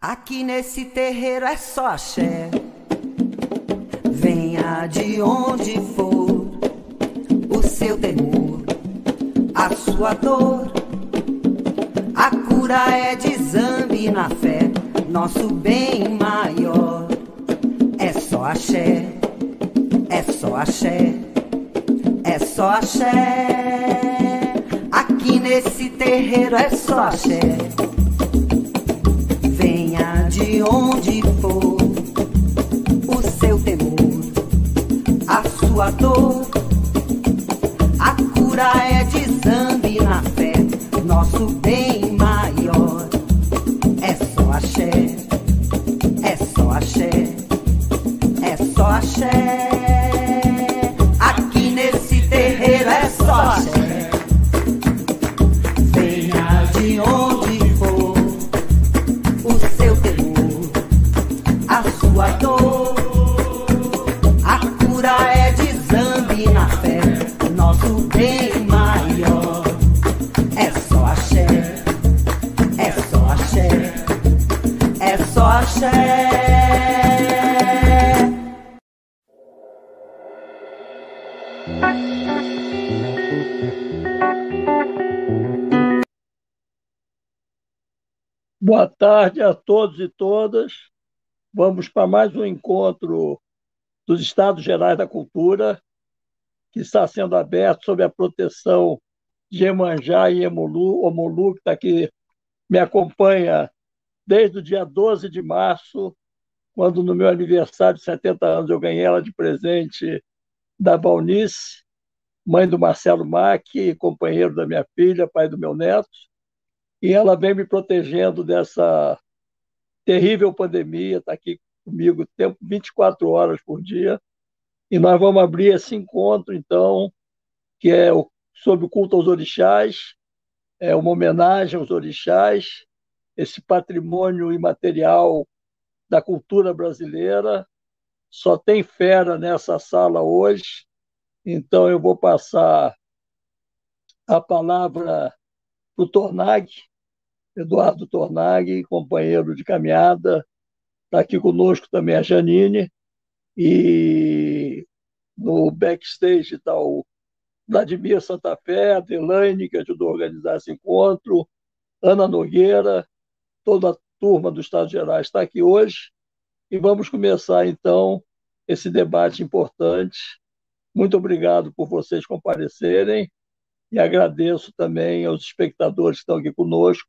Aqui nesse terreiro é só axé. Venha de onde for, o seu temor, a sua dor. A cura é de zambi na fé, nosso bem maior. É só axé, é só axé, é só axé. Aqui nesse terreiro é só axé. De onde for, o seu temor, a sua dor. A cura é de zambi na fé, nosso bem maior. É só axé, é só axé, é só axé. Todos e todas. Vamos para mais um encontro dos Estados Gerais da Cultura, que está sendo aberto sob a proteção de Emanjá e Emolu, Omolu, que está aqui, me acompanha desde o dia 12 de março, quando no meu aniversário de 70 anos eu ganhei ela de presente da Valnice, mãe do Marcelo Mack, companheiro da minha filha, pai do meu neto e ela vem me protegendo dessa terrível pandemia, está aqui comigo tempo 24 horas por dia. E nós vamos abrir esse encontro, então, que é o, sobre o culto aos orixás, é uma homenagem aos orixás, esse patrimônio imaterial da cultura brasileira. Só tem fera nessa sala hoje, então eu vou passar a palavra para o Tornag, Eduardo Tornag, companheiro de caminhada, está aqui conosco também a Janine, e no backstage está o Vladimir Santa Fé, a Adelaine, que ajudou a organizar esse encontro, Ana Nogueira, toda a turma do Estado Gerais está aqui hoje, e vamos começar então esse debate importante. Muito obrigado por vocês comparecerem e agradeço também aos espectadores que estão aqui conosco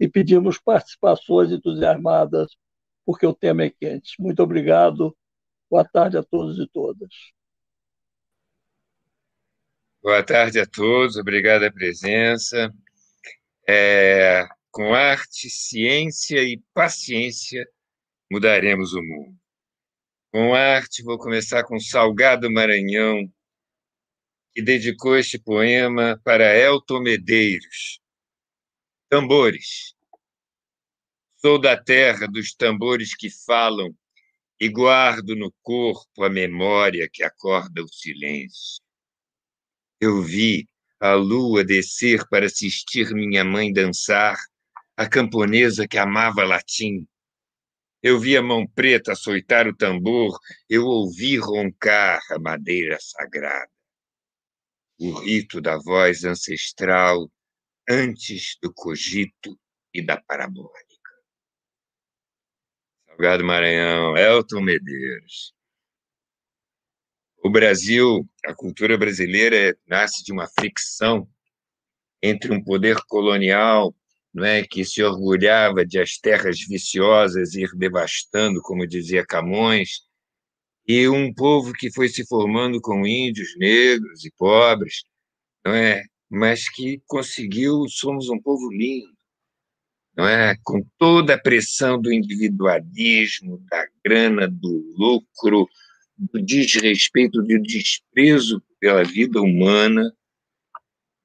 e pedimos participações entusiasmadas, porque o tema é quente. Muito obrigado. Boa tarde a todos e todas. Boa tarde a todos, obrigado a presença. É, com arte, ciência e paciência, mudaremos o mundo. Com arte, vou começar com Salgado Maranhão, que dedicou este poema para Elton Medeiros, Tambores. Sou da terra dos tambores que falam e guardo no corpo a memória que acorda o silêncio. Eu vi a lua descer para assistir minha mãe dançar, a camponesa que amava latim. Eu vi a mão preta açoitar o tambor, eu ouvi roncar a madeira sagrada. O rito da voz ancestral antes do cogito e da parabólica. Salgado Maranhão, Elton Medeiros. O Brasil, a cultura brasileira nasce de uma fricção entre um poder colonial não é, que se orgulhava de as terras viciosas ir devastando, como dizia Camões, e um povo que foi se formando com índios, negros e pobres, não é, mas que conseguiu, somos um povo lindo, não é? Com toda a pressão do individualismo, da grana, do lucro, do desrespeito, do desprezo pela vida humana,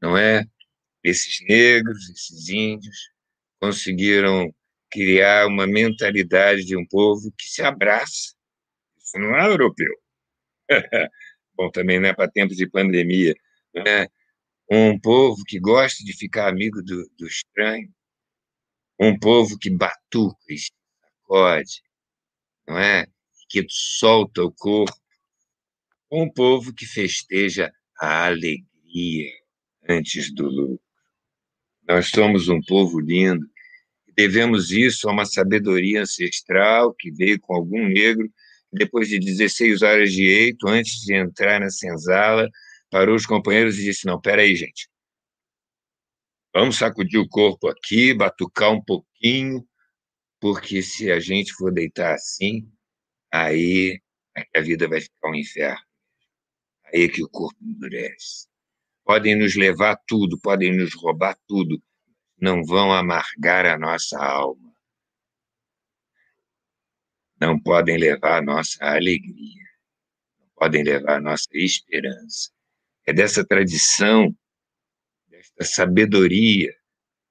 não é? Esses negros, esses índios conseguiram criar uma mentalidade de um povo que se abraça. Isso não é europeu. Bom, também não é para tempos de pandemia, né? Um povo que gosta de ficar amigo do, do estranho, um povo que batuca e sacode, não é? Que solta o corpo. Um povo que festeja a alegria antes do lucro. Nós somos um povo lindo. Devemos isso a uma sabedoria ancestral que veio com algum negro, depois de 16 horas de eito, antes de entrar na senzala, parou os companheiros e disse: Não, peraí, gente. Vamos sacudir o corpo aqui, batucar um pouquinho, porque se a gente for deitar assim, aí a vida vai ficar um inferno. Aí é que o corpo endurece. Podem nos levar tudo, podem nos roubar tudo, não vão amargar a nossa alma. Não podem levar a nossa alegria, não podem levar a nossa esperança. É dessa tradição, desta sabedoria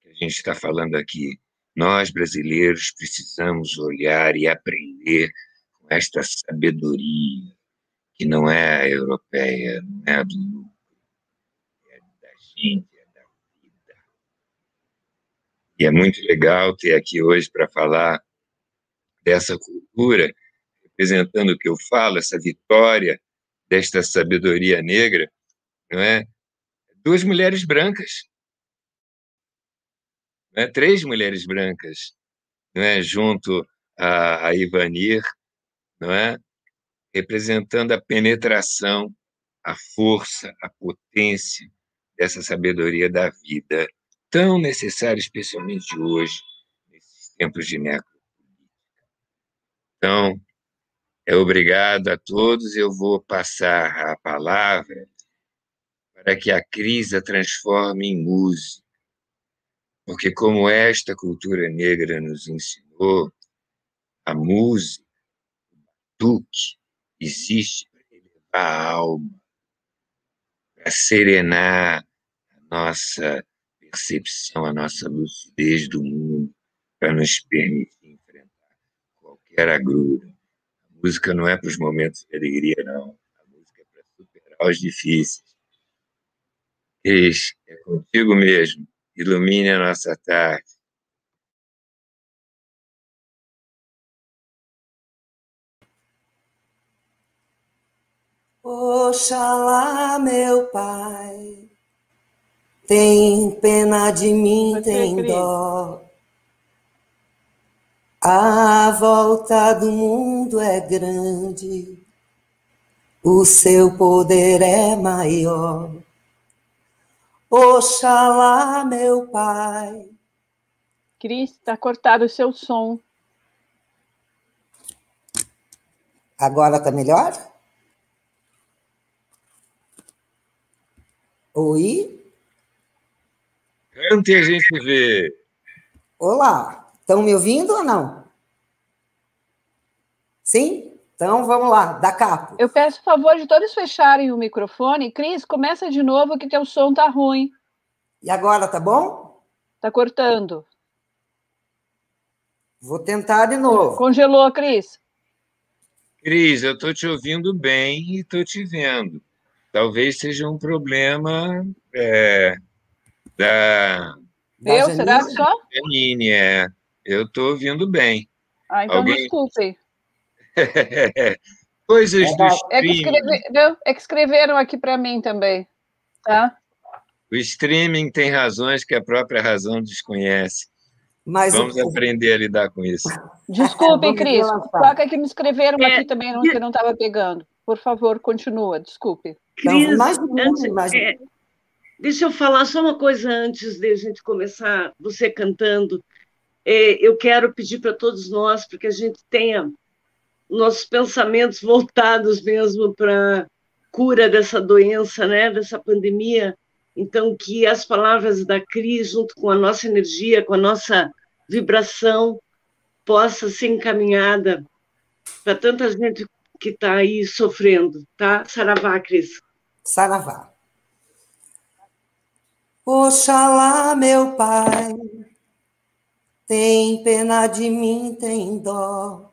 que a gente está falando aqui. Nós, brasileiros, precisamos olhar e aprender com esta sabedoria, que não é a europeia, não é a do lucro, é da gente, é da vida. E é muito legal ter aqui hoje para falar dessa cultura, representando o que eu falo, essa vitória desta sabedoria negra, não é? Duas mulheres brancas, não é? três mulheres brancas, não é? junto a, a Ivanir, não é? representando a penetração, a força, a potência dessa sabedoria da vida, tão necessária, especialmente hoje, nesses tempos de necropolítica. Então, é obrigado a todos. Eu vou passar a palavra para que a crise a transforme em música. Porque, como esta cultura negra nos ensinou, a música, o batuque, existe para elevar a alma, para serenar a nossa percepção, a nossa lucidez do mundo, para nos permitir enfrentar qualquer agrura. A música não é para os momentos de alegria, não. A música é para superar os difíceis Cris, é contigo mesmo. Ilumine a nossa tarde. Oxalá, meu pai, tem pena de mim, tem dó. A volta do mundo é grande, o seu poder é maior. Oxalá, meu pai. Cris, está cortado o seu som. Agora está melhor? Oi? Cante a gente vê. Olá, estão me ouvindo ou não? Sim? Então vamos lá, da capa. Eu peço o favor de todos fecharem o microfone. Cris, começa de novo que teu som tá ruim. E agora, tá bom? Tá cortando. Vou tentar de novo. Congelou, Cris. Cris, eu tô te ouvindo bem e tô te vendo. Talvez seja um problema é, da. Eu? Será que só? Janine, é. Eu tô ouvindo bem. Ah, então Alguém... desculpem. Coisas é, do streaming. É que, escreve... é que escreveram aqui para mim também. Tá? O streaming tem razões que a própria razão desconhece. Mas Vamos o... aprender a lidar com isso. Desculpem, Cris. Toca que me escreveram é... aqui também, não, que não estava pegando. Por favor, continua, desculpe. Cris, mais, antes, mais... É, deixa eu falar só uma coisa antes de a gente começar, você cantando. É, eu quero pedir para todos nós, para que a gente tenha nossos pensamentos voltados mesmo para cura dessa doença, né, dessa pandemia. Então, que as palavras da Cris, junto com a nossa energia, com a nossa vibração, possa ser encaminhada para tanta gente que está aí sofrendo, tá? Saravá, Cris. Saravá. Oxalá, meu pai, tem pena de mim, tem dó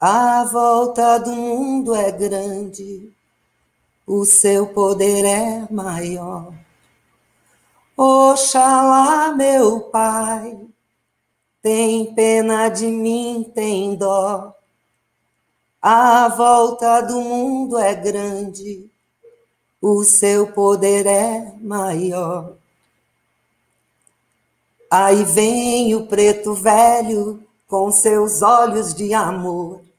a volta do mundo é grande, o seu poder é maior. Oxalá, meu Pai, tem pena de mim, tem dó. A volta do mundo é grande, o seu poder é maior. Aí vem o preto velho com seus olhos de amor.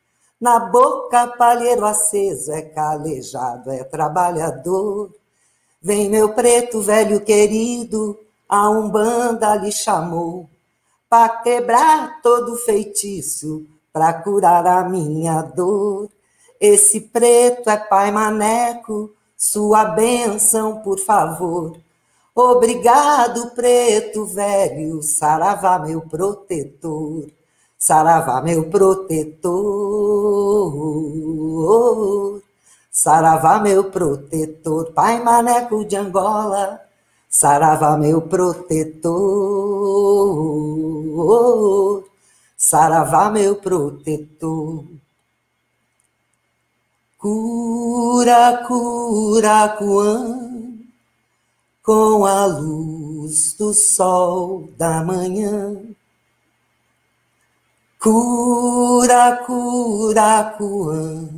Na boca, palheiro aceso, é calejado, é trabalhador. Vem meu preto velho querido, a Umbanda lhe chamou, para quebrar todo feitiço, para curar a minha dor. Esse preto é pai maneco, sua bênção, por favor. Obrigado, preto velho, saravá, meu protetor. Saravá, meu protetor. Saravá, meu protetor. Pai Maneco de Angola. Saravá, meu protetor. Saravá, meu protetor. Cura, cura, cuã com a luz do sol da manhã. Cura, cura, cuã,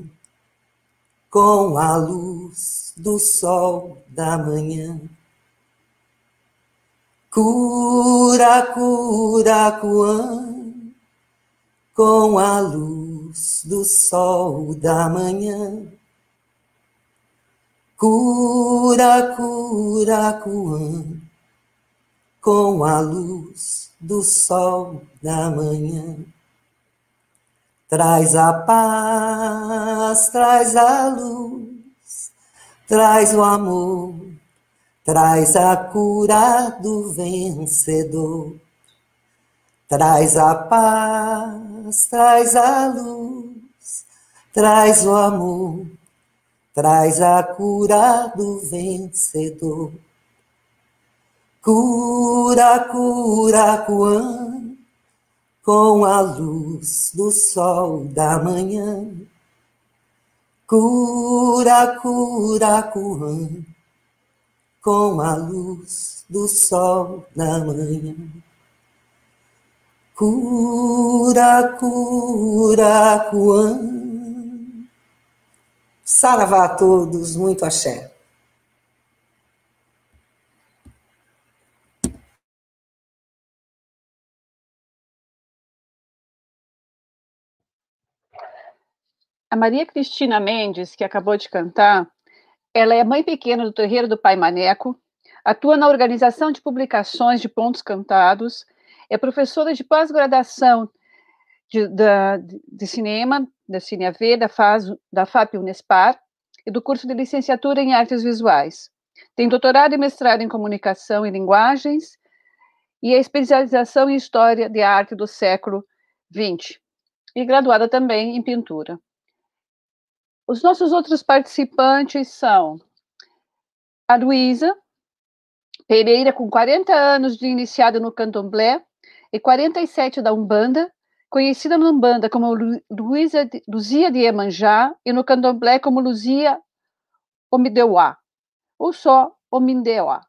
com a luz do sol da manhã. Cura, cura, cuã, com a luz do sol da manhã. Cura, cura, cuã, com a luz do sol da manhã. Traz a paz, traz a luz, traz o amor, traz a cura do vencedor. Traz a paz, traz a luz, traz o amor traz a cura do vencedor. Cura, cura, Kuan, com a luz do sol da manhã. Cura, cura, Kuan, com a luz do sol da manhã. Cura, cura, Kuan, Saravá a todos, muito axé. A Maria Cristina Mendes, que acabou de cantar, ela é mãe pequena do terreiro do Pai Maneco, atua na organização de publicações de pontos cantados, é professora de pós-graduação de, de, de, cinema da CineAV, da, FAS, da FAP Unespar e do curso de licenciatura em artes visuais. Tem doutorado e mestrado em comunicação e linguagens e a especialização em história de arte do século XX. E graduada também em pintura. Os nossos outros participantes são a Luísa Pereira, com 40 anos de iniciada no candomblé e 47 da Umbanda, conhecida no Umbanda como Luísa Luzia de Emanjá e no Candomblé como Luzia Omideuá, ou só Omindeuá.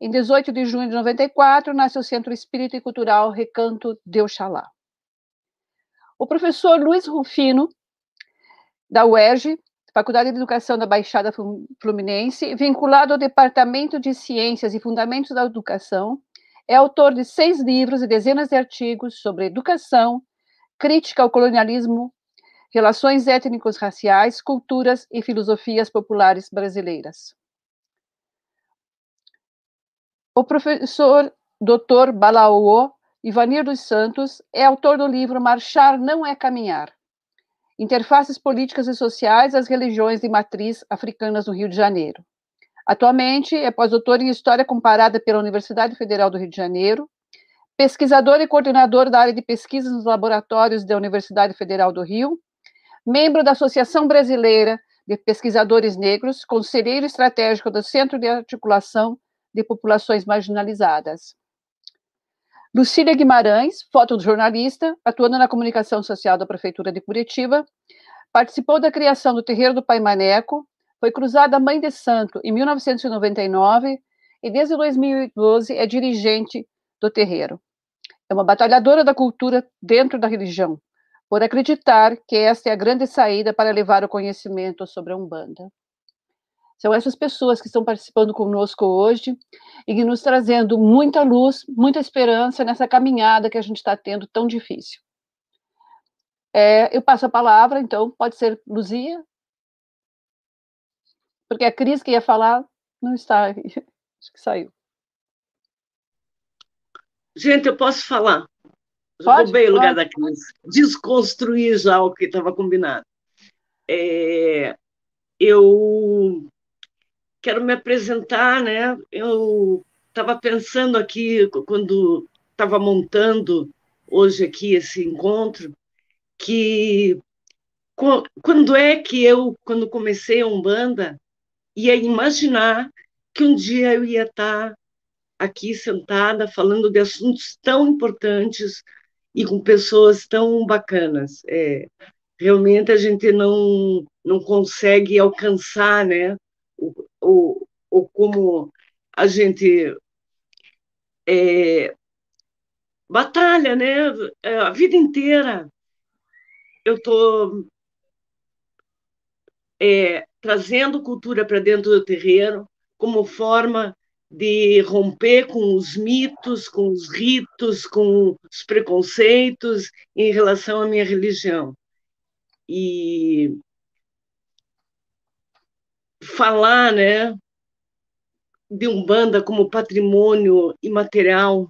Em 18 de junho de 94, nasce o Centro Espírita e Cultural Recanto de Oxalá. O professor Luiz Rufino, da UERJ, Faculdade de Educação da Baixada Fluminense, vinculado ao Departamento de Ciências e Fundamentos da Educação, é autor de seis livros e dezenas de artigos sobre educação, crítica ao colonialismo, relações étnicos raciais, culturas e filosofias populares brasileiras. O professor Dr. Balaô Ivanir dos Santos é autor do livro Marchar não é caminhar. Interfaces políticas e sociais às religiões de matriz africanas no Rio de Janeiro. Atualmente é pós-doutor em História Comparada pela Universidade Federal do Rio de Janeiro pesquisador e coordenador da área de pesquisas nos laboratórios da Universidade Federal do Rio, membro da Associação Brasileira de Pesquisadores Negros, conselheiro estratégico do Centro de Articulação de Populações Marginalizadas. Lucília Guimarães, fotojornalista, atuando na comunicação social da Prefeitura de Curitiba, participou da criação do Terreiro do Pai Maneco, foi cruzada Mãe de Santo em 1999 e desde 2012 é dirigente do terreiro É uma batalhadora da cultura dentro da religião, por acreditar que esta é a grande saída para levar o conhecimento sobre a Umbanda. São essas pessoas que estão participando conosco hoje e nos trazendo muita luz, muita esperança nessa caminhada que a gente está tendo tão difícil. É, eu passo a palavra, então, pode ser Luzia? Porque a Cris que ia falar não está, acho que saiu. Gente, eu posso falar? Pode, Roubei o lugar da Cris. Desconstruir já o que estava combinado. É, eu quero me apresentar, né? Eu estava pensando aqui, quando estava montando hoje aqui esse encontro, que quando é que eu, quando comecei a Umbanda, ia imaginar que um dia eu ia estar aqui sentada falando de assuntos tão importantes e com pessoas tão bacanas. É, realmente a gente não, não consegue alcançar né, o, o, o como a gente é, batalha né, a vida inteira. Eu estou é, trazendo cultura para dentro do terreiro como forma de romper com os mitos, com os ritos, com os preconceitos em relação à minha religião. E falar, né, de Umbanda como patrimônio imaterial,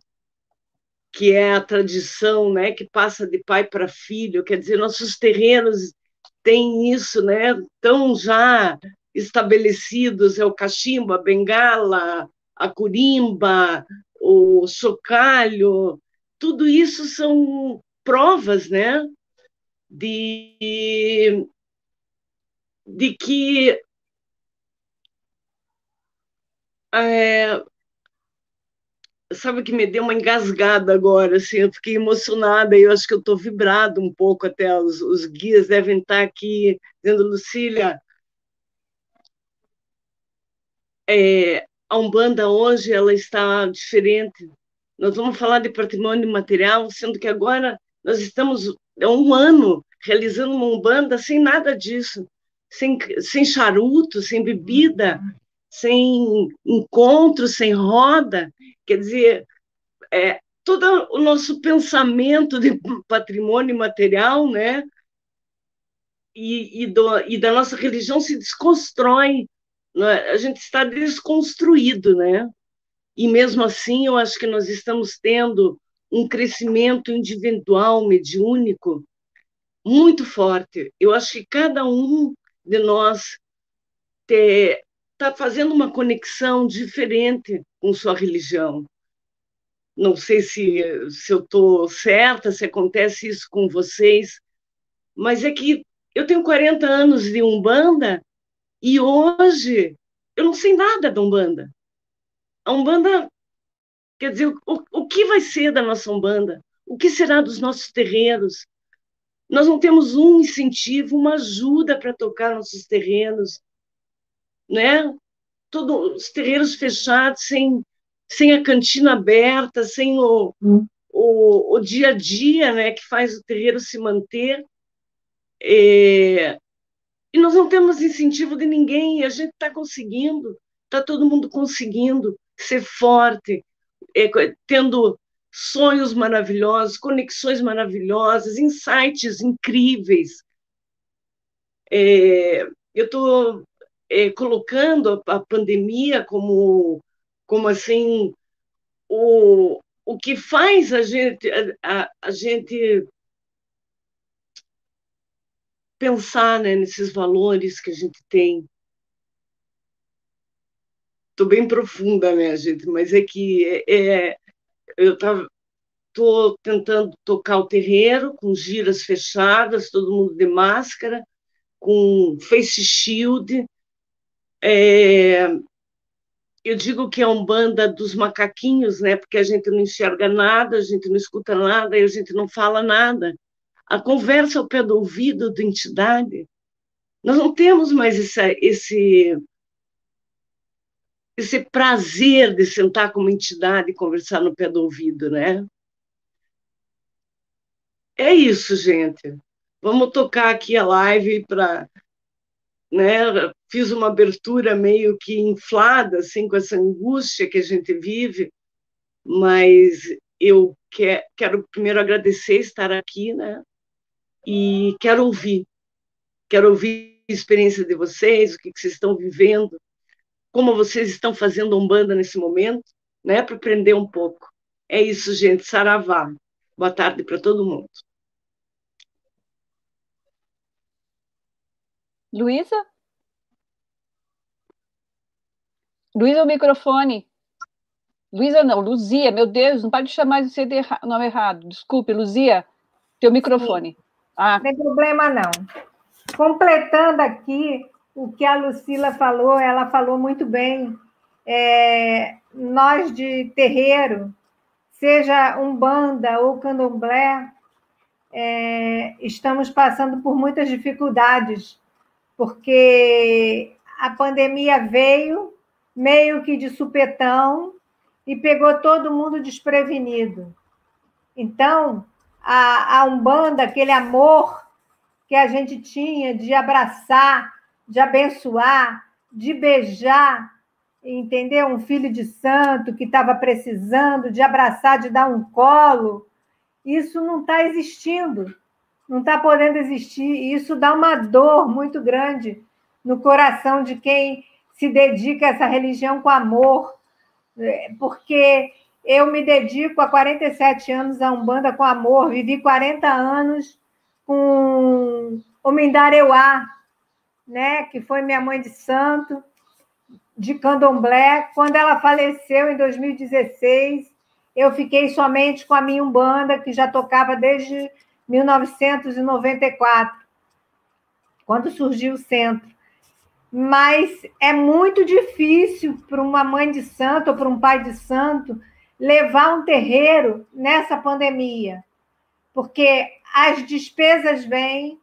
que é a tradição, né, que passa de pai para filho, quer dizer, nossos terrenos têm isso, né, tão já estabelecidos, é o cachimbo, a bengala, a curimba, o chocalho, tudo isso são provas, né, de, de que é, sabe que me deu uma engasgada agora, assim, eu fiquei emocionada e eu acho que eu estou vibrado um pouco até, os, os guias devem estar aqui dizendo, Lucília, é, a Umbanda hoje ela está diferente. Nós vamos falar de patrimônio material, sendo que agora nós estamos há um ano realizando uma Umbanda sem nada disso, sem, sem charuto, sem bebida, sem encontro, sem roda. Quer dizer, é, todo o nosso pensamento de patrimônio material, né? E, e, do, e da nossa religião se desconstrói é? a gente está desconstruído, né? E mesmo assim, eu acho que nós estamos tendo um crescimento individual, mediúnico, muito forte. Eu acho que cada um de nós está fazendo uma conexão diferente com sua religião. Não sei se, se eu estou certa, se acontece isso com vocês, mas é que eu tenho 40 anos de Umbanda e hoje eu não sei nada da Umbanda. A Umbanda, quer dizer, o, o que vai ser da nossa Umbanda? O que será dos nossos terreiros? Nós não temos um incentivo, uma ajuda para tocar nossos terrenos, né? Todos os terreiros fechados, sem, sem a cantina aberta, sem o, hum. o, o dia a dia, né, que faz o terreiro se manter. É, e nós não temos incentivo de ninguém, e a gente está conseguindo, está todo mundo conseguindo ser forte, é, tendo sonhos maravilhosos, conexões maravilhosas, insights incríveis. É, eu estou é, colocando a, pandemia como, como assim o, o que faz a gente a, a, gente pensar né, nesses valores que a gente tem. Estou bem profunda, né, gente? Mas é que é, é eu estou tentando tocar o terreiro com giras fechadas, todo mundo de máscara, com face shield. É, eu digo que é um banda dos macaquinhos, né? Porque a gente não enxerga nada, a gente não escuta nada e a gente não fala nada a conversa ao pé do ouvido da entidade. Nós não temos mais esse, esse, esse prazer de sentar com uma entidade e conversar no pé do ouvido, né? é isso, gente. Vamos tocar aqui a live para. Né, fiz uma abertura meio que inflada, assim, com essa angústia que a gente vive, mas eu quer, quero primeiro agradecer estar aqui, né? E quero ouvir, quero ouvir a experiência de vocês, o que, que vocês estão vivendo, como vocês estão fazendo Umbanda nesse momento, né? Para aprender um pouco. É isso, gente. Saravá. Boa tarde para todo mundo. Luísa? Luísa, o microfone. Luísa não, Luzia, meu Deus, não pode chamar de CD o nome errado. Desculpe, Luzia, teu microfone. Ah. Não tem problema, não. Completando aqui o que a Lucila falou, ela falou muito bem. É, nós de terreiro, seja umbanda ou candomblé, é, estamos passando por muitas dificuldades, porque a pandemia veio meio que de supetão e pegou todo mundo desprevenido. Então, a, a Umbanda, aquele amor que a gente tinha de abraçar, de abençoar, de beijar, entendeu? Um filho de santo que estava precisando de abraçar, de dar um colo, isso não está existindo, não está podendo existir. E isso dá uma dor muito grande no coração de quem se dedica a essa religião com amor, é, porque eu me dedico há 47 anos a Umbanda com amor, vivi 40 anos com o Mindareuá, né, que foi minha mãe de santo, de candomblé. Quando ela faleceu em 2016, eu fiquei somente com a minha Umbanda, que já tocava desde 1994, quando surgiu o centro. Mas é muito difícil para uma mãe de santo ou para um pai de santo levar um terreiro nessa pandemia, porque as despesas vêm,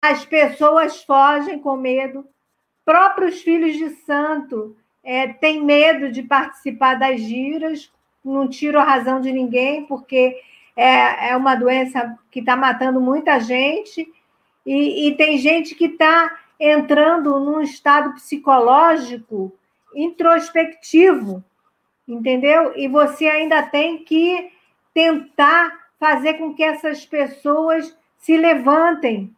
as pessoas fogem com medo, próprios filhos de santo é, têm medo de participar das giras, não tiro a razão de ninguém, porque é, é uma doença que está matando muita gente, e, e tem gente que está entrando num estado psicológico introspectivo, entendeu? E você ainda tem que tentar fazer com que essas pessoas se levantem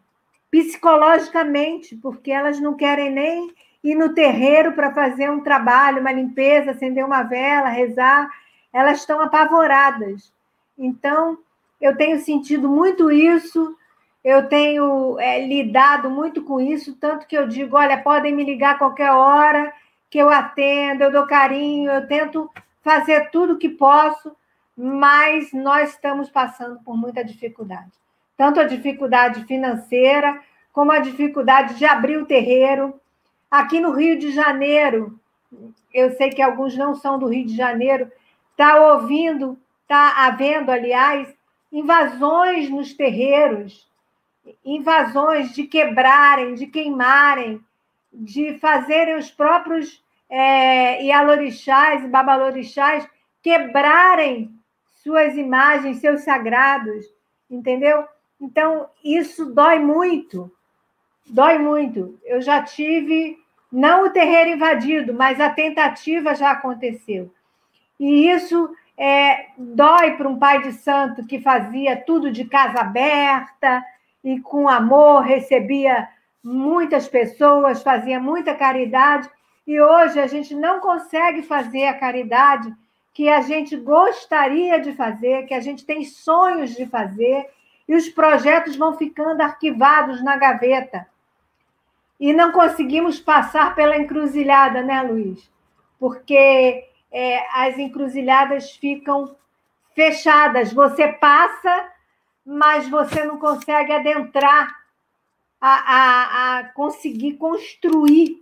psicologicamente, porque elas não querem nem ir no terreiro para fazer um trabalho, uma limpeza, acender uma vela, rezar, elas estão apavoradas. Então, eu tenho sentido muito isso eu tenho é, lidado muito com isso, tanto que eu digo: olha, podem me ligar qualquer hora, que eu atendo, eu dou carinho, eu tento fazer tudo que posso, mas nós estamos passando por muita dificuldade. Tanto a dificuldade financeira, como a dificuldade de abrir o terreiro. Aqui no Rio de Janeiro, eu sei que alguns não são do Rio de Janeiro, está ouvindo, está havendo, aliás, invasões nos terreiros invasões de quebrarem, de queimarem, de fazerem os próprios é, Ialorixás e Babalorixás quebrarem suas imagens, seus sagrados, entendeu? Então, isso dói muito, dói muito. Eu já tive, não o terreiro invadido, mas a tentativa já aconteceu. E isso é, dói para um pai de santo que fazia tudo de casa aberta, e com amor recebia muitas pessoas, fazia muita caridade, e hoje a gente não consegue fazer a caridade que a gente gostaria de fazer, que a gente tem sonhos de fazer, e os projetos vão ficando arquivados na gaveta. E não conseguimos passar pela encruzilhada, né, Luiz? Porque é, as encruzilhadas ficam fechadas. Você passa mas você não consegue adentrar a, a, a conseguir construir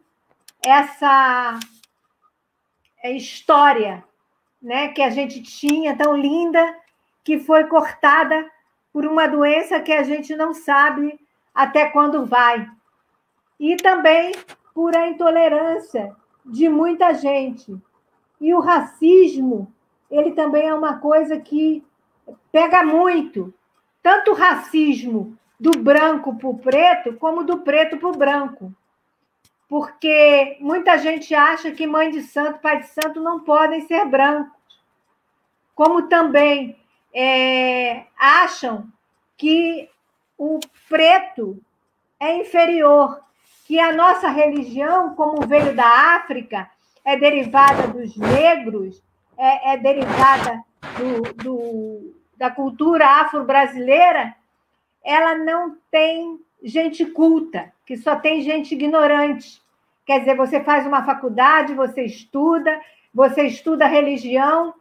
essa história né, que a gente tinha tão linda, que foi cortada por uma doença que a gente não sabe até quando vai. E também por a intolerância de muita gente. E o racismo, ele também é uma coisa que pega muito tanto o racismo do branco para o preto, como do preto para o branco. Porque muita gente acha que mãe de santo, pai de santo não podem ser brancos. Como também é, acham que o preto é inferior, que a nossa religião, como veio da África, é derivada dos negros, é, é derivada do, do, da cultura afro-brasileira, ela não tem gente culta, que só tem gente ignorante. Quer dizer, você faz uma faculdade, você estuda, você estuda religião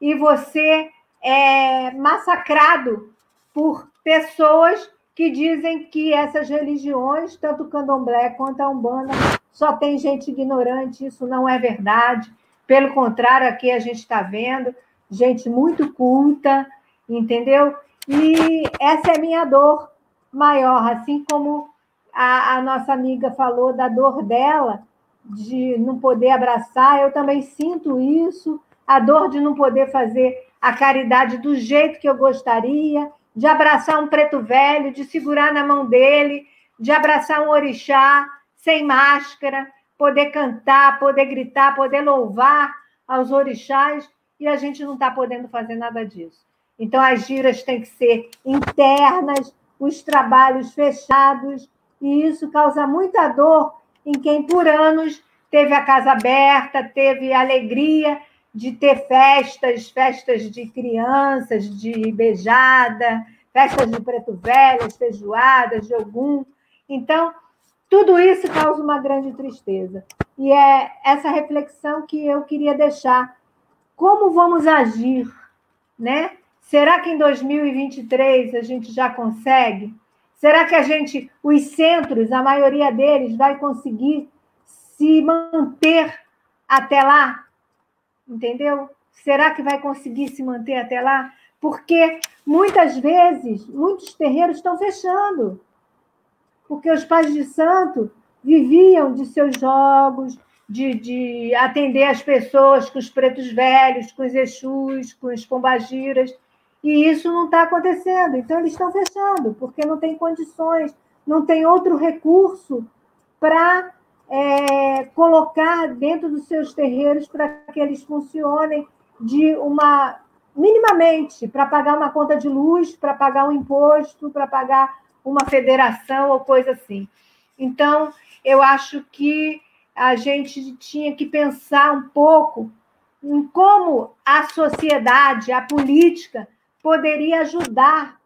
e você é massacrado por pessoas que dizem que essas religiões, tanto o candomblé quanto a umbanda, só tem gente ignorante. Isso não é verdade. Pelo contrário, aqui a gente está vendo gente muito culta, entendeu? E essa é minha dor maior, assim como a, a nossa amiga falou da dor dela, de não poder abraçar, eu também sinto isso, a dor de não poder fazer a caridade do jeito que eu gostaria, de abraçar um preto velho, de segurar na mão dele, de abraçar um orixá sem máscara, poder cantar, poder gritar, poder louvar aos orixás, e a gente não está podendo fazer nada disso. Então, as giras têm que ser internas, os trabalhos fechados, e isso causa muita dor em quem, por anos, teve a casa aberta, teve alegria de ter festas, festas de crianças, de beijada, festas de preto velhas, feijoadas, de algum. Então, tudo isso causa uma grande tristeza. E é essa reflexão que eu queria deixar. Como vamos agir, né? Será que em 2023 a gente já consegue? Será que a gente, os centros, a maioria deles, vai conseguir se manter até lá? Entendeu? Será que vai conseguir se manter até lá? Porque muitas vezes, muitos terreiros estão fechando. Porque os pais de santo viviam de seus jogos, de, de atender as pessoas com os pretos velhos, com os exus, com os pombagiras. E isso não está acontecendo. Então, eles estão fechando, porque não tem condições, não tem outro recurso para é, colocar dentro dos seus terreiros para que eles funcionem de uma minimamente para pagar uma conta de luz, para pagar um imposto, para pagar uma federação ou coisa assim. Então, eu acho que a gente tinha que pensar um pouco em como a sociedade, a política, poderia ajudar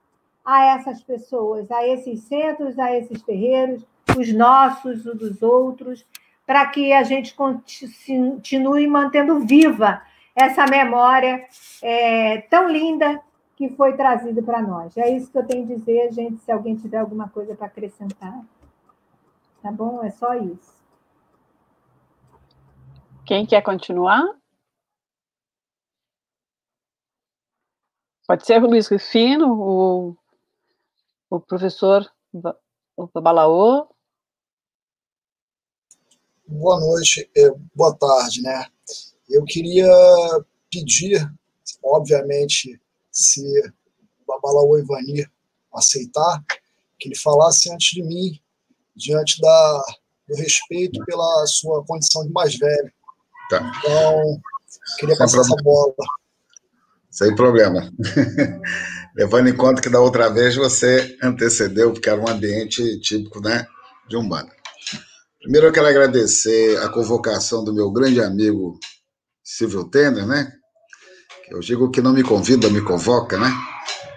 a essas pessoas, a esses centros, a esses terreiros, os nossos, os dos outros, para que a gente continue mantendo viva essa memória é, tão linda que foi trazida para nós. É isso que eu tenho a dizer, gente. Se alguém tiver alguma coisa para acrescentar, tá bom? É só isso. Quem quer continuar? Pode ser o Luiz Rufino, o, o professor o Balaô. Boa noite, é, boa tarde, né? Eu queria pedir, obviamente, se o Babalaô Ivani aceitar, que ele falasse antes de mim, diante da, do respeito pela sua condição de mais velho. Tá. Então, queria Sem passar problema. essa bola. Sem problema. Levando em conta que da outra vez você antecedeu, porque era um ambiente típico né, de Umbanda. Primeiro eu quero agradecer a convocação do meu grande amigo Silvio Tenner, né? Eu digo que não me convida, me convoca, né?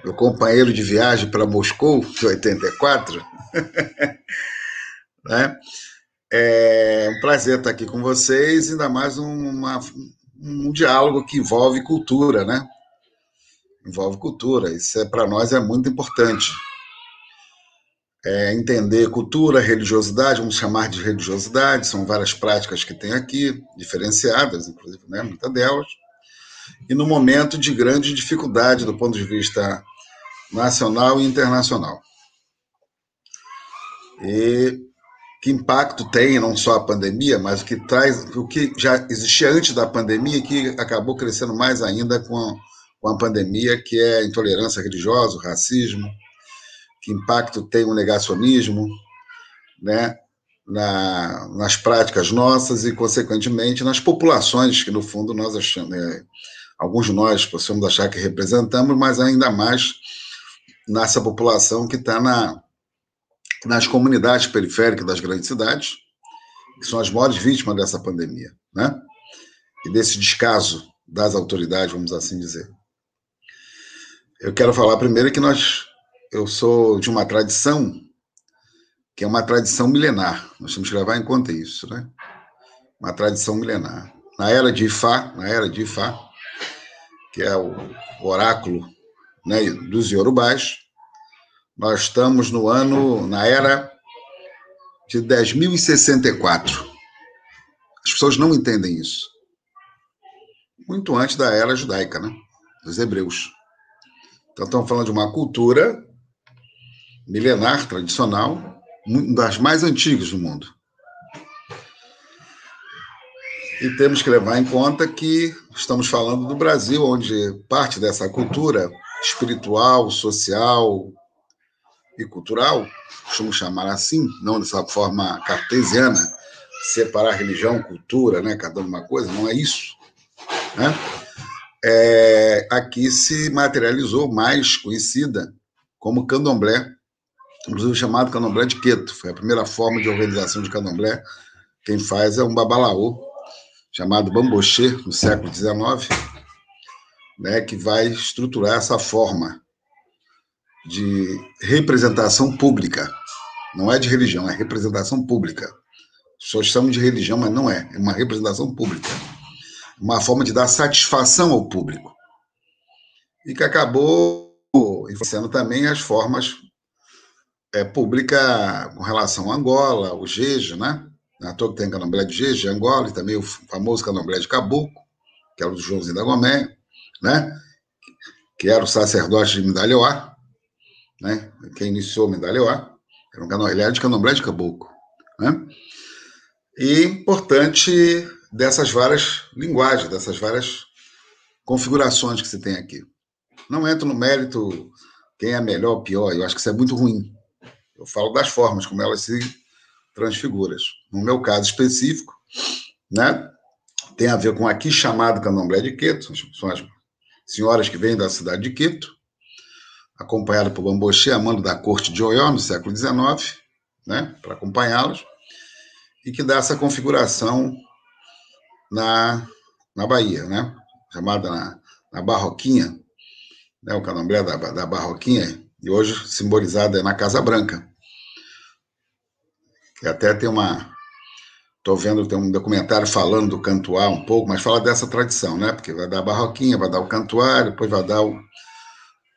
Meu companheiro de viagem para Moscou, de 84. né? É um prazer estar aqui com vocês, ainda mais uma, um diálogo que envolve cultura, né? envolve cultura. Isso é, para nós é muito importante. É entender cultura, religiosidade, vamos chamar de religiosidade, são várias práticas que tem aqui, diferenciadas, inclusive, né, muitas delas. E no momento de grande dificuldade do ponto de vista nacional e internacional. E que impacto tem não só a pandemia, mas o que traz, o que já existia antes da pandemia, que acabou crescendo mais ainda com a com a pandemia, que é a intolerância religiosa, o racismo, que impacto tem o negacionismo, né? Na, nas práticas nossas e, consequentemente, nas populações que, no fundo, nós achamos, né, alguns de nós possamos achar que representamos, mas ainda mais nessa população que está na, nas comunidades periféricas das grandes cidades, que são as maiores vítimas dessa pandemia, né? E desse descaso das autoridades, vamos assim dizer. Eu quero falar primeiro que nós, eu sou de uma tradição que é uma tradição milenar. Nós temos que levar em conta isso, né? Uma tradição milenar. Na era de Ifá, na era de Ifá, que é o oráculo né, dos Yorubás, nós estamos no ano, na era de 10.064. As pessoas não entendem isso. Muito antes da era judaica, né? Dos hebreus. Então, estamos falando de uma cultura milenar, tradicional, das mais antigas do mundo. E temos que levar em conta que estamos falando do Brasil, onde parte dessa cultura espiritual, social e cultural, costumo chamar assim, não dessa forma cartesiana, separar religião, cultura, né, cada uma coisa, não é isso. Né? É, aqui se materializou mais conhecida como candomblé, inclusive chamado candomblé de Queto. Foi a primeira forma de organização de candomblé. Quem faz é um babalaô, chamado Bambochê, no século XIX, né, que vai estruturar essa forma de representação pública. Não é de religião, é representação pública. Pessoas chamam de religião, mas não é. É uma representação pública. Uma forma de dar satisfação ao público. E que acabou influenciando também as formas é, pública com relação a Angola, o Jeje, né? Na toa que tem candomblé de Jeje, Angola, e também o famoso candomblé de Caboclo, que era o Joãozinho da Gomé, né? Que era o sacerdote de Mindalhoá, né? Quem iniciou Mindalhoá, era um candomblé, ele era de de Caboclo, né? E importante dessas várias linguagens, dessas várias configurações que se tem aqui. Não entro no mérito quem é melhor ou pior, eu acho que isso é muito ruim. Eu falo das formas como elas se transfiguram. No meu caso específico, né, tem a ver com aqui chamado candomblé de Queto, são as senhoras que vêm da cidade de Quito, acompanhada por Bamboche, amando da corte de Oió, no século XIX, né, para acompanhá-los, e que dá essa configuração na, na Bahia, né, chamada na, na Barroquinha, né, o candomblé da, da Barroquinha, e hoje simbolizada na Casa Branca. Que até tem uma. Estou vendo tem um documentário falando do cantuar um pouco, mas fala dessa tradição, né? Porque vai dar a barroquinha, vai dar o cantuar, depois vai dar o,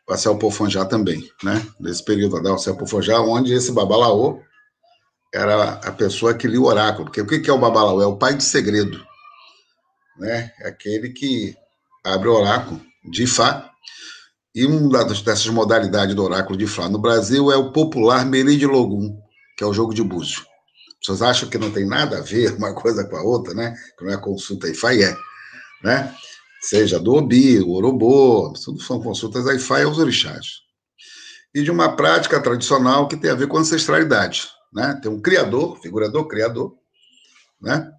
o Céu Pofonjá também, né? Nesse período vai dar o Céu Pofonjá, onde esse babalaô era a pessoa que lia o oráculo. Porque o que é o babalaô? É o pai de segredo, né? É aquele que abre o oráculo de Ifá e uma dessas modalidades do oráculo de Fá no Brasil é o popular Merim de Logum, que é o jogo de búzio. As pessoas acham que não tem nada a ver uma coisa com a outra, né? Que não é consulta Ifá e é, né? Seja do Obi, o Orobô, são consultas e aos orixás. E de uma prática tradicional que tem a ver com ancestralidade, né? Tem um criador, figurador, criador, né?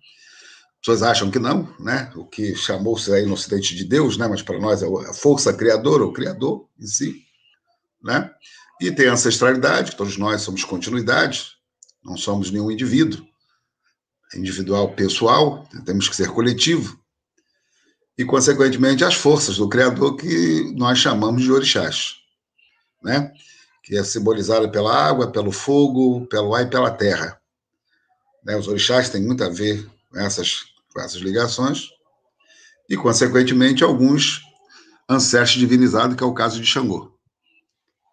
Pessoas acham que não, né? O que chamou-se aí no Ocidente de Deus, né? Mas para nós é a força criadora, o criador em si, né? E tem a ancestralidade, que todos nós somos continuidade, não somos nenhum indivíduo, individual, pessoal, temos que ser coletivo. E, consequentemente, as forças do Criador que nós chamamos de orixás, né? Que é simbolizada pela água, pelo fogo, pelo ar e pela terra. Né? Os orixás têm muito a ver com essas com essas ligações, e, consequentemente, alguns ancestros divinizados, que é o caso de Xangô.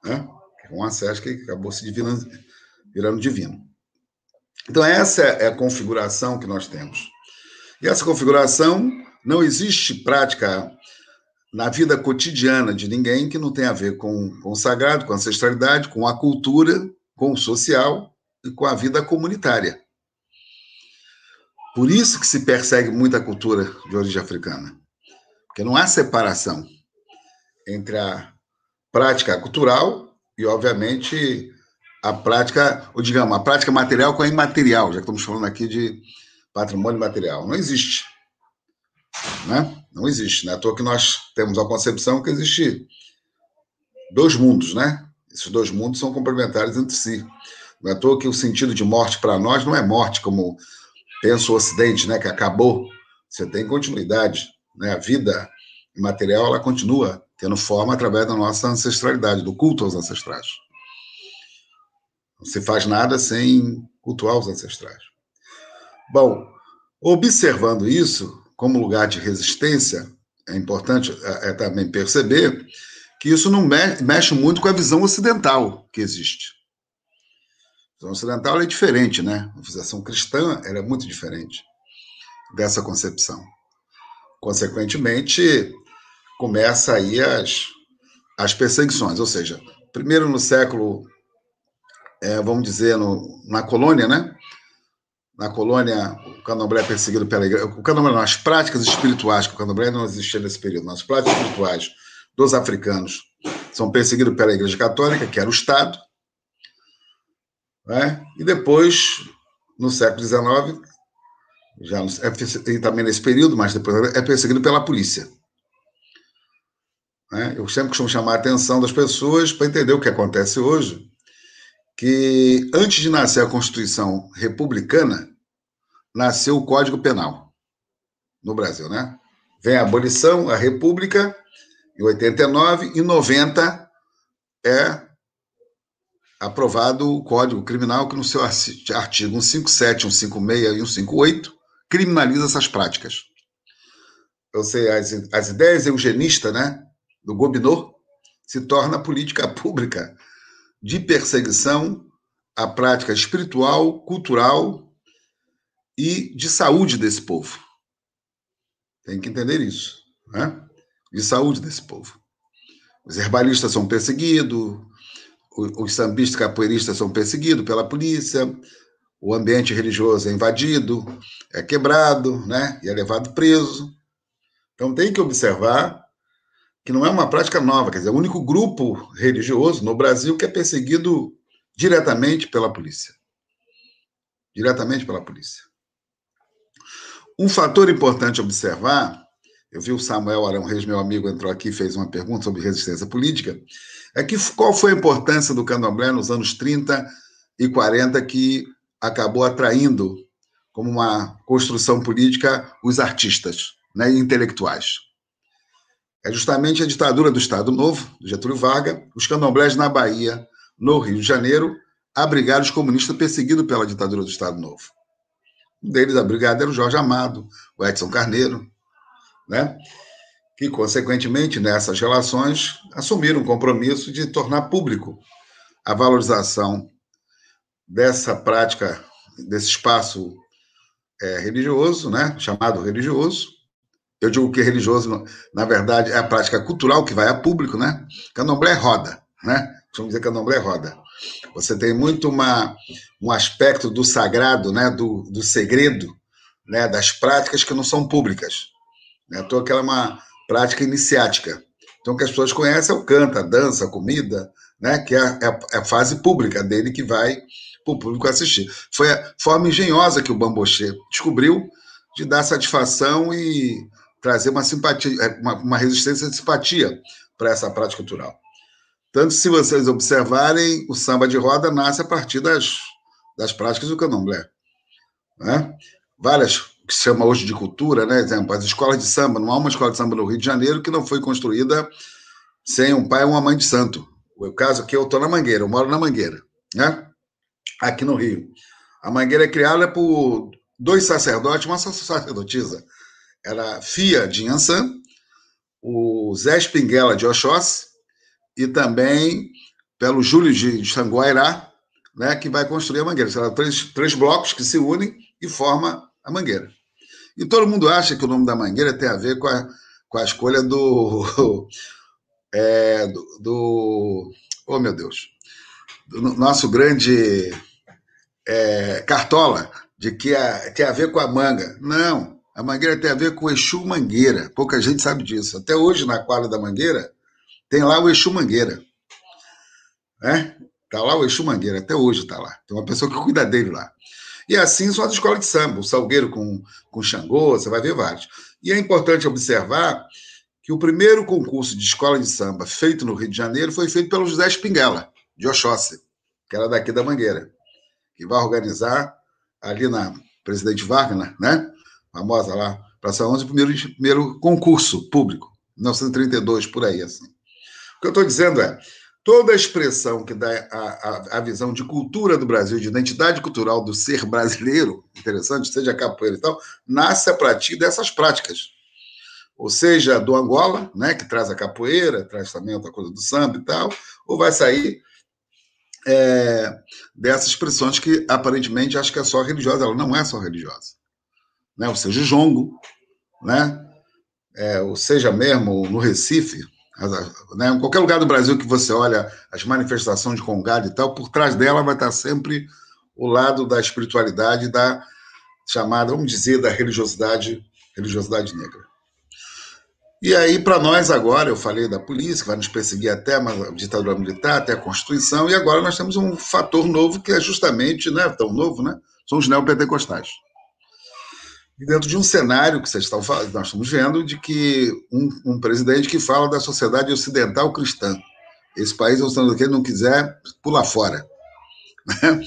Né? É um ancestro que acabou se divinando, virando divino. Então, essa é a configuração que nós temos. E essa configuração não existe prática na vida cotidiana de ninguém que não tenha a ver com, com o sagrado, com a ancestralidade, com a cultura, com o social e com a vida comunitária. Por isso que se persegue muita cultura de origem africana. Porque não há separação entre a prática cultural e, obviamente, a prática, ou digamos, a prática material com a imaterial, já que estamos falando aqui de patrimônio material. Não existe. Né? Não existe. Não é à toa que nós temos a concepção que existe dois mundos, né? Esses dois mundos são complementares entre si. Não é à toa que o sentido de morte para nós não é morte, como pensa o Ocidente, né? Que acabou. Você tem continuidade. Né? A vida material ela continua tendo forma através da nossa ancestralidade, do culto aos ancestrais. Não se faz nada sem cultuar os ancestrais. Bom, observando isso como lugar de resistência, é importante é, é também perceber que isso não mexe muito com a visão ocidental que existe. Visão ocidental é diferente, né? A visão cristã é muito diferente dessa concepção. Consequentemente, começa aí as, as perseguições, ou seja, primeiro no século, é, vamos dizer, no, na colônia, né? Na colônia, o candomblé é perseguido pela igreja. O candomblé, não, as práticas espirituais, que o candomblé não existia nesse período, mas as práticas espirituais dos africanos são perseguidos pela igreja católica, que era o Estado. Né? E depois, no século XIX, já é, também nesse período, mas depois é perseguido pela polícia. Né? Eu sempre costumo chamar a atenção das pessoas para entender o que acontece hoje, que antes de nascer a Constituição Republicana, nasceu o Código Penal no Brasil, né? Vem a abolição, a República, em 89, e 90 é aprovado o Código Criminal, que no seu artigo 157, 156 e 158 criminaliza essas práticas. Ou seja, as, as ideias eugenistas, né? do Gobineau se torna política pública de perseguição à prática espiritual, cultural e de saúde desse povo. Tem que entender isso, né? De saúde desse povo. Os herbalistas são perseguidos, os sambistas capoeiristas são perseguidos pela polícia, o ambiente religioso é invadido, é quebrado, né? E é levado preso. Então tem que observar que não é uma prática nova, quer dizer, é o único grupo religioso no Brasil que é perseguido diretamente pela polícia. Diretamente pela polícia. Um fator importante observar, eu vi o Samuel Arão Reis, meu amigo, entrou aqui e fez uma pergunta sobre resistência política, é que qual foi a importância do candomblé nos anos 30 e 40 que acabou atraindo como uma construção política os artistas né, e intelectuais. É justamente a ditadura do Estado Novo, Getúlio Vargas, os candomblés na Bahia, no Rio de Janeiro, abrigaram os comunistas perseguidos pela ditadura do Estado Novo. Um deles, abrigado, era o Jorge Amado, o Edson Carneiro, né? Que, consequentemente, nessas relações, assumiram o compromisso de tornar público a valorização dessa prática, desse espaço é, religioso, né? chamado religioso, eu digo que religioso, na verdade, é a prática cultural que vai a público, né? Candomblé é roda, né? Vamos dizer candomblé é roda. Você tem muito uma, um aspecto do sagrado, né? Do, do segredo, né? Das práticas que não são públicas. Né? Então, aquela uma prática iniciática. Então, o que as pessoas conhecem é o canto, a dança, a comida, né? Que é, é, é a fase pública dele que vai para o público assistir. Foi a forma engenhosa que o Bamboche descobriu de dar satisfação e trazer uma simpatia, é, uma, uma resistência de simpatia para essa prática cultural. Tanto se vocês observarem, o samba de roda nasce a partir das, das práticas do candomblé. Né? Várias, que se chama hoje de cultura, né? exemplo, as escolas de samba, não há uma escola de samba no Rio de Janeiro que não foi construída sem um pai ou uma mãe de santo. O caso aqui, eu estou na Mangueira, eu moro na Mangueira, né? aqui no Rio. A Mangueira é criada por dois sacerdotes, uma sacerdotisa, era Fia de Ansan, o Zé Spinguela de Oxóssi e também pelo Júlio de Sanguairá, né, que vai construir a mangueira. Serão três, três blocos que se unem e formam a mangueira. E todo mundo acha que o nome da mangueira tem a ver com a, com a escolha do, é, do, do, Oh, meu Deus! Do nosso grande é, Cartola, de que a, tem a ver com a manga. Não, a mangueira tem a ver com o Exu Mangueira. Pouca gente sabe disso. Até hoje, na quadra da mangueira, tem lá o Exu Mangueira. né? Tá lá o Exu Mangueira, até hoje está lá. Tem uma pessoa que cuida dele lá. E assim são as escolas de samba, o Salgueiro com, com Xangô, você vai ver vários. E é importante observar que o primeiro concurso de escola de samba feito no Rio de Janeiro foi feito pelo José Espinguela, de Oxóssi, que era daqui da Mangueira, que vai organizar ali na Presidente Wagner, né? Famosa lá, Praça 11, o primeiro, primeiro concurso público, 1932, por aí, assim. O que eu estou dizendo é, toda a expressão que dá a, a, a, visão de cultura do Brasil, de identidade cultural do ser brasileiro, interessante, seja capoeira e tal, nasce a partir dessas práticas. Ou seja, do Angola, né, que traz a capoeira, traz também outra coisa do samba e tal, ou vai sair é, dessas expressões que aparentemente acho que é só religiosa, ela não é só religiosa. Né? Ou seja, o jongo, né? É, ou seja mesmo no Recife, né? em qualquer lugar do Brasil que você olha as manifestações de congado e tal, por trás dela vai estar sempre o lado da espiritualidade, da chamada, vamos dizer, da religiosidade, religiosidade negra. E aí, para nós agora, eu falei da polícia, que vai nos perseguir até a ditadura militar, até a Constituição, e agora nós temos um fator novo que é justamente, não é tão novo, né? São os neopentecostais. Dentro de um cenário que vocês estão nós estamos vendo, de que um, um presidente que fala da sociedade ocidental cristã. Esse país, se ele não quiser, pula fora. Né?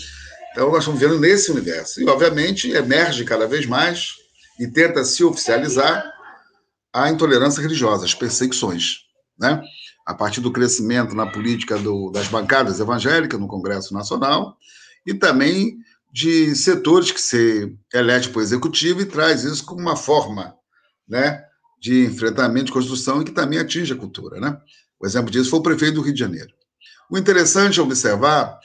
Então, nós estamos vendo nesse universo. E, obviamente, emerge cada vez mais e tenta se oficializar a intolerância religiosa, as perseguições, né? a partir do crescimento na política do, das bancadas evangélicas no Congresso Nacional e também de setores que se elege para o executivo e traz isso como uma forma né, de enfrentamento, de construção e que também atinge a cultura. Né? O exemplo disso foi o prefeito do Rio de Janeiro. O interessante a observar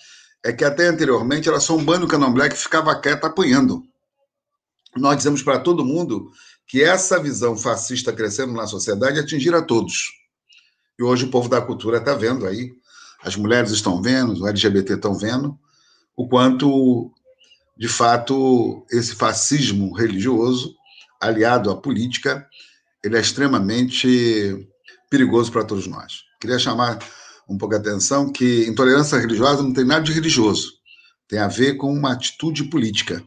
é que até anteriormente era só um bando candomblé que ficava quieto apanhando. Nós dizemos para todo mundo que essa visão fascista crescendo na sociedade atingir a todos. E hoje o povo da cultura está vendo aí, as mulheres estão vendo, os LGBT estão vendo, o quanto, de fato, esse fascismo religioso, aliado à política, ele é extremamente perigoso para todos nós. Queria chamar um pouco a atenção que intolerância religiosa não tem nada de religioso, tem a ver com uma atitude política.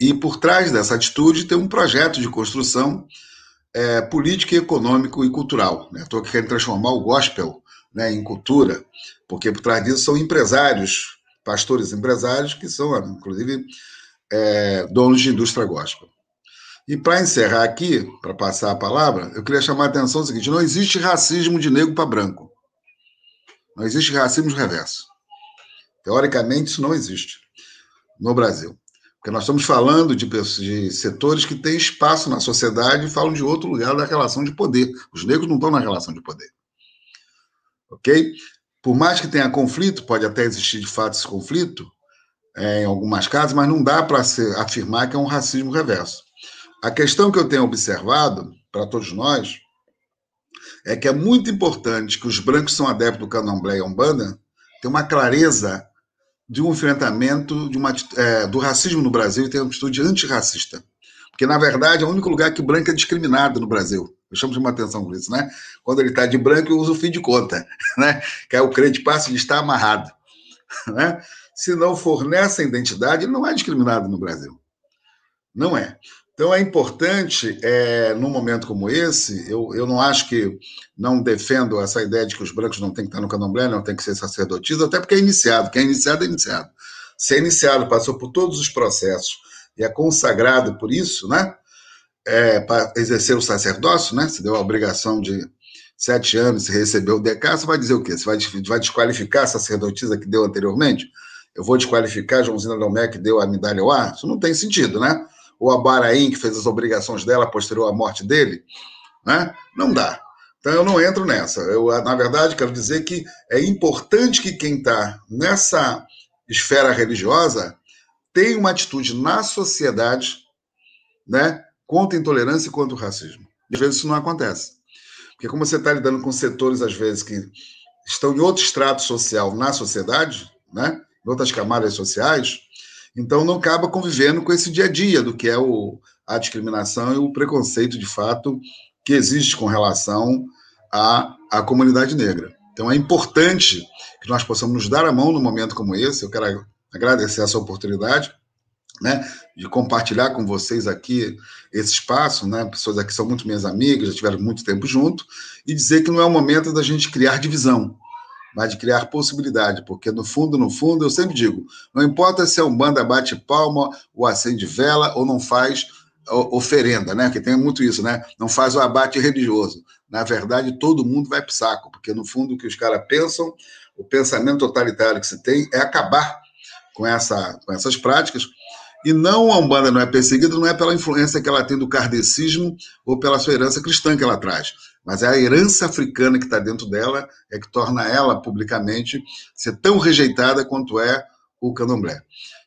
E por trás dessa atitude tem um projeto de construção é, política, econômico e cultural. Né? querendo transformar o gospel né, em cultura, porque por trás disso são empresários, pastores empresários, que são, inclusive, é, donos de indústria gospel. E para encerrar aqui, para passar a palavra, eu queria chamar a atenção o seguinte: não existe racismo de negro para branco. Não existe racismo reverso. Teoricamente, isso não existe no Brasil. Porque nós estamos falando de, de setores que têm espaço na sociedade e falam de outro lugar da relação de poder. Os negros não estão na relação de poder. Ok? Por mais que tenha conflito, pode até existir de fato esse conflito, é, em algumas casas, mas não dá para afirmar que é um racismo reverso. A questão que eu tenho observado, para todos nós, é que é muito importante que os brancos são adeptos do candomblé e umbanda tenham uma clareza de um enfrentamento de uma, é, do racismo no Brasil e ter uma atitude antirracista. Porque, na verdade, é o único lugar que branco é discriminado no Brasil. Eu chamo de uma atenção com isso, né? Quando ele está de branco, eu uso o fim de conta, né? Que é o crente passe de estar amarrado. Né? Se não for nessa identidade, não é discriminado no Brasil. Não é. Então é importante, é, num momento como esse, eu, eu não acho que não defendo essa ideia de que os brancos não têm que estar no candomblé, não tem que ser sacerdotisas, até porque é iniciado. Quem é iniciado é iniciado. Se é iniciado, passou por todos os processos e é consagrado por isso, né? É, para exercer o sacerdócio, né? Se deu a obrigação de sete anos, se recebeu o DK, você vai dizer o quê? Você vai, vai desqualificar a sacerdotisa que deu anteriormente? Eu vou desqualificar a Joãozina Domé que deu a medalha ao ar? Isso não tem sentido, né? o Abaraim, que fez as obrigações dela posterior à morte dele, né? Não dá. Então eu não entro nessa. Eu, na verdade, quero dizer que é importante que quem está nessa esfera religiosa tenha uma atitude na sociedade, né, contra a intolerância e contra o racismo. Às vezes isso não acontece. Porque como você está lidando com setores, às vezes, que estão em outro estrato social na sociedade, né, em outras camadas sociais, então, não acaba convivendo com esse dia a dia do que é o, a discriminação e o preconceito, de fato, que existe com relação à, à comunidade negra. Então é importante que nós possamos nos dar a mão num momento como esse. Eu quero agradecer essa oportunidade, né, de compartilhar com vocês aqui esse espaço, né, pessoas aqui são muito minhas amigas, já tiveram muito tempo junto, e dizer que não é o momento da gente criar divisão, mas de criar possibilidade, porque no fundo, no fundo, eu sempre digo, não importa se a Umbanda bate palma, ou acende vela, ou não faz oferenda, né? Que tem muito isso, né? Não faz o abate religioso. Na verdade, todo mundo vai para o saco, porque no fundo o que os caras pensam, o pensamento totalitário que se tem é acabar com, essa, com essas práticas. E não a Umbanda não é perseguida, não é pela influência que ela tem do kardecismo ou pela sua herança cristã que ela traz, mas é a herança africana que está dentro dela é que torna ela publicamente ser tão rejeitada quanto é o candomblé.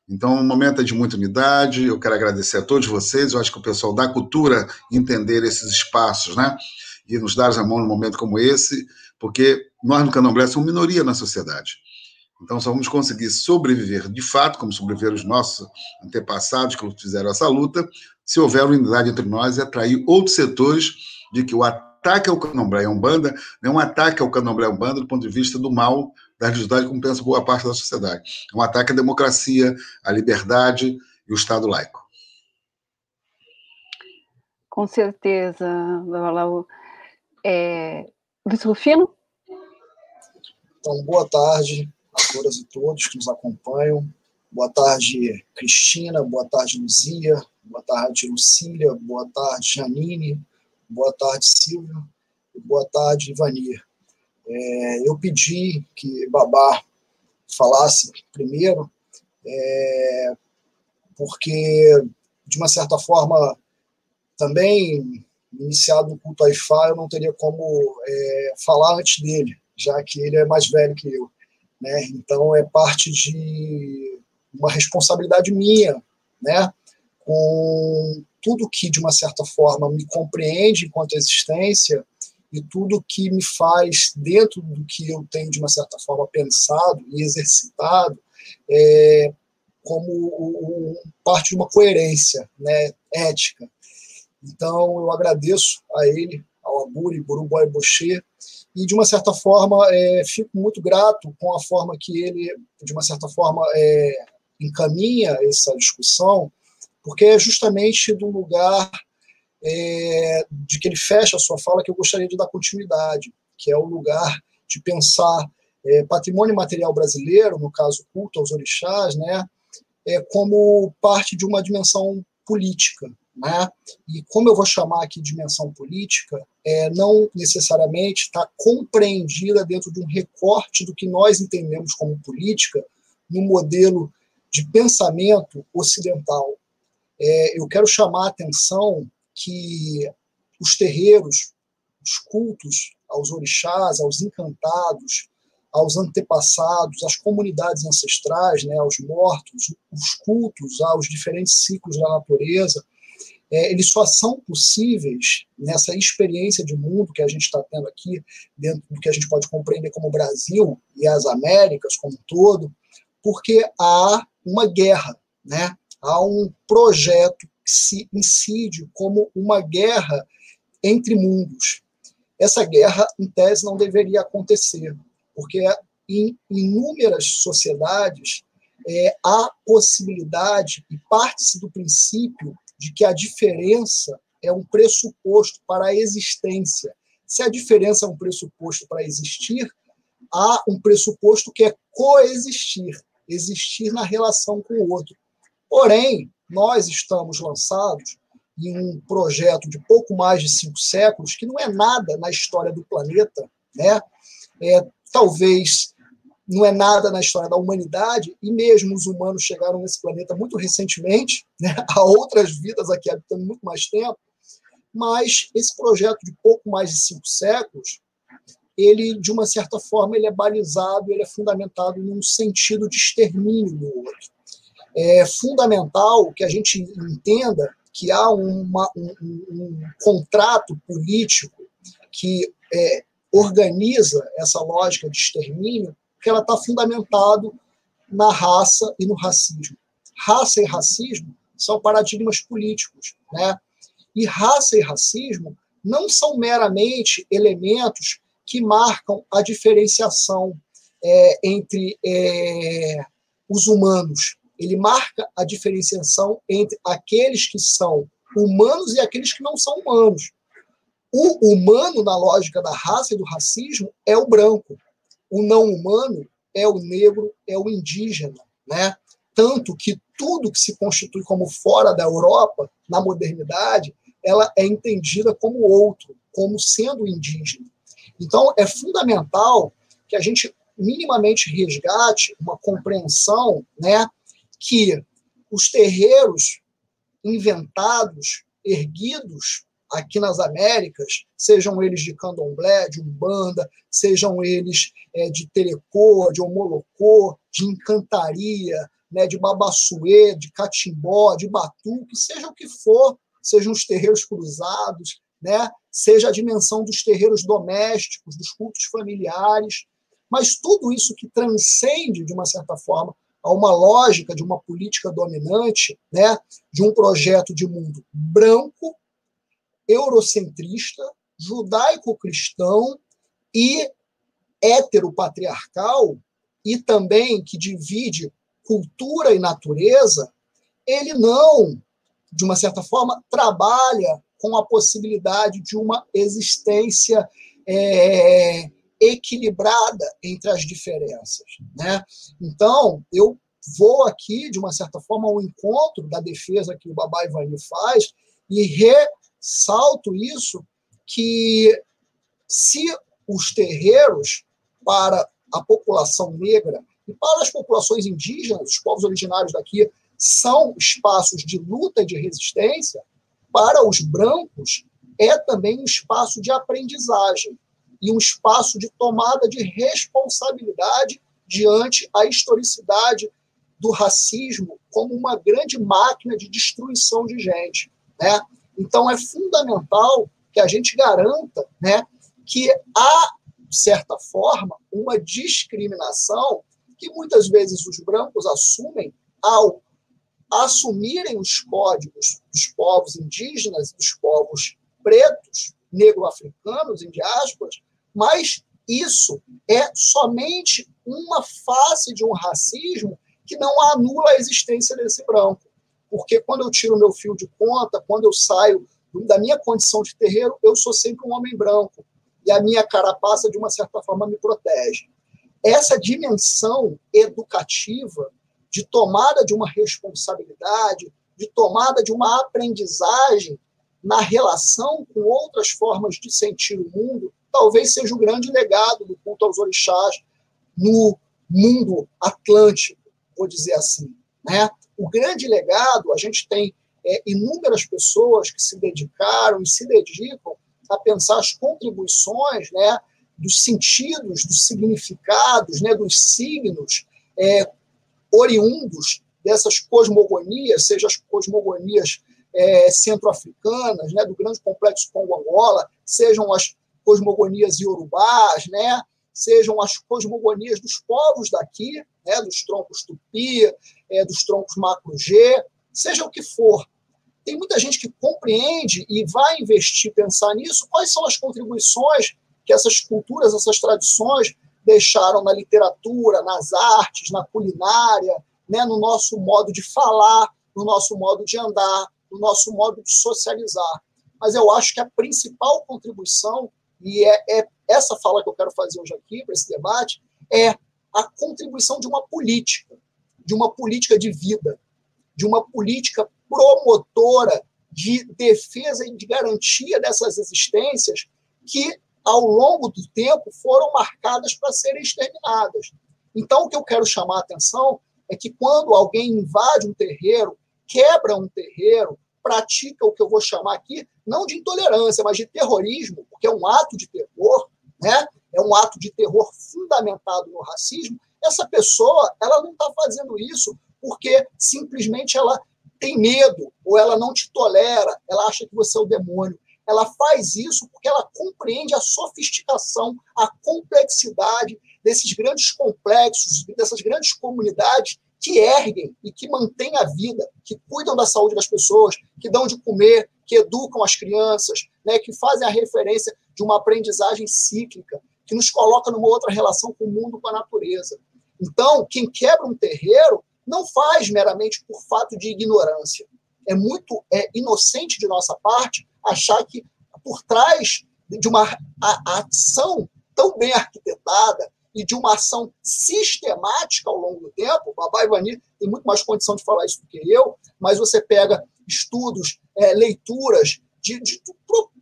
Então, um momento é de muita unidade. Eu quero agradecer a todos vocês. Eu acho que o pessoal da cultura entender esses espaços, né? E nos dar a mão num momento como esse, porque nós no Candomblé somos minoria na sociedade. Então, só vamos conseguir sobreviver de fato, como sobreviveram os nossos antepassados que fizeram essa luta, se houver unidade entre nós e atrair outros setores de que o ataque ao candomblé e umbanda não é um ataque ao candomblé e umbanda do ponto de vista do mal da religiosidade, como pensa boa parte da sociedade. É um ataque à democracia, à liberdade e o Estado laico. Com certeza, Babalau. É... Luiz Rufino? Então, boa tarde a todas e todos que nos acompanham. Boa tarde, Cristina. Boa tarde, Luzia. Boa tarde, Lucília. Boa tarde, Janine. Boa tarde, Silvio. Boa tarde, Ivanir. É, eu pedi que Babá falasse primeiro, é, porque, de uma certa forma, também iniciado no culto Aifá, eu não teria como é, falar antes dele, já que ele é mais velho que eu. Né? Então é parte de uma responsabilidade minha, né? com tudo que de uma certa forma me compreende enquanto existência e tudo que me faz dentro do que eu tenho de uma certa forma pensado e exercitado é, como parte de uma coerência, né, ética. Então eu agradeço a ele, ao Aburi, Buruboy Boché, e de uma certa forma é, fico muito grato com a forma que ele, de uma certa forma, é, encaminha essa discussão, porque é justamente do lugar é, de que ele fecha a sua fala que eu gostaria de dar continuidade, que é o lugar de pensar é, patrimônio material brasileiro, no caso culto aos orixás, né, é, como parte de uma dimensão política, né? E como eu vou chamar aqui dimensão política, é, não necessariamente está compreendida dentro de um recorte do que nós entendemos como política no modelo de pensamento ocidental. É, eu quero chamar a atenção que os terreiros, os cultos aos orixás, aos encantados, aos antepassados, às comunidades ancestrais, né, aos mortos, os cultos aos diferentes ciclos da natureza, é, eles só são possíveis nessa experiência de mundo que a gente está tendo aqui, dentro do que a gente pode compreender como Brasil e as Américas como um todo, porque há uma guerra, né? há um projeto que se incide como uma guerra entre mundos. Essa guerra, em tese, não deveria acontecer, porque em inúmeras sociedades é, há possibilidade e parte-se do princípio de que a diferença é um pressuposto para a existência. Se a diferença é um pressuposto para existir, há um pressuposto que é coexistir, existir na relação com o outro. Porém, nós estamos lançados em um projeto de pouco mais de cinco séculos, que não é nada na história do planeta, né? É, talvez não é nada na história da humanidade, e mesmo os humanos chegaram nesse planeta muito recentemente, né? há outras vidas aqui habitando muito mais tempo, mas esse projeto de pouco mais de cinco séculos, ele, de uma certa forma, ele é balizado, ele é fundamentado num sentido de extermínio do outro é fundamental que a gente entenda que há uma, um, um, contrato político que é, organiza essa lógica de extermínio, que ela está fundamentado na raça e no racismo. Raça e racismo são paradigmas políticos, né? E raça e racismo não são meramente elementos que marcam a diferenciação é, entre é, os humanos. Ele marca a diferenciação entre aqueles que são humanos e aqueles que não são humanos. O humano, na lógica da raça e do racismo, é o branco. O não humano é o negro, é o indígena. Né? Tanto que tudo que se constitui como fora da Europa, na modernidade, ela é entendida como outro, como sendo indígena. Então, é fundamental que a gente minimamente resgate uma compreensão né, que os terreiros inventados, erguidos aqui nas Américas, sejam eles de candomblé, de umbanda, sejam eles é, de telecô, de homolocô, de encantaria, né, de babassuê, de catimbó, de batuque, seja o que for, sejam os terreiros cruzados, né, seja a dimensão dos terreiros domésticos, dos cultos familiares, mas tudo isso que transcende, de uma certa forma, a uma lógica de uma política dominante, né, de um projeto de mundo branco, eurocentrista, judaico-cristão e heteropatriarcal, e também que divide cultura e natureza, ele não, de uma certa forma, trabalha com a possibilidade de uma existência é, equilibrada entre as diferenças. Né? Então, eu vou aqui, de uma certa forma, ao encontro da defesa que o Babá Ivani faz e ressalto isso, que se os terreiros para a população negra e para as populações indígenas, os povos originários daqui, são espaços de luta e de resistência, para os brancos é também um espaço de aprendizagem e um espaço de tomada de responsabilidade diante a historicidade do racismo como uma grande máquina de destruição de gente, né? Então é fundamental que a gente garanta, né, que há de certa forma uma discriminação que muitas vezes os brancos assumem ao assumirem os códigos dos povos indígenas, dos povos pretos, negro-africanos, em diásporas, mas isso é somente uma face de um racismo que não anula a existência desse branco. Porque quando eu tiro meu fio de conta, quando eu saio da minha condição de terreiro, eu sou sempre um homem branco. E a minha carapaça, de uma certa forma, me protege. Essa dimensão educativa de tomada de uma responsabilidade, de tomada de uma aprendizagem na relação com outras formas de sentir o mundo, talvez seja o grande legado do culto aos orixás no mundo atlântico, vou dizer assim. Né? O grande legado, a gente tem é, inúmeras pessoas que se dedicaram e se dedicam a pensar as contribuições né, dos sentidos, dos significados, né, dos signos é, oriundos dessas cosmogonias, seja as cosmogonias é, centro-africanas, né, do grande complexo Congo-Angola, sejam as cosmogonias iorubás, né, sejam as cosmogonias dos povos daqui, né, dos troncos tupi, é, dos troncos macro-G, seja o que for. Tem muita gente que compreende e vai investir, pensar nisso, quais são as contribuições que essas culturas, essas tradições deixaram na literatura, nas artes, na culinária, né, no nosso modo de falar, no nosso modo de andar, no nosso modo de socializar. Mas eu acho que a principal contribuição, e é, é essa fala que eu quero fazer hoje aqui, para esse debate, é a contribuição de uma política, de uma política de vida, de uma política promotora de defesa e de garantia dessas existências que ao longo do tempo, foram marcadas para serem exterminadas. Então, o que eu quero chamar a atenção é que quando alguém invade um terreiro, quebra um terreiro, pratica o que eu vou chamar aqui, não de intolerância, mas de terrorismo, porque é um ato de terror, né? é um ato de terror fundamentado no racismo, essa pessoa ela não está fazendo isso porque simplesmente ela tem medo ou ela não te tolera, ela acha que você é o demônio ela faz isso porque ela compreende a sofisticação, a complexidade desses grandes complexos, dessas grandes comunidades que erguem e que mantêm a vida, que cuidam da saúde das pessoas, que dão de comer, que educam as crianças, né, que fazem a referência de uma aprendizagem cíclica, que nos coloca numa outra relação com o mundo, com a natureza. Então, quem quebra um terreiro não faz meramente por fato de ignorância. É muito é, inocente de nossa parte achar que por trás de uma ação tão bem arquitetada e de uma ação sistemática ao longo do tempo, o Babá Ivani tem muito mais condição de falar isso do que eu, mas você pega estudos, é, leituras de, de, do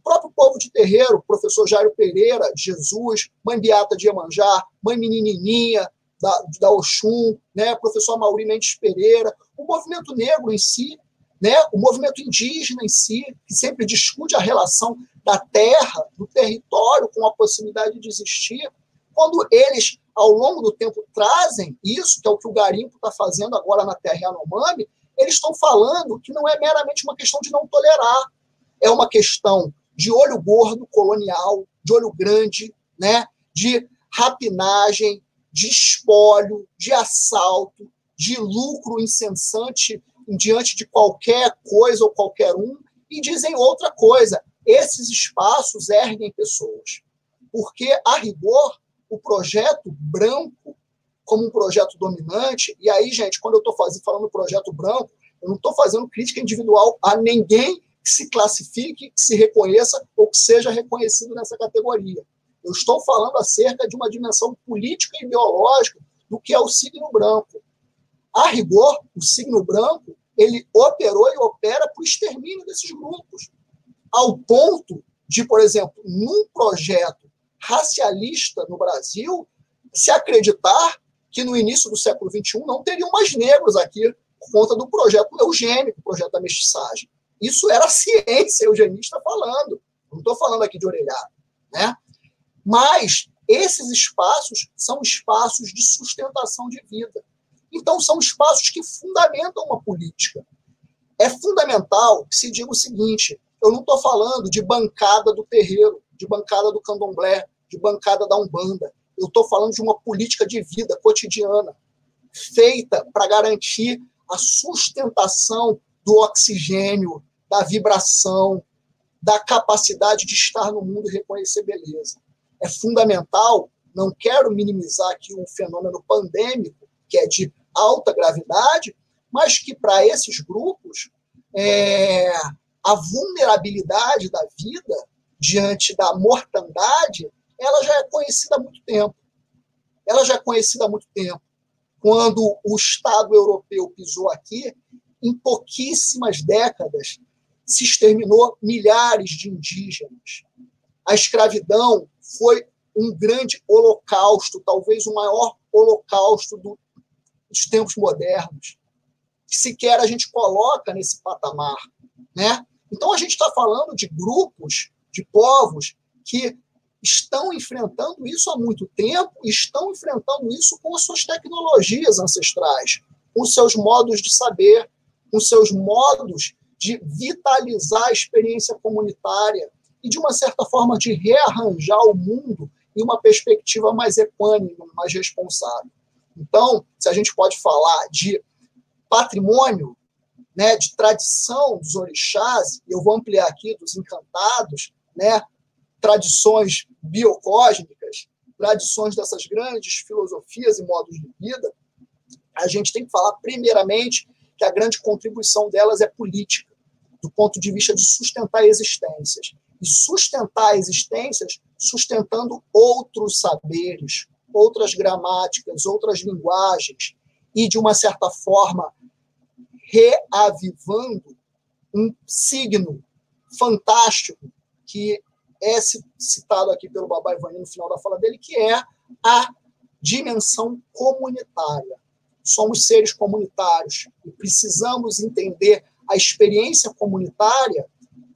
próprio povo de terreiro, professor Jairo Pereira, Jesus, mãe Beata de Iemanjá, mãe Menininha, da, da Oxum, né, professor Mauri Mendes Pereira, o movimento negro em si, né, o movimento indígena em si, que sempre discute a relação da terra, do território, com a possibilidade de existir, quando eles, ao longo do tempo, trazem isso, que é o que o garimpo está fazendo agora na terra Yanomami, eles estão falando que não é meramente uma questão de não tolerar, é uma questão de olho gordo colonial, de olho grande, né, de rapinagem, de espólio, de assalto, de lucro incessante diante de qualquer coisa ou qualquer um, e dizem outra coisa: esses espaços erguem pessoas. Porque, a rigor, o projeto branco, como um projeto dominante, e aí, gente, quando eu estou falando projeto branco, eu não estou fazendo crítica individual a ninguém que se classifique, que se reconheça ou que seja reconhecido nessa categoria. Eu estou falando acerca de uma dimensão política e ideológica do que é o signo branco. A rigor, o signo branco ele operou e opera para o extermínio desses grupos, ao ponto de, por exemplo, num projeto racialista no Brasil, se acreditar que no início do século XXI não teriam mais negros aqui por conta do projeto eugênico, o projeto da mestiçagem. Isso era ciência eugenista falando. Não estou falando aqui de orelhado. Né? Mas esses espaços são espaços de sustentação de vida. Então, são espaços que fundamentam uma política. É fundamental que se diga o seguinte: eu não estou falando de bancada do terreiro, de bancada do candomblé, de bancada da Umbanda. Eu estou falando de uma política de vida cotidiana, feita para garantir a sustentação do oxigênio, da vibração, da capacidade de estar no mundo e reconhecer beleza é fundamental. Não quero minimizar aqui um fenômeno pandêmico, que é de alta gravidade, mas que para esses grupos é, a vulnerabilidade da vida diante da mortandade ela já é conhecida há muito tempo. Ela já é conhecida há muito tempo. Quando o Estado europeu pisou aqui, em pouquíssimas décadas se exterminou milhares de indígenas. A escravidão foi um grande holocausto, talvez o maior holocausto do, dos tempos modernos, que sequer a gente coloca nesse patamar. Né? Então, a gente está falando de grupos, de povos que estão enfrentando isso há muito tempo estão enfrentando isso com as suas tecnologias ancestrais, com seus modos de saber, com seus modos de vitalizar a experiência comunitária, e, de uma certa forma, de rearranjar o mundo em uma perspectiva mais equânime, mais responsável. Então, se a gente pode falar de patrimônio, né, de tradição dos orixás, eu vou ampliar aqui dos encantados, né, tradições biocósmicas, tradições dessas grandes filosofias e modos de vida, a gente tem que falar, primeiramente, que a grande contribuição delas é política, do ponto de vista de sustentar existências e sustentar existências sustentando outros saberes, outras gramáticas, outras linguagens, e, de uma certa forma, reavivando um signo fantástico que é citado aqui pelo Babá Ivani no final da fala dele, que é a dimensão comunitária. Somos seres comunitários e precisamos entender a experiência comunitária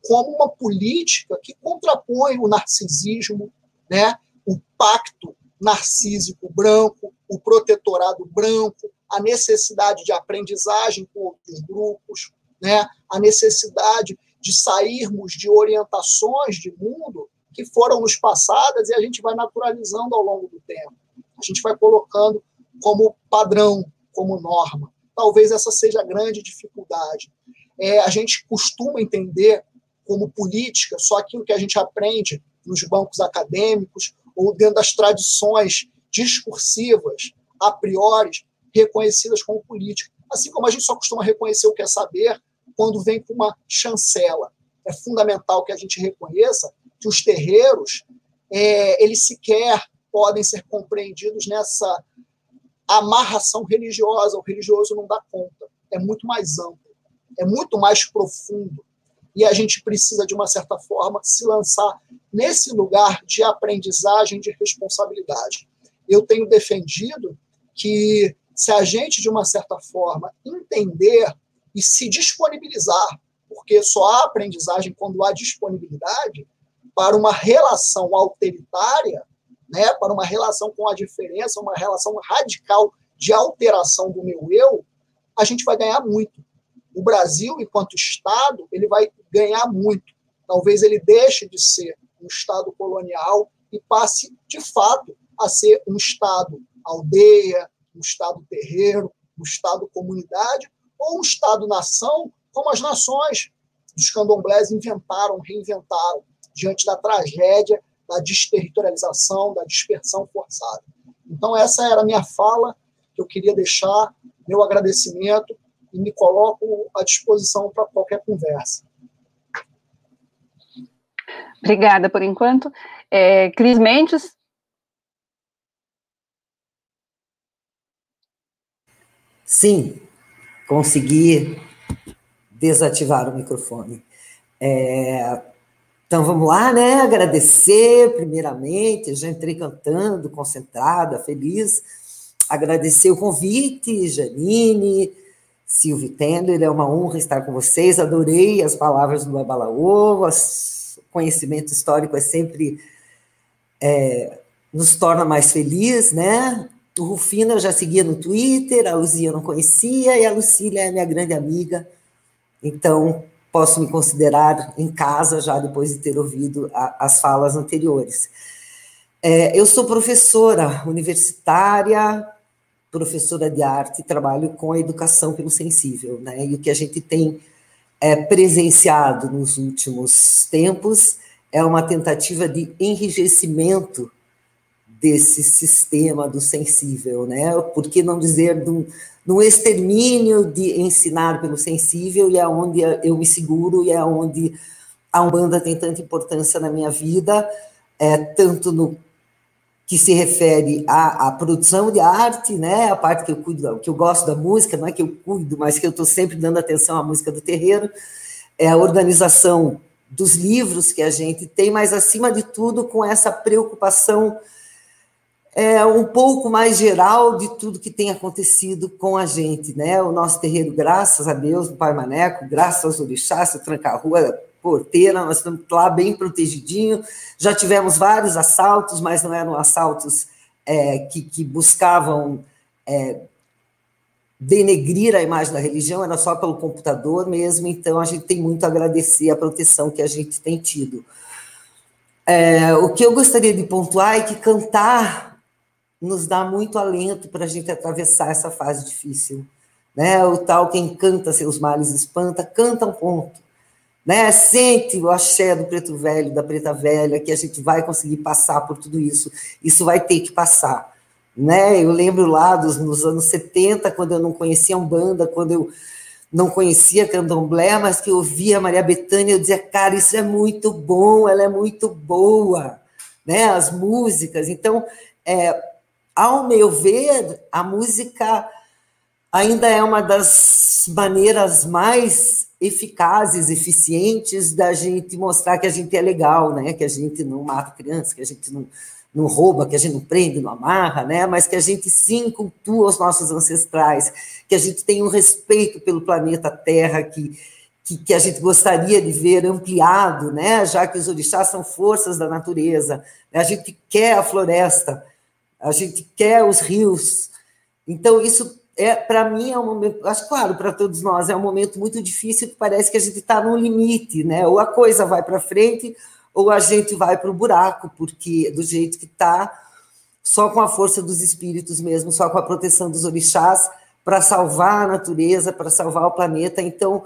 como uma política que contrapõe o narcisismo, né? o pacto narcísico branco, o protetorado branco, a necessidade de aprendizagem com outros grupos, né? a necessidade de sairmos de orientações de mundo que foram nos passadas e a gente vai naturalizando ao longo do tempo. A gente vai colocando como padrão, como norma. Talvez essa seja a grande dificuldade. É, a gente costuma entender como política só aquilo que a gente aprende nos bancos acadêmicos ou dentro das tradições discursivas, a priori, reconhecidas como política. Assim como a gente só costuma reconhecer o que é saber quando vem com uma chancela. É fundamental que a gente reconheça que os terreiros, é, eles sequer podem ser compreendidos nessa amarração religiosa. O religioso não dá conta. É muito mais amplo, é muito mais profundo. E a gente precisa, de uma certa forma, se lançar nesse lugar de aprendizagem, de responsabilidade. Eu tenho defendido que, se a gente, de uma certa forma, entender e se disponibilizar, porque só há aprendizagem quando há disponibilidade, para uma relação autoritária, né, para uma relação com a diferença, uma relação radical de alteração do meu eu, a gente vai ganhar muito. O Brasil, enquanto Estado, ele vai ganhar muito. Talvez ele deixe de ser um Estado colonial e passe, de fato, a ser um Estado aldeia, um Estado terreiro, um Estado comunidade, ou um Estado-nação, como as nações dos candomblés inventaram, reinventaram, diante da tragédia da desterritorialização, da dispersão forçada. Então, essa era a minha fala, que eu queria deixar, meu agradecimento, e me coloco à disposição para qualquer conversa. Obrigada por enquanto. É, Cris Mendes. Sim, consegui desativar o microfone. É, então vamos lá, né? Agradecer primeiramente, já entrei cantando, concentrada, feliz. Agradecer o convite, Janine, Silvio Tender, é uma honra estar com vocês. Adorei as palavras do Babalaô, o conhecimento histórico é sempre é, nos torna mais feliz, né? O Rufino eu já seguia no Twitter, a Luzia eu não conhecia, e a Lucília é minha grande amiga, então posso me considerar em casa já depois de ter ouvido a, as falas anteriores. É, eu sou professora universitária, professora de arte, trabalho com a educação pelo sensível, né? E o que a gente tem é, presenciado nos últimos tempos é uma tentativa de enrijecimento desse sistema do sensível, né? Por que não dizer de um, extermínio de ensinar pelo sensível e é onde eu me seguro e é onde a Umbanda tem tanta importância na minha vida, é, tanto no que se refere à, à, produção de arte, né, a parte que eu cuido, que eu gosto da música, não é que eu cuido, mas que eu estou sempre dando atenção à música do terreiro, é a organização dos livros que a gente tem, mas acima de tudo com essa preocupação é, um pouco mais geral de tudo que tem acontecido com a gente, né? O nosso terreiro, graças a Deus, no Pai Maneco, graças aos orixás, o tranca-rua, porteira, nós estamos lá bem protegidinho. Já tivemos vários assaltos, mas não eram assaltos é, que, que, buscavam é, denegrir a imagem da religião, era só pelo computador mesmo. Então, a gente tem muito a agradecer a proteção que a gente tem tido. É, o que eu gostaria de pontuar é que cantar nos dá muito alento para a gente atravessar essa fase difícil. Né? O tal quem canta seus males espanta, canta um ponto. Né? Sente o axé do preto velho, da preta velha, que a gente vai conseguir passar por tudo isso. Isso vai ter que passar. Né? Eu lembro lá dos, nos anos 70, quando eu não conhecia Umbanda, quando eu não conhecia Candomblé, mas que eu ouvia Maria Bethânia, eu dizia, cara, isso é muito bom, ela é muito boa, né? As músicas. Então, é, ao meu ver, a música ainda é uma das maneiras mais eficazes, eficientes da gente mostrar que a gente é legal, né? Que a gente não mata criança, que a gente não, não rouba, que a gente não prende, não amarra, né? Mas que a gente sim cultua os nossos ancestrais, que a gente tem um respeito pelo planeta Terra que que, que, a gente gostaria de ver ampliado, né? Já que os orixás são forças da natureza, a gente quer a floresta, a gente quer os rios. Então, isso é para mim é um momento, acho claro, para todos nós é um momento muito difícil que parece que a gente está no limite, né? Ou a coisa vai para frente, ou a gente vai para o buraco, porque do jeito que está, só com a força dos espíritos mesmo, só com a proteção dos orixás, para salvar a natureza, para salvar o planeta. Então,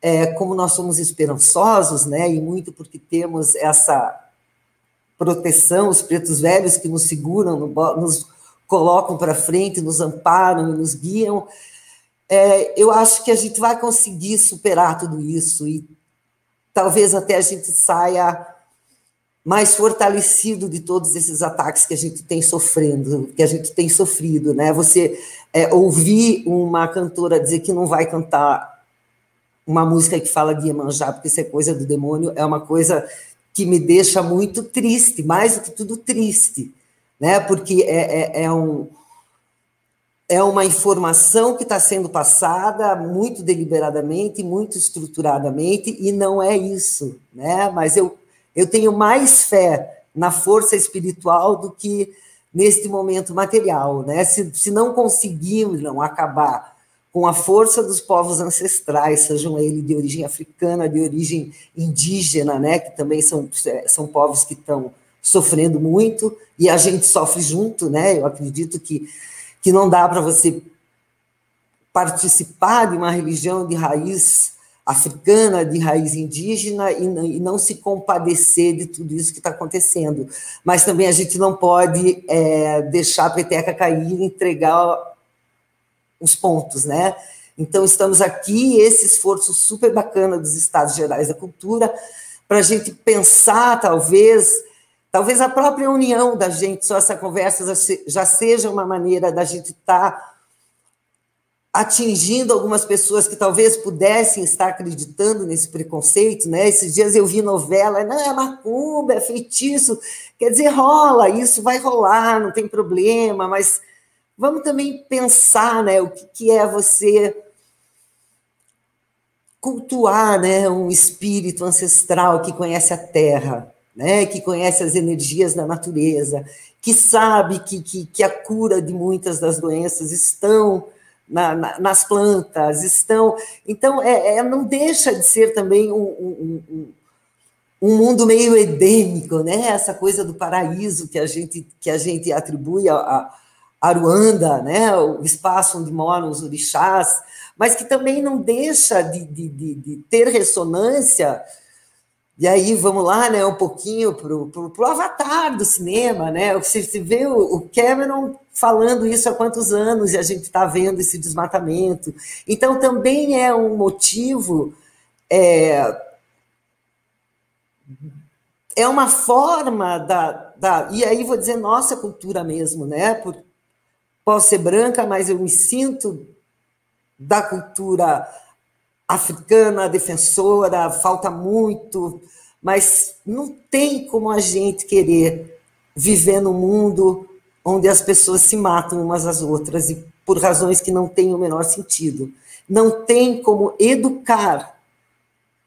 é, como nós somos esperançosos, né? E muito porque temos essa proteção, os pretos velhos que nos seguram, nos colocam para frente, nos amparam e nos guiam. É, eu acho que a gente vai conseguir superar tudo isso e talvez até a gente saia mais fortalecido de todos esses ataques que a gente tem sofrendo, que a gente tem sofrido, né? Você é, ouvir uma cantora dizer que não vai cantar uma música que fala de Iemanjá, porque isso é coisa do demônio, é uma coisa que me deixa muito triste, mais do que tudo triste, né? Porque é, é, é um, é uma informação que está sendo passada muito deliberadamente, muito estruturadamente, e não é isso, né? Mas eu eu tenho mais fé na força espiritual do que neste momento material, né? Se, se não conseguirmos não acabar com a força dos povos ancestrais, sejam eles de origem africana, de origem indígena, né? Que também são, são povos que estão sofrendo muito e a gente sofre junto, né? Eu acredito que, que não dá para você participar de uma religião de raiz africana, de raiz indígena, e não, e não se compadecer de tudo isso que está acontecendo. Mas também a gente não pode é, deixar a peteca cair e entregar os pontos, né? Então, estamos aqui, esse esforço super bacana dos Estados Gerais da Cultura, para a gente pensar, talvez, talvez a própria união da gente, só essa conversa já seja uma maneira da gente estar tá atingindo algumas pessoas que talvez pudessem estar acreditando nesse preconceito, né? Esses dias eu vi novela, não, é macumba, é feitiço, quer dizer, rola, isso vai rolar, não tem problema, mas vamos também pensar, né, o que, é você cultuar, né, um espírito ancestral que conhece a terra, né, que conhece as energias da natureza, que sabe que, que, que a cura de muitas das doenças estão na, na, nas plantas, estão. Então, é, é, não deixa de ser também um, um, um, um, mundo meio edênico, né? Essa coisa do paraíso que a gente, que a gente atribui a, a Aruanda, né? o espaço onde moram os orixás, mas que também não deixa de, de, de, de ter ressonância e aí vamos lá, né, um pouquinho para o avatar do cinema, né? Você, você vê o, o, Cameron falando isso há quantos anos e a gente está vendo esse desmatamento. Então também é um motivo, é, é uma forma da, da. E aí vou dizer nossa cultura mesmo, né? Por, posso ser branca, mas eu me sinto da cultura africana, defensora, falta muito, mas não tem como a gente querer viver num mundo onde as pessoas se matam umas às outras e por razões que não têm o menor sentido. Não tem como educar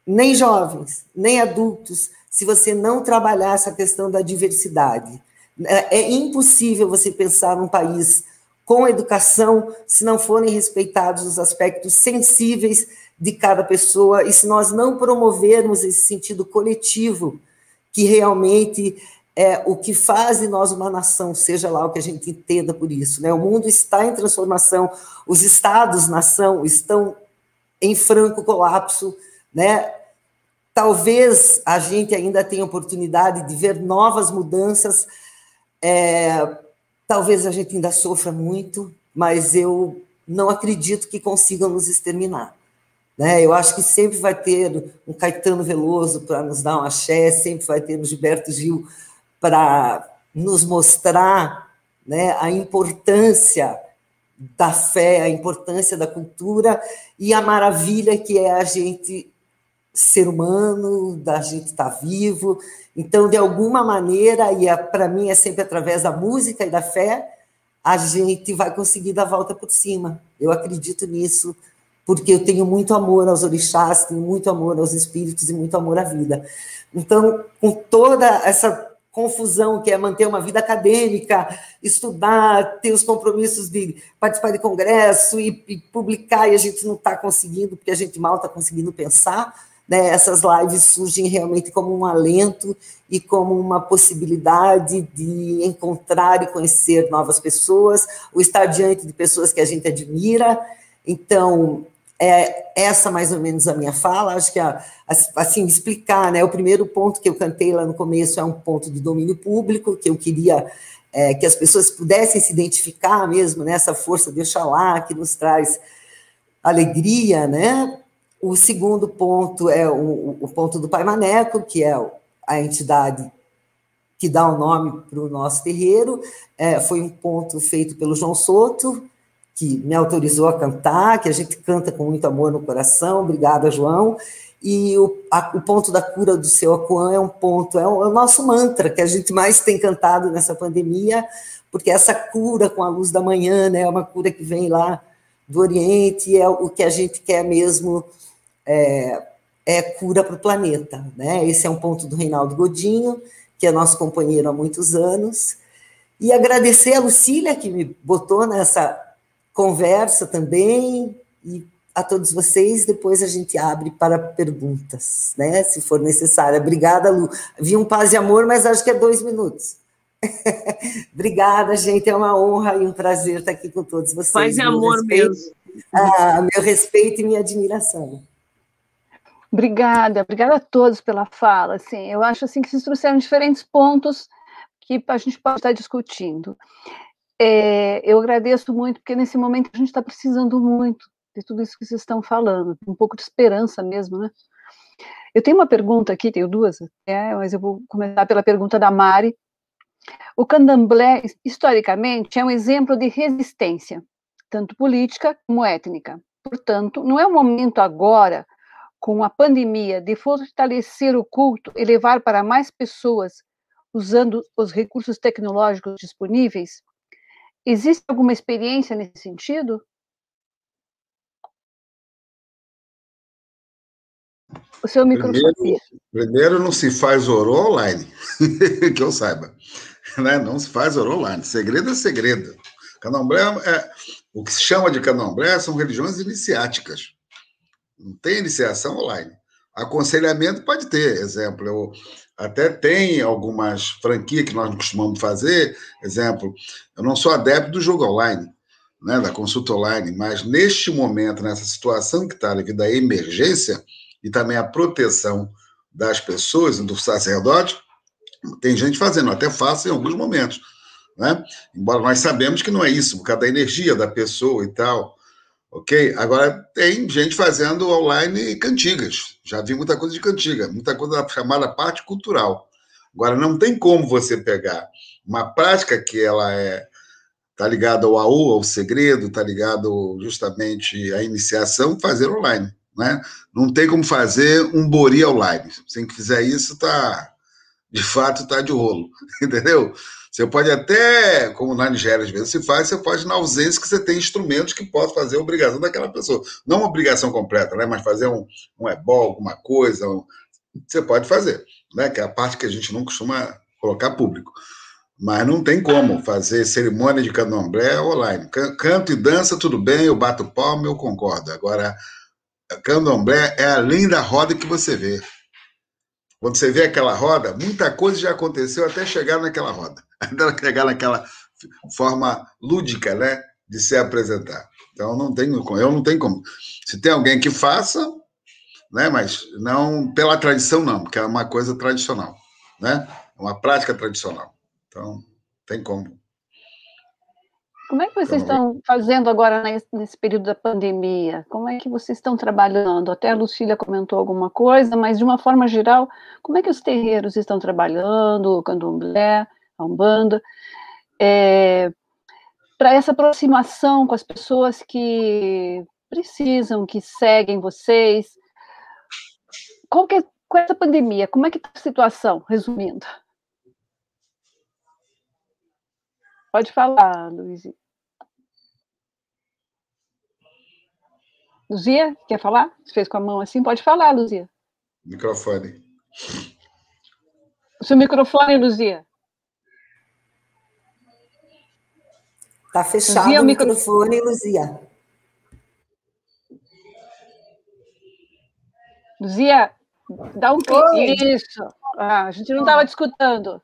nem jovens, nem adultos, se você não trabalhar essa questão da diversidade. É, é impossível você pensar num país com educação se não forem respeitados os aspectos sensíveis de cada pessoa, e se nós não promovermos esse sentido coletivo, que realmente é o que faz de nós uma nação, seja lá o que a gente entenda por isso. Né? O mundo está em transformação, os estados-nação estão em franco colapso, né? Talvez a gente ainda tenha oportunidade de ver novas mudanças, é, talvez a gente ainda sofra muito, mas eu não acredito que consigam nos exterminar. Né? Eu acho que sempre vai ter um Caetano Veloso para nos dar um axé, sempre vai ter um Gilberto Gil para nos mostrar né, a importância da fé, a importância da cultura e a maravilha que é a gente ser humano, da gente estar tá vivo. Então, de alguma maneira, e é, para mim é sempre através da música e da fé, a gente vai conseguir dar a volta por cima. Eu acredito nisso porque eu tenho muito amor aos orixás, tenho muito amor aos espíritos e muito amor à vida. Então, com toda essa confusão que é manter uma vida acadêmica, estudar, ter os compromissos de participar de congresso e, e publicar, e a gente não está conseguindo, porque a gente mal está conseguindo pensar, né? essas lives surgem realmente como um alento e como uma possibilidade de encontrar e conhecer novas pessoas, o estar diante de pessoas que a gente admira. Então, é essa mais ou menos a minha fala. Acho que, a, assim, explicar, né? O primeiro ponto que eu cantei lá no começo é um ponto de domínio público, que eu queria é, que as pessoas pudessem se identificar mesmo nessa força de Oxalá, que nos traz alegria, né? O segundo ponto é o, o ponto do Pai Maneco, que é a entidade que dá o nome para o nosso terreiro. É, foi um ponto feito pelo João Soto, que me autorizou a cantar, que a gente canta com muito amor no coração. Obrigada, João. E o, a, o ponto da cura do seu Akuan é um ponto, é o, é o nosso mantra que a gente mais tem cantado nessa pandemia, porque essa cura com a luz da manhã, né, é uma cura que vem lá do Oriente, é o que a gente quer mesmo é, é cura para o planeta. Né? Esse é um ponto do Reinaldo Godinho, que é nosso companheiro há muitos anos. E agradecer a Lucília, que me botou nessa conversa também, e a todos vocês. Depois a gente abre para perguntas, né? Se for necessário. Obrigada, Lu. Vi um paz e amor, mas acho que é dois minutos. Obrigada, gente. É uma honra e um prazer estar aqui com todos vocês. Paz e amor respeito, mesmo. Ah, meu respeito e minha admiração. Obrigada, obrigada a todos pela fala. Assim, eu acho assim que vocês trouxeram diferentes pontos que a gente pode estar discutindo. É, eu agradeço muito, porque nesse momento a gente está precisando muito de tudo isso que vocês estão falando, um pouco de esperança mesmo, né? Eu tenho uma pergunta aqui, tenho duas, mas eu vou começar pela pergunta da Mari. O candomblé, historicamente, é um exemplo de resistência, tanto política como étnica. Portanto, não é o momento agora, com a pandemia, de fortalecer o culto e levar para mais pessoas usando os recursos tecnológicos disponíveis? Existe alguma experiência nesse sentido? O seu microfone. Primeiro, primeiro não se faz oro online, que eu saiba. Né? Não se faz oro online. Segredo é segredo. Candomblé é. O que se chama de candomblé são religiões iniciáticas. Não tem iniciação online. Aconselhamento pode ter, exemplo. Eu, até tem algumas franquias que nós costumamos fazer, exemplo. Eu não sou adepto do jogo online, né, da consulta online, mas neste momento, nessa situação que está devido à emergência, e também a proteção das pessoas do sacerdote, tem gente fazendo, até faço em alguns momentos, né? Embora nós sabemos que não é isso, por causa da energia da pessoa e tal, ok? Agora, tem gente fazendo online cantigas, já vi muita coisa de cantiga, muita coisa chamada parte cultural. Agora, não tem como você pegar uma prática que ela é tá ligada ao AU, ao segredo, tá ligado justamente à iniciação, fazer online. Né? Não tem como fazer um Bori online. Se quem fizer isso, tá, de fato, está de rolo, entendeu? Você pode até, como na Nigéria às vezes se faz, você pode na ausência que você tem instrumentos que podem fazer a obrigação daquela pessoa. Não uma obrigação completa, né? mas fazer um, um ebol, alguma coisa, um, você pode fazer, né? que é a parte que a gente não costuma colocar público. Mas não tem como fazer cerimônia de candomblé online. Canto e dança, tudo bem, eu bato palma, eu concordo. Agora, candomblé é além da roda que você vê. Quando você vê aquela roda, muita coisa já aconteceu até chegar naquela roda, até chegar naquela forma lúdica, né, de se apresentar. Então não tem, eu não tenho como. Se tem alguém que faça, né, mas não pela tradição não, porque é uma coisa tradicional, né, é uma prática tradicional. Então tem como. Como é que vocês estão fazendo agora nesse período da pandemia? Como é que vocês estão trabalhando? Até a Lucília comentou alguma coisa, mas de uma forma geral, como é que os terreiros estão trabalhando, o candomblé, a umbanda, é, para essa aproximação com as pessoas que precisam, que seguem vocês? Qual que é, com essa pandemia, como é que está a situação, resumindo? Pode falar, Luiz. Luzia, quer falar? Você fez com a mão assim? Pode falar, Luzia. Microfone. O seu microfone, Luzia. Está fechado Luzia, o microfone, Luzia. Luzia, dá um clique. Isso. Ah, a gente não estava escutando.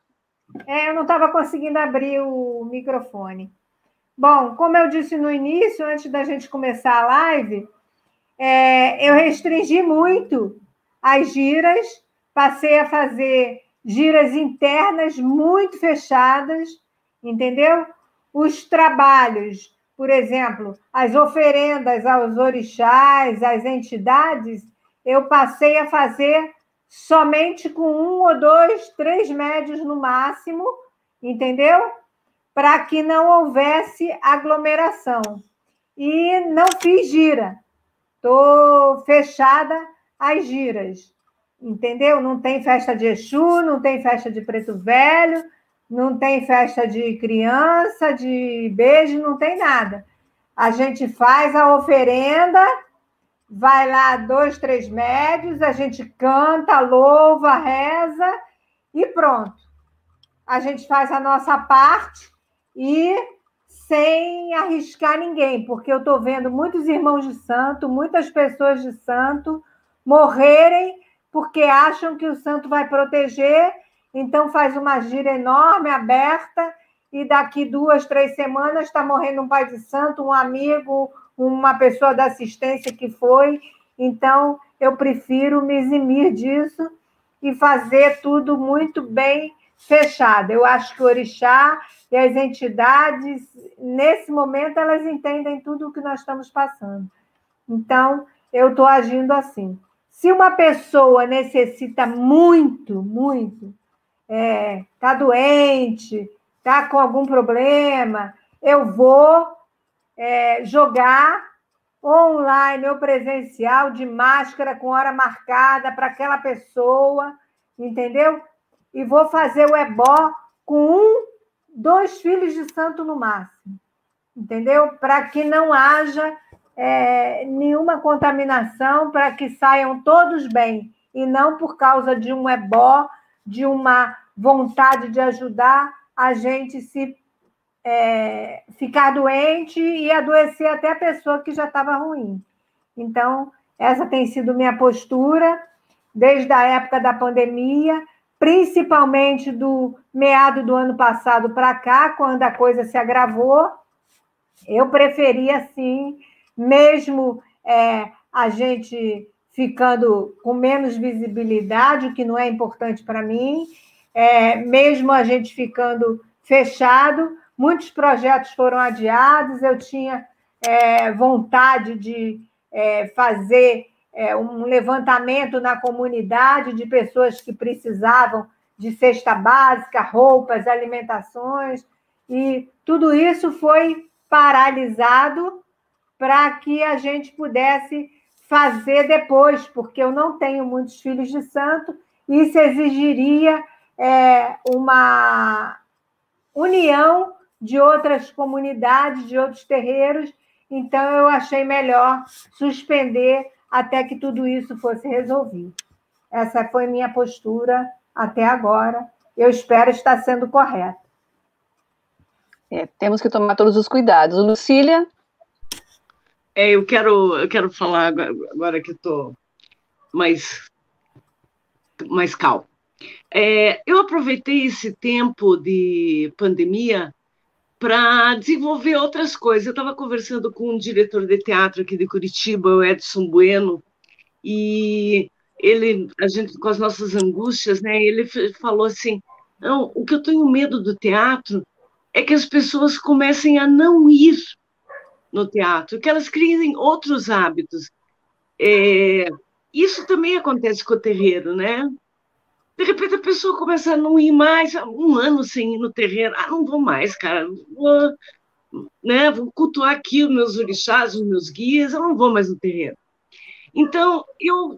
É, eu não estava conseguindo abrir o microfone. Bom, como eu disse no início, antes da gente começar a live, é, eu restringi muito as giras, passei a fazer giras internas muito fechadas, entendeu? Os trabalhos, por exemplo, as oferendas aos orixás, às entidades, eu passei a fazer somente com um ou dois, três médios no máximo, entendeu? Para que não houvesse aglomeração. E não fiz gira. Estou fechada às giras, entendeu? Não tem festa de Exu, não tem festa de Preto Velho, não tem festa de criança, de beijo, não tem nada. A gente faz a oferenda vai lá dois, três médios, a gente canta, louva, reza e pronto. A gente faz a nossa parte e sem arriscar ninguém, porque eu estou vendo muitos irmãos de santo, muitas pessoas de santo morrerem porque acham que o santo vai proteger, então faz uma gira enorme, aberta, e daqui duas, três semanas está morrendo um pai de santo, um amigo, uma pessoa da assistência que foi. Então, eu prefiro me eximir disso e fazer tudo muito bem fechado. Eu acho que o orixá e as entidades, nesse momento, elas entendem tudo o que nós estamos passando. Então, eu estou agindo assim. Se uma pessoa necessita muito, muito, está é, tá doente, está com algum problema, eu vou é, jogar online ou presencial, de máscara, com hora marcada para aquela pessoa, entendeu? E vou fazer o ebó com um, dois filhos de santo no máximo, entendeu? Para que não haja é, nenhuma contaminação, para que saiam todos bem, e não por causa de um ebó, de uma vontade de ajudar, a gente se é, ficar doente e adoecer até a pessoa que já estava ruim. Então, essa tem sido minha postura desde a época da pandemia, principalmente do meado do ano passado para cá, quando a coisa se agravou. Eu preferia, sim, mesmo é, a gente ficando com menos visibilidade, o que não é importante para mim, é, mesmo a gente ficando fechado, Muitos projetos foram adiados, eu tinha é, vontade de é, fazer é, um levantamento na comunidade de pessoas que precisavam de cesta básica, roupas, alimentações, e tudo isso foi paralisado para que a gente pudesse fazer depois, porque eu não tenho muitos filhos de santo, e isso exigiria é, uma união de outras comunidades, de outros terreiros. Então, eu achei melhor suspender até que tudo isso fosse resolvido. Essa foi minha postura até agora. Eu espero estar sendo correta. É, temos que tomar todos os cuidados. Lucília? É, eu quero, eu quero falar agora, agora que estou mais, mais calmo. É, eu aproveitei esse tempo de pandemia para desenvolver outras coisas. Eu estava conversando com um diretor de teatro aqui de Curitiba, o Edson Bueno, e ele, a gente com as nossas angústias, né? Ele falou assim: não, o que eu tenho medo do teatro é que as pessoas comecem a não ir no teatro, que elas criem outros hábitos. É, isso também acontece com o terreiro, né? De repente a pessoa começa a não ir mais, um ano sem ir no terreiro. Ah, não vou mais, cara. Vou, né, vou cultuar aqui os meus orixás, os meus guias, eu não vou mais no terreiro. Então, eu,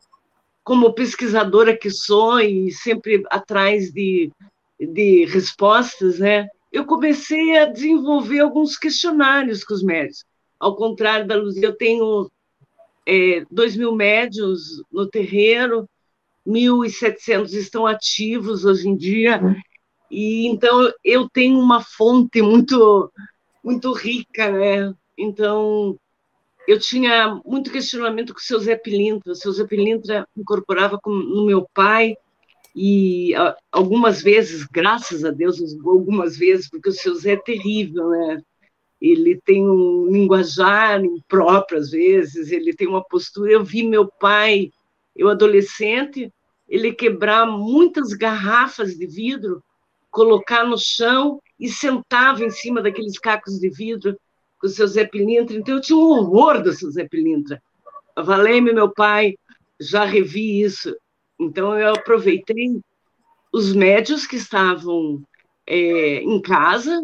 como pesquisadora que sou e sempre atrás de, de respostas, né, eu comecei a desenvolver alguns questionários com os médios. Ao contrário da Luzia, eu tenho é, dois mil médios no terreiro, 1.700 estão ativos hoje em dia, uhum. e então eu tenho uma fonte muito, muito rica, né? Então, eu tinha muito questionamento com o seu Zé Pilintra. O seu Zé Pilintra incorporava no meu pai, e algumas vezes, graças a Deus, algumas vezes, porque o seu Zé é terrível, né? Ele tem um linguajar impróprio às vezes, ele tem uma postura. Eu vi meu pai, eu adolescente, ele quebrar muitas garrafas de vidro, colocar no chão e sentava em cima daqueles cacos de vidro com o seu Zé Pilintra. Então eu tinha um horror do seu Zé Pilintra. Valeme, meu pai, já revi isso. Então eu aproveitei os médios que estavam é, em casa,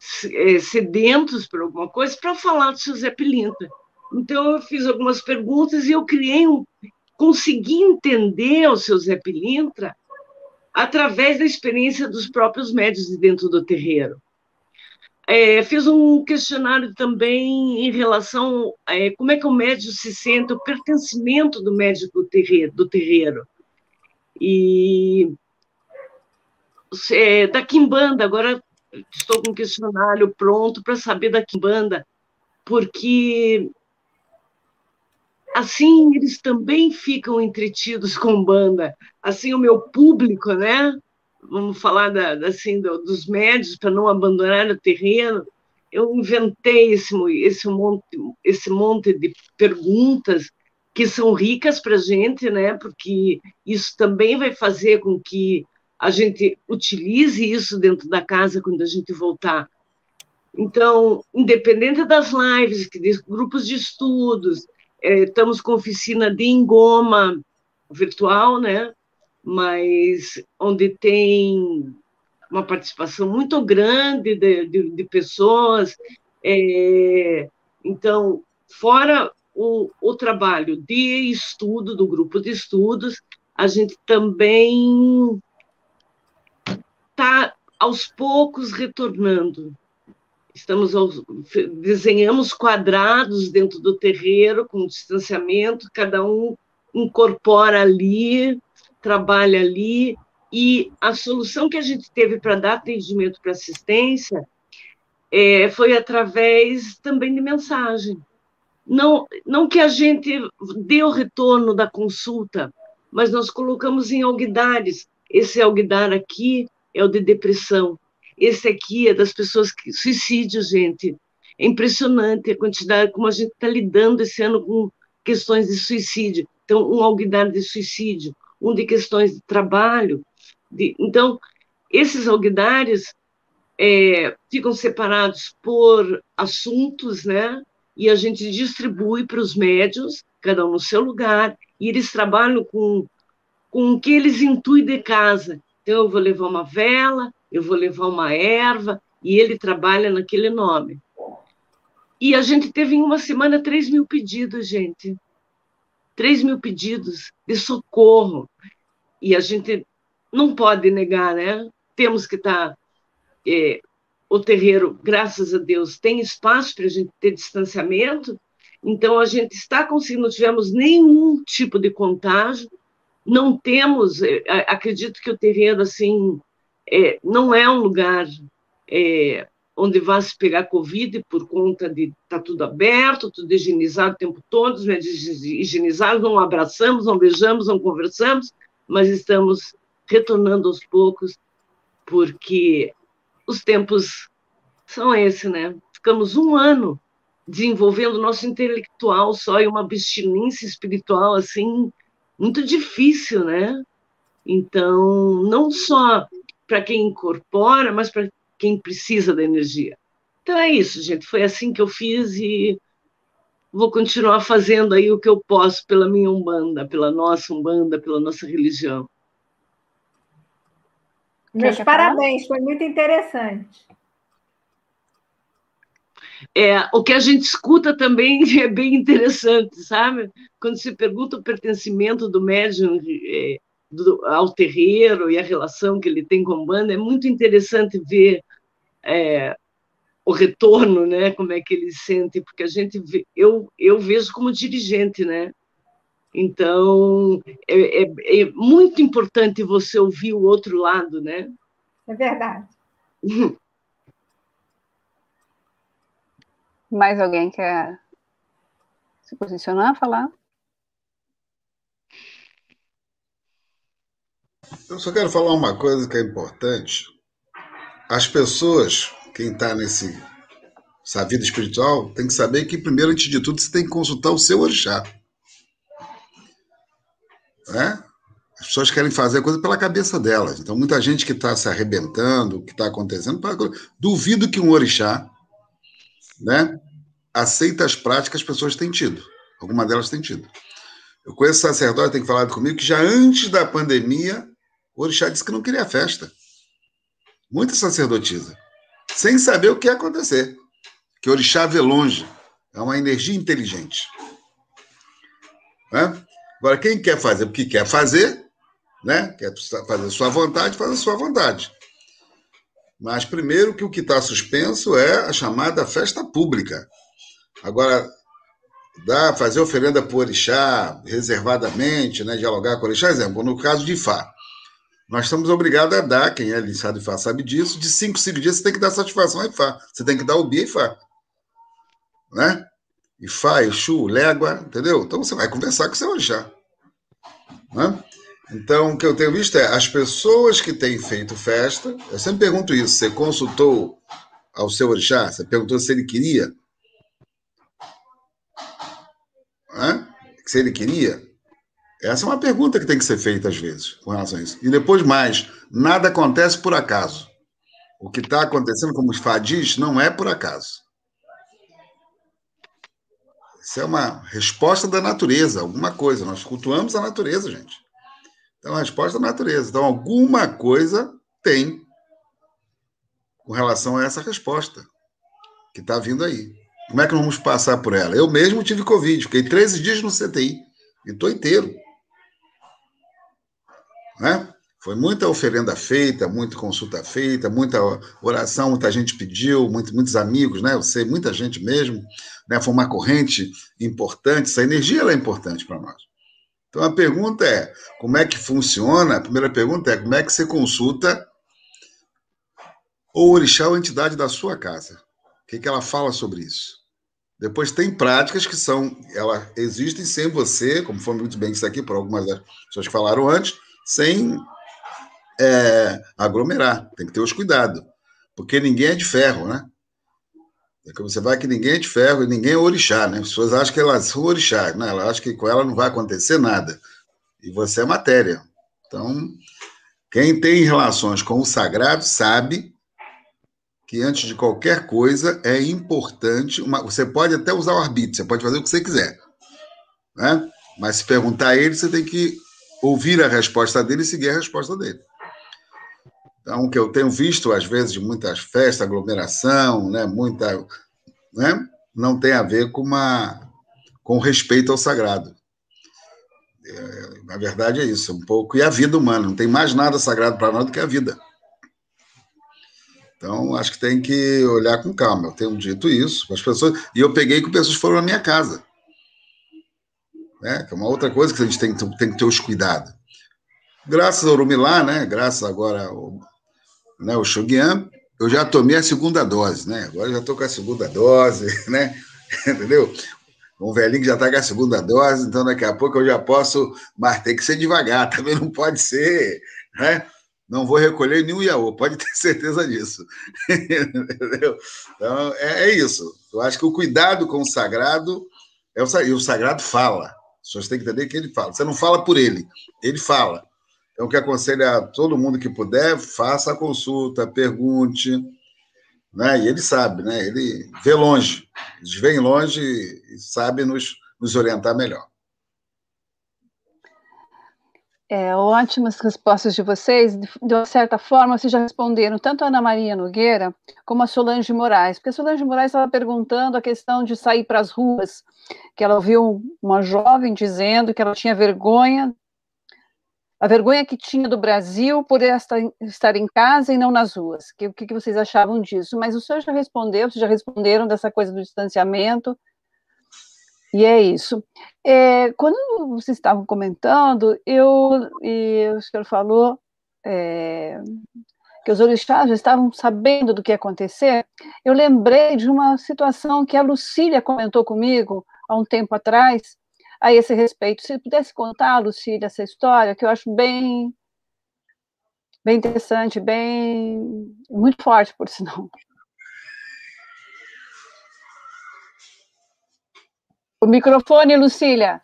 sedentos por alguma coisa, para falar do seu Zé Pilintra. Então, eu fiz algumas perguntas e eu criei um. consegui entender o seu Zé Pilintra através da experiência dos próprios médios de dentro do terreiro. É, fiz um questionário também em relação a é, como é que o médio se sente, o pertencimento do médico do terreiro. Do terreiro. E é, da Kimbanda, agora estou com um questionário pronto para saber da Kimbanda, porque assim eles também ficam entretidos com banda. Assim, o meu público, né? Vamos falar da, assim, do, dos médios para não abandonar o terreno. Eu inventei esse, esse, monte, esse monte de perguntas que são ricas para a gente, né? Porque isso também vai fazer com que a gente utilize isso dentro da casa quando a gente voltar. Então, independente das lives, grupos de estudos, é, estamos com oficina de engoma virtual, né? Mas onde tem uma participação muito grande de, de, de pessoas. É, então, fora o, o trabalho de estudo, do grupo de estudos, a gente também está aos poucos retornando. Estamos desenhamos quadrados dentro do terreiro com distanciamento, cada um incorpora ali, trabalha ali e a solução que a gente teve para dar atendimento para assistência é, foi através também de mensagem. Não, não que a gente o retorno da consulta, mas nós colocamos em alguidares. Esse alguidar aqui é o de depressão. Esse aqui é das pessoas que. Suicídio, gente. É impressionante a quantidade, como a gente está lidando esse ano com questões de suicídio. Então, um alguidar de suicídio, um de questões de trabalho. De, então, esses alguidares é, ficam separados por assuntos, né? E a gente distribui para os médios, cada um no seu lugar, e eles trabalham com, com o que eles intuem de casa. Então, eu vou levar uma vela, eu vou levar uma erva, e ele trabalha naquele nome. E a gente teve em uma semana 3 mil pedidos, gente. 3 mil pedidos de socorro. E a gente não pode negar, né? Temos que estar. Tá, é, o terreiro, graças a Deus, tem espaço para a gente ter distanciamento, então a gente está conseguindo, não tivemos nenhum tipo de contágio, não temos, é, acredito que o terreno, assim, é, não é um lugar é, onde vai se pegar Covid por conta de tá tudo aberto, tudo higienizado o tempo todo, os médicos higienizados, não abraçamos, não beijamos, não conversamos, mas estamos retornando aos poucos, porque os tempos são esses, né? Ficamos um ano desenvolvendo nosso intelectual só e uma abstinência espiritual, assim, muito difícil, né? Então, não só para quem incorpora, mas para quem precisa da energia. Então é isso, gente. Foi assim que eu fiz e vou continuar fazendo aí o que eu posso pela minha Umbanda, pela nossa Umbanda, pela nossa religião. Meus parabéns, foi muito interessante. É, o que a gente escuta também é bem interessante, sabe? Quando se pergunta o pertencimento do médium é, do, ao terreiro e a relação que ele tem com a banda, é muito interessante ver é, o retorno, né? Como é que ele sente, porque a gente vê, eu eu vejo como dirigente, né? Então é, é, é muito importante você ouvir o outro lado, né? É verdade. Mais alguém quer se posicionar, falar? Eu só quero falar uma coisa que é importante. As pessoas, quem está nesse essa vida espiritual, tem que saber que, primeiro, antes de tudo, você tem que consultar o seu orixá. Né? As pessoas querem fazer a coisa pela cabeça delas. Então, muita gente que está se arrebentando, o que está acontecendo, duvido que um orixá né, aceita as práticas que as pessoas têm tido. Alguma delas têm tido. Eu conheço sacerdote, tem falado comigo, que já antes da pandemia, o orixá disse que não queria festa. Muita sacerdotisa. Sem saber o que ia acontecer que o orixá vê longe. É uma energia inteligente. Né? Agora, quem quer fazer o que quer fazer, né? quer fazer sua vontade, faz a sua vontade. Mas, primeiro, que o que está suspenso é a chamada festa pública. Agora, dá, fazer oferenda por orixá, reservadamente, né? dialogar com o orixá, exemplo, no caso de Ifá. Nós estamos obrigados a dar, quem é licenciado Ifá sabe disso, de cinco, cinco dias você tem que dar satisfação a Ifá. Você tem que dar o Bia Ifá né? Ifá, Exu, Légua, entendeu? Então você vai conversar com o seu orixá. Né? Então, o que eu tenho visto é as pessoas que têm feito festa. Eu sempre pergunto isso: você consultou ao seu orixá? Você perguntou se ele queria? Né? Se ele queria? Essa é uma pergunta que tem que ser feita às vezes com relação a isso. E depois mais: nada acontece por acaso. O que está acontecendo, como os Fá diz, não é por acaso. Isso é uma resposta da natureza, alguma coisa. Nós cultuamos a natureza, gente. Então, a resposta da natureza. Então, alguma coisa tem com relação a essa resposta que está vindo aí. Como é que nós vamos passar por ela? Eu mesmo tive Covid, fiquei 13 dias no CTI e estou inteiro. Né? Foi muita oferenda feita, muita consulta feita, muita oração, muita gente pediu, muito, muitos amigos, né? Eu sei, muita gente mesmo. Né? Foi uma corrente importante, essa energia é importante para nós. Então a pergunta é: como é que funciona? A primeira pergunta é: como é que você consulta o orixá ou a entidade da sua casa? O que, que ela fala sobre isso? Depois tem práticas que são, ela existem sem você, como foi muito bem isso aqui por algumas das pessoas que falaram antes, sem é, aglomerar, tem que ter os cuidados, porque ninguém é de ferro, né? É você vai que ninguém é de ferro e ninguém é orixá, né? As pessoas acham que elas são orixá, né? Elas acham que com ela não vai acontecer nada. E você é matéria. Então, quem tem relações com o sagrado sabe que antes de qualquer coisa é importante. Uma, você pode até usar o arbítrio, você pode fazer o que você quiser, né? Mas se perguntar a ele, você tem que ouvir a resposta dele e seguir a resposta dele. Então, o que eu tenho visto, às vezes, muitas festas, aglomeração, né, muita, né, não tem a ver com, uma, com respeito ao sagrado. É, na verdade, é isso, um pouco. E a vida humana, não tem mais nada sagrado para nós do que a vida. Então, acho que tem que olhar com calma. Eu tenho dito isso as pessoas, e eu peguei que pessoas foram na minha casa. Né? Que é uma outra coisa que a gente tem, tem que ter os cuidados. Graças ao Urumilá, né? graças agora ao né, o Shoguian, eu já tomei a segunda dose, né? Agora já estou com a segunda dose, né? Entendeu? Um velhinho que já está com a segunda dose, então daqui a pouco eu já posso, mas tem que ser devagar, também não pode ser, né? Não vou recolher nenhum iaô, pode ter certeza disso. Entendeu? Então, é, é, isso. Eu acho que o cuidado com o sagrado, é o, e o sagrado fala. As pessoas têm que entender que ele fala. Você não fala por ele, ele fala. Então, o que aconselho a todo mundo que puder, faça a consulta, pergunte, né? E ele sabe, né? Ele vê longe, eles vêm longe e sabe nos, nos orientar melhor. É, ótimas respostas de vocês. De uma certa forma, vocês já responderam tanto a Ana Maria Nogueira como a Solange Moraes, porque a Solange Moraes estava perguntando a questão de sair para as ruas, que ela ouviu uma jovem dizendo que ela tinha vergonha a vergonha que tinha do Brasil por estar em casa e não nas ruas. O que, que, vocês achavam disso? Mas o senhor já respondeu, vocês já responderam dessa coisa do distanciamento, e é isso. É, quando vocês estavam comentando, eu, e o senhor falou é, que os orixás já estavam sabendo do que ia acontecer, eu lembrei de uma situação que a Lucília comentou comigo há um tempo atrás, a esse respeito. Se pudesse contar, Lucília, essa história, que eu acho bem, bem interessante, bem muito forte, por sinal. O microfone, Lucília.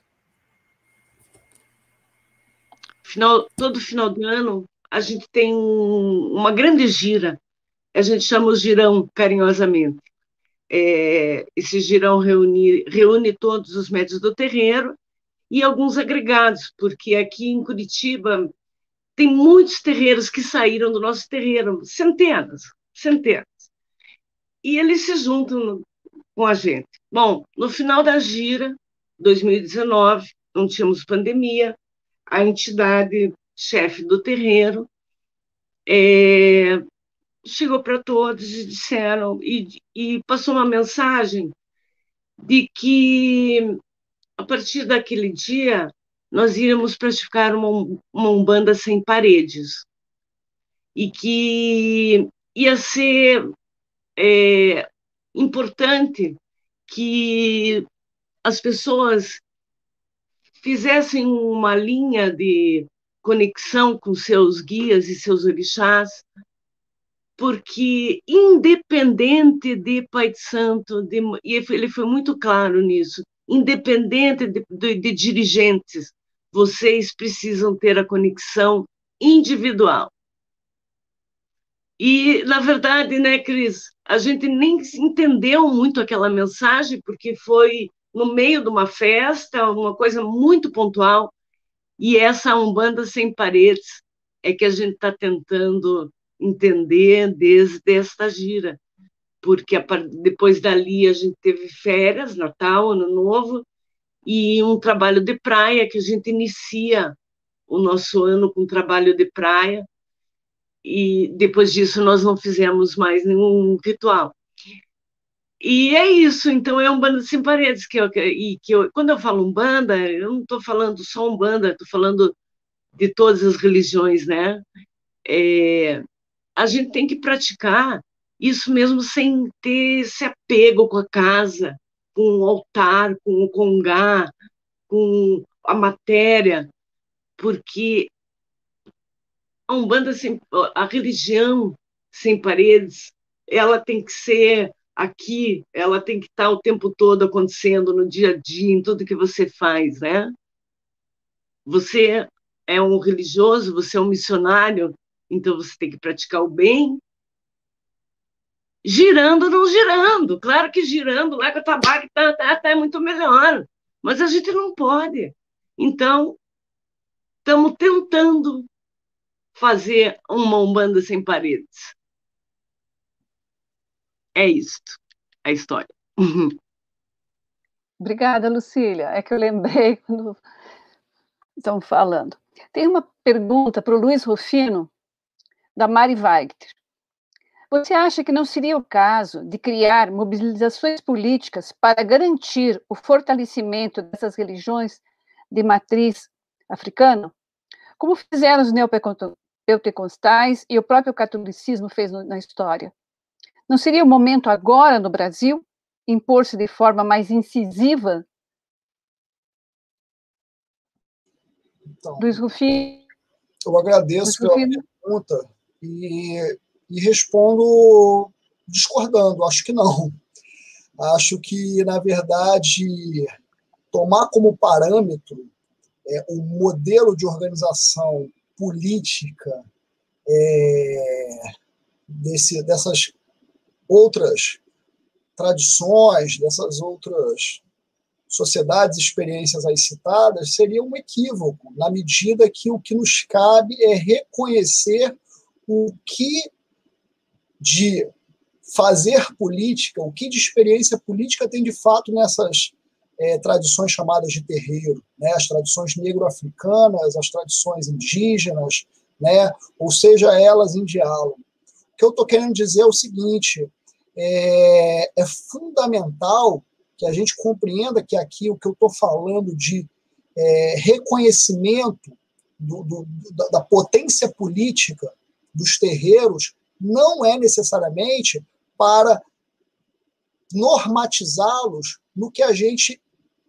Final, todo final de ano, a gente tem um, uma grande gira. A gente chama o girão carinhosamente. É, esse girão reúne, reúne todos os médios do terreiro e alguns agregados, porque aqui em Curitiba tem muitos terreiros que saíram do nosso terreiro, centenas, centenas. E eles se juntam com a gente. Bom, no final da gira, 2019, não tínhamos pandemia, a entidade chefe do terreiro é, chegou para todos e disseram, e, e passou uma mensagem de que a partir daquele dia nós íamos praticar uma, uma umbanda sem paredes. E que ia ser é, importante que as pessoas fizessem uma linha de conexão com seus guias e seus orixás, porque independente de Pai de Santo, de, e ele foi muito claro nisso, independente de, de, de dirigentes, vocês precisam ter a conexão individual. E, na verdade, né, Cris, a gente nem entendeu muito aquela mensagem, porque foi no meio de uma festa, uma coisa muito pontual, e essa Umbanda Sem Paredes é que a gente está tentando entender desde esta gira, porque depois dali a gente teve férias, Natal, Ano Novo, e um trabalho de praia, que a gente inicia o nosso ano com trabalho de praia, e depois disso nós não fizemos mais nenhum ritual. E é isso, então é um banda sem paredes que eu, e que eu, quando eu falo um banda, eu não estou falando só um banda, estou falando de todas as religiões, né? É, a gente tem que praticar isso mesmo sem ter esse apego com a casa, com o altar, com o congá, com a matéria, porque a Umbanda sem, a religião sem paredes, ela tem que ser aqui, ela tem que estar o tempo todo acontecendo no dia a dia, em tudo que você faz, né? Você é um religioso, você é um missionário, então você tem que praticar o bem, girando não girando. Claro que girando lá com o tabaco tá, tá, tá, é muito melhor, mas a gente não pode. Então, estamos tentando fazer uma Umbanda sem paredes. É isto, a história. Obrigada, Lucília. É que eu lembrei quando estão falando. Tem uma pergunta para o Luiz Rufino, da Mari Wagner. Você acha que não seria o caso de criar mobilizações políticas para garantir o fortalecimento dessas religiões de matriz africana? Como fizeram os neopentecostais e o próprio catolicismo fez na história. Não seria o momento agora no Brasil impor-se de forma mais incisiva? Então, Luiz Rufino. Eu agradeço Luiz pela pergunta e, e respondo discordando. Acho que não. Acho que, na verdade, tomar como parâmetro é, um modelo de organização política é, desse, dessas outras tradições, dessas outras sociedades, experiências aí citadas, seria um equívoco, na medida que o que nos cabe é reconhecer o que de fazer política, o que de experiência política tem de fato nessas é, tradições chamadas de terreiro, né, as tradições negro-africanas, as tradições indígenas, né, ou seja, elas em diálogo. O que eu estou querendo dizer é o seguinte: é, é fundamental que a gente compreenda que aqui o que eu estou falando de é, reconhecimento do, do, da, da potência política dos terreiros não é necessariamente para normatizá-los no que a gente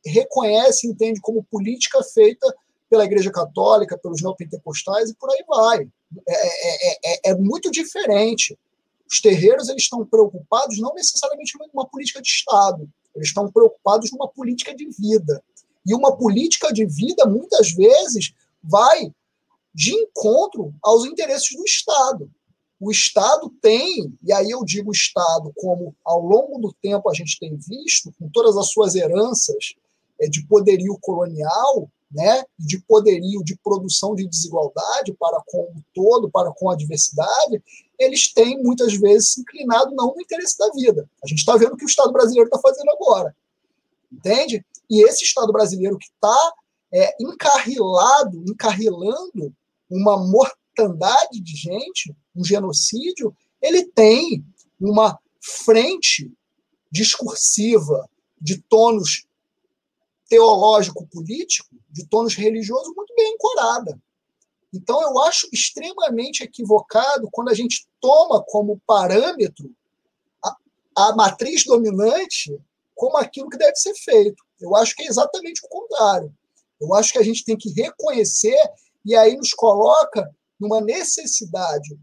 reconhece e entende como política feita pela Igreja Católica, pelos neopentecostais e por aí vai. É, é, é, é, muito diferente. Os terreiros eles estão preocupados não necessariamente com uma política de Estado, eles estão preocupados numa política de vida. E uma política de vida, muitas vezes, vai de encontro aos interesses do Estado. O Estado tem, e aí eu digo Estado como ao longo do tempo a gente tem visto, com todas as suas heranças é, de poderio colonial, né, de poderio de produção de desigualdade para com o todo, para com a diversidade, eles têm muitas vezes se inclinado não no interesse da vida. A gente está vendo o que o Estado brasileiro está fazendo agora. Entende? E esse Estado brasileiro que está é, encarrilado, encarrilando uma mortandade de gente, um genocídio, ele tem uma frente discursiva de tônus teológico-político, de tônus religioso muito bem ancorada. Então, eu acho extremamente equivocado quando a gente toma como parâmetro a, a matriz dominante como aquilo que deve ser feito. Eu acho que é exatamente o contrário. Eu acho que a gente tem que reconhecer e aí nos coloca numa necessidade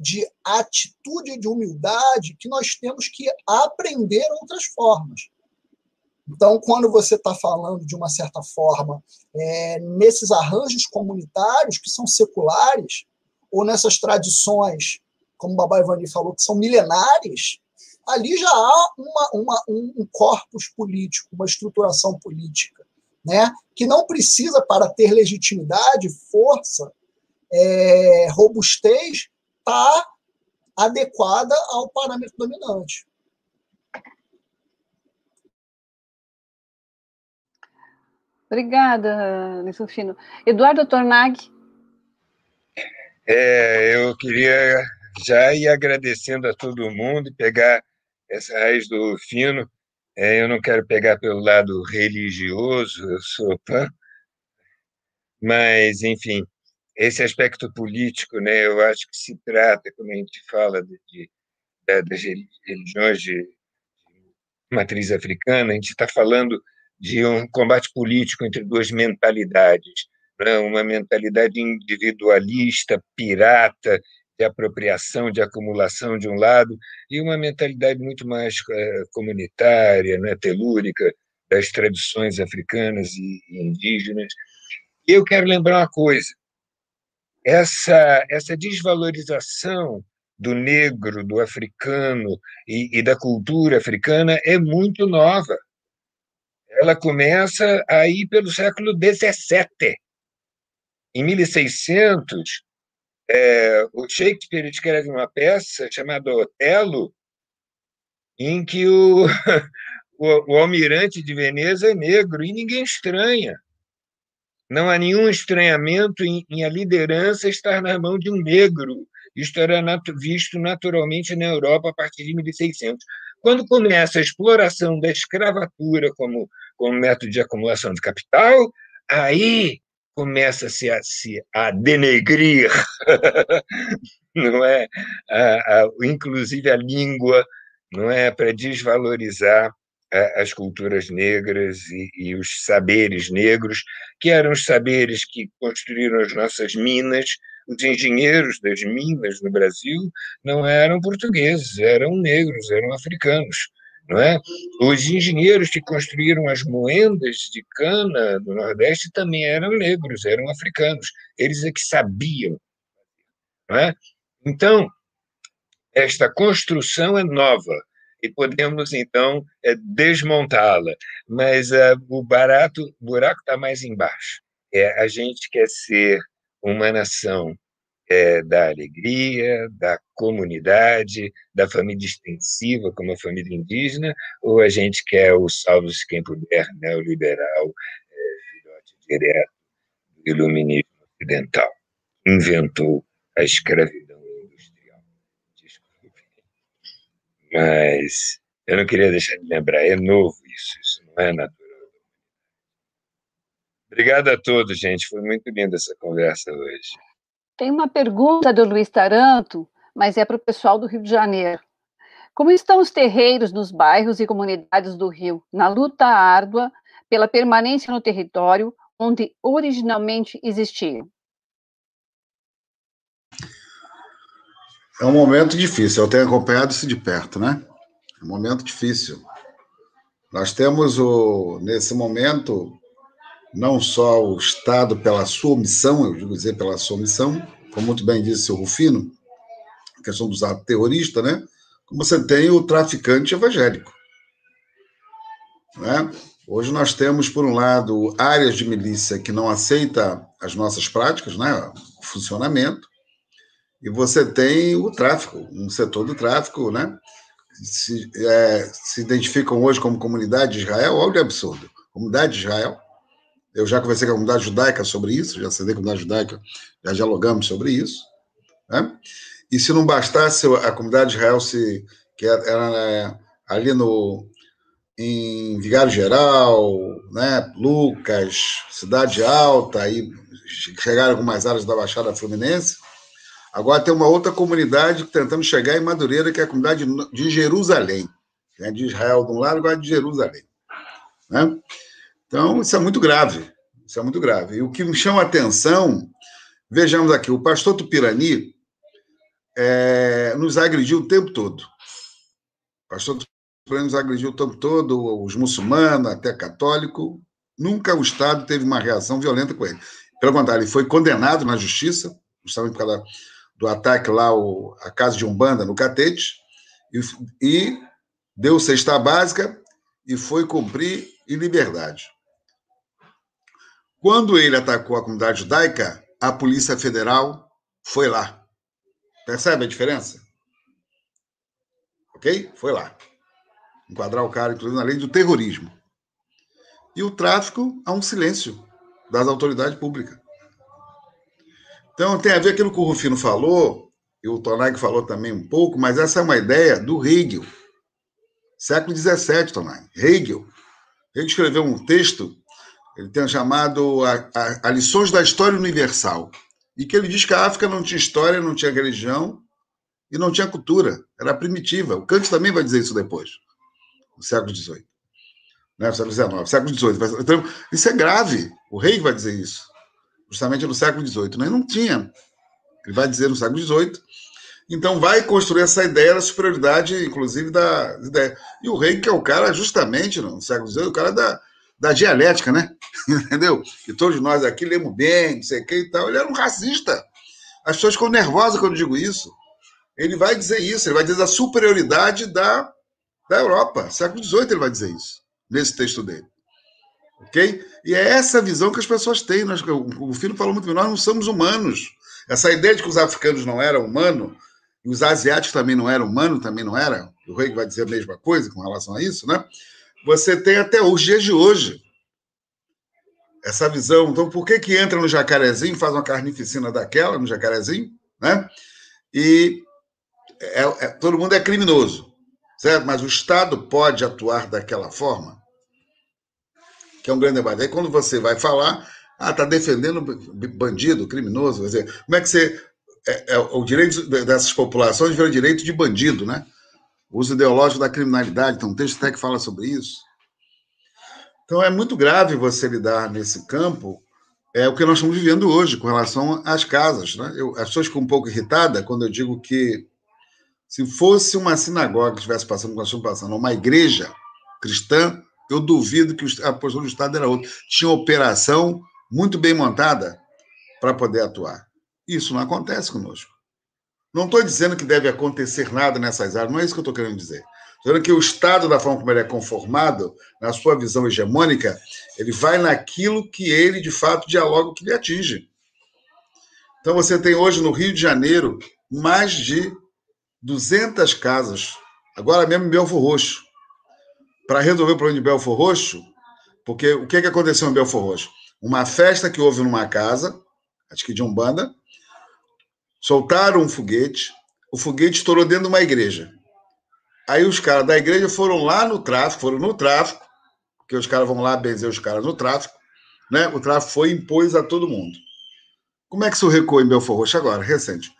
de atitude de humildade que nós temos que aprender outras formas. Então, quando você está falando de uma certa forma é, nesses arranjos comunitários que são seculares, ou nessas tradições, como o Babá Ivani falou, que são milenares, ali já há uma, uma, um corpus político, uma estruturação política, né? que não precisa, para ter legitimidade, força, é, robustez, estar tá adequada ao parâmetro dominante. Obrigada, Lissofino. Eduardo Tornag. É, eu queria já ir agradecendo a todo mundo e pegar essa raiz do fino. É, eu não quero pegar pelo lado religioso, eu sou mas, enfim, esse aspecto político, né, eu acho que se trata, quando a gente fala de, de, das religiões de matriz africana, a gente está falando de um combate político entre duas mentalidades, né? uma mentalidade individualista, pirata, de apropriação, de acumulação de um lado, e uma mentalidade muito mais é, comunitária, né? telúrica, das tradições africanas e indígenas. Eu quero lembrar uma coisa: essa, essa desvalorização do negro, do africano e, e da cultura africana é muito nova ela começa aí pelo século XVII. Em 1600, é, o Shakespeare escreve uma peça chamada Otelo, em que o, o, o almirante de Veneza é negro e ninguém estranha. Não há nenhum estranhamento em, em, a liderança estar na mão de um negro. Isto era visto naturalmente na Europa a partir de 1600. Quando começa a exploração da escravatura como, como método de acumulação de capital, aí começa-se a, se a denegrir, não é? A, a, inclusive a língua, não é? Para desvalorizar as culturas negras e, e, os saberes negros, que eram os saberes que construíram as nossas minas, os engenheiros das minas no Brasil não eram portugueses, eram negros, eram africanos. Não é? Os engenheiros que construíram as moendas de cana do Nordeste também eram negros, eram africanos. Eles é que sabiam. Não é? Então, esta construção é nova e podemos, então, é, desmontá-la. Mas uh, o barato, buraco está mais embaixo. É, a gente quer ser uma nação é, da alegria, da comunidade, da família extensiva, como a família indígena, ou a gente quer o salve-se quem puder, neoliberal, é, filhote direto do iluminismo ocidental. Inventou a escravidão industrial. Desculpe. Mas eu não queria deixar de lembrar, é novo isso, isso não é natural. Obrigado a todos, gente. Foi muito linda essa conversa hoje. Tem uma pergunta do Luiz Taranto, mas é para o pessoal do Rio de Janeiro. Como estão os terreiros nos bairros e comunidades do Rio na luta árdua pela permanência no território onde originalmente existiam? É um momento difícil. Eu tenho acompanhado isso de perto, né? É um momento difícil. Nós temos, o, nesse momento, não só o Estado pela sua omissão, eu digo dizer pela sua omissão, como muito bem disse o Rufino, a questão dos atos terroristas, né? como você tem o traficante evangélico. Né? Hoje nós temos, por um lado, áreas de milícia que não aceita as nossas práticas, né? o funcionamento, e você tem o tráfico, um setor do tráfico, né? Se, é, se identificam hoje como comunidade de Israel, olha o absurdo. Comunidade de Israel. Eu já conversei com a comunidade judaica sobre isso, já cedei com a comunidade judaica, já dialogamos sobre isso. Né? E se não bastasse a comunidade de Israel, se, que era é, ali no, em Vigário Geral, né, Lucas, Cidade Alta, aí chegaram algumas áreas da Baixada Fluminense, Agora tem uma outra comunidade tentando chegar em Madureira, que é a comunidade de Jerusalém. É de Israel de um lado, agora de Jerusalém. Né? Então, isso é muito grave. Isso é muito grave. E o que me chama a atenção, vejamos aqui, o pastor Tupirani é, nos agrediu o tempo todo. O pastor Tupirani nos agrediu o tempo todo, os muçulmanos, até católico. Nunca o Estado teve uma reação violenta com ele. Pelo contrário, ele foi condenado na justiça, justamente por causa do ataque lá a casa de Umbanda no Catete, e, e deu cesta básica e foi cumprir em liberdade. Quando ele atacou a comunidade judaica, a Polícia Federal foi lá. Percebe a diferença? Ok? Foi lá. Enquadrar o cara, inclusive, na lei do terrorismo. E o tráfico há um silêncio das autoridades públicas. Então, tem a ver aquilo que o Rufino falou, e o Tonag falou também um pouco, mas essa é uma ideia do Hegel, século XVII, Tonag. Hegel. Hegel escreveu um texto, ele tem chamado a, a, a Lições da História Universal, e que ele diz que a África não tinha história, não tinha religião e não tinha cultura, era primitiva. O Kant também vai dizer isso depois, no século XVIII. Né, século XIX, século XVIII. Então, isso é grave. O Hegel vai dizer isso justamente no século XVIII. Né? Não tinha. Ele vai dizer no século XVIII. Então, vai construir essa ideia da superioridade, inclusive, da ideia. E o rei, que é o cara, justamente, no século XVIII, o cara da, da dialética, né? Entendeu? E todos nós aqui lemos bem, não sei o que e tal. Ele era um racista. As pessoas ficam nervosas quando eu digo isso. Ele vai dizer isso, ele vai dizer da superioridade da, da Europa. Século XVIII ele vai dizer isso, nesse texto dele. Ok? E é essa visão que as pessoas têm. Nós, o filho falou muito bem, nós não somos humanos. Essa ideia de que os africanos não eram humanos, e os asiáticos também não eram humanos, também não eram, o rei vai dizer a mesma coisa com relação a isso, né? Você tem até os dias de hoje essa visão. Então, por que que entra no jacarezinho, faz uma carnificina daquela no jacarezinho, né? E é, é, todo mundo é criminoso, certo? Mas o Estado pode atuar daquela forma? que é um grande debate. Aí quando você vai falar, ah, está defendendo bandido, criminoso, quer dizer, como é que você. É, é, o direito dessas populações vira direito de bandido, né? Uso ideológico da criminalidade, tem um texto até que fala sobre isso. Então é muito grave você lidar nesse campo, é o que nós estamos vivendo hoje com relação às casas. Né? Eu, as pessoas ficam um pouco irritadas quando eu digo que se fosse uma sinagoga que estivesse passando, passando, uma igreja cristã, eu duvido que a postura do Estado era outra. Tinha operação muito bem montada para poder atuar. Isso não acontece conosco. Não estou dizendo que deve acontecer nada nessas áreas, não é isso que eu estou querendo dizer. Estou dizendo que o Estado, da forma como ele é conformado, na sua visão hegemônica, ele vai naquilo que ele, de fato, dialoga, que lhe atinge. Então, você tem hoje no Rio de Janeiro mais de 200 casas, agora mesmo em Belfor Roxo, para resolver o problema de Belfor Roxo, porque o que, que aconteceu em Belfor Roxo? Uma festa que houve numa casa, acho que de Umbanda, soltaram um foguete, o foguete estourou dentro de uma igreja. Aí os caras da igreja foram lá no tráfico, foram no tráfico, porque os caras vão lá benzer os caras no tráfico, né? O tráfico foi e impôs a todo mundo. Como é que isso recuou em Belfor Roxo agora, recente?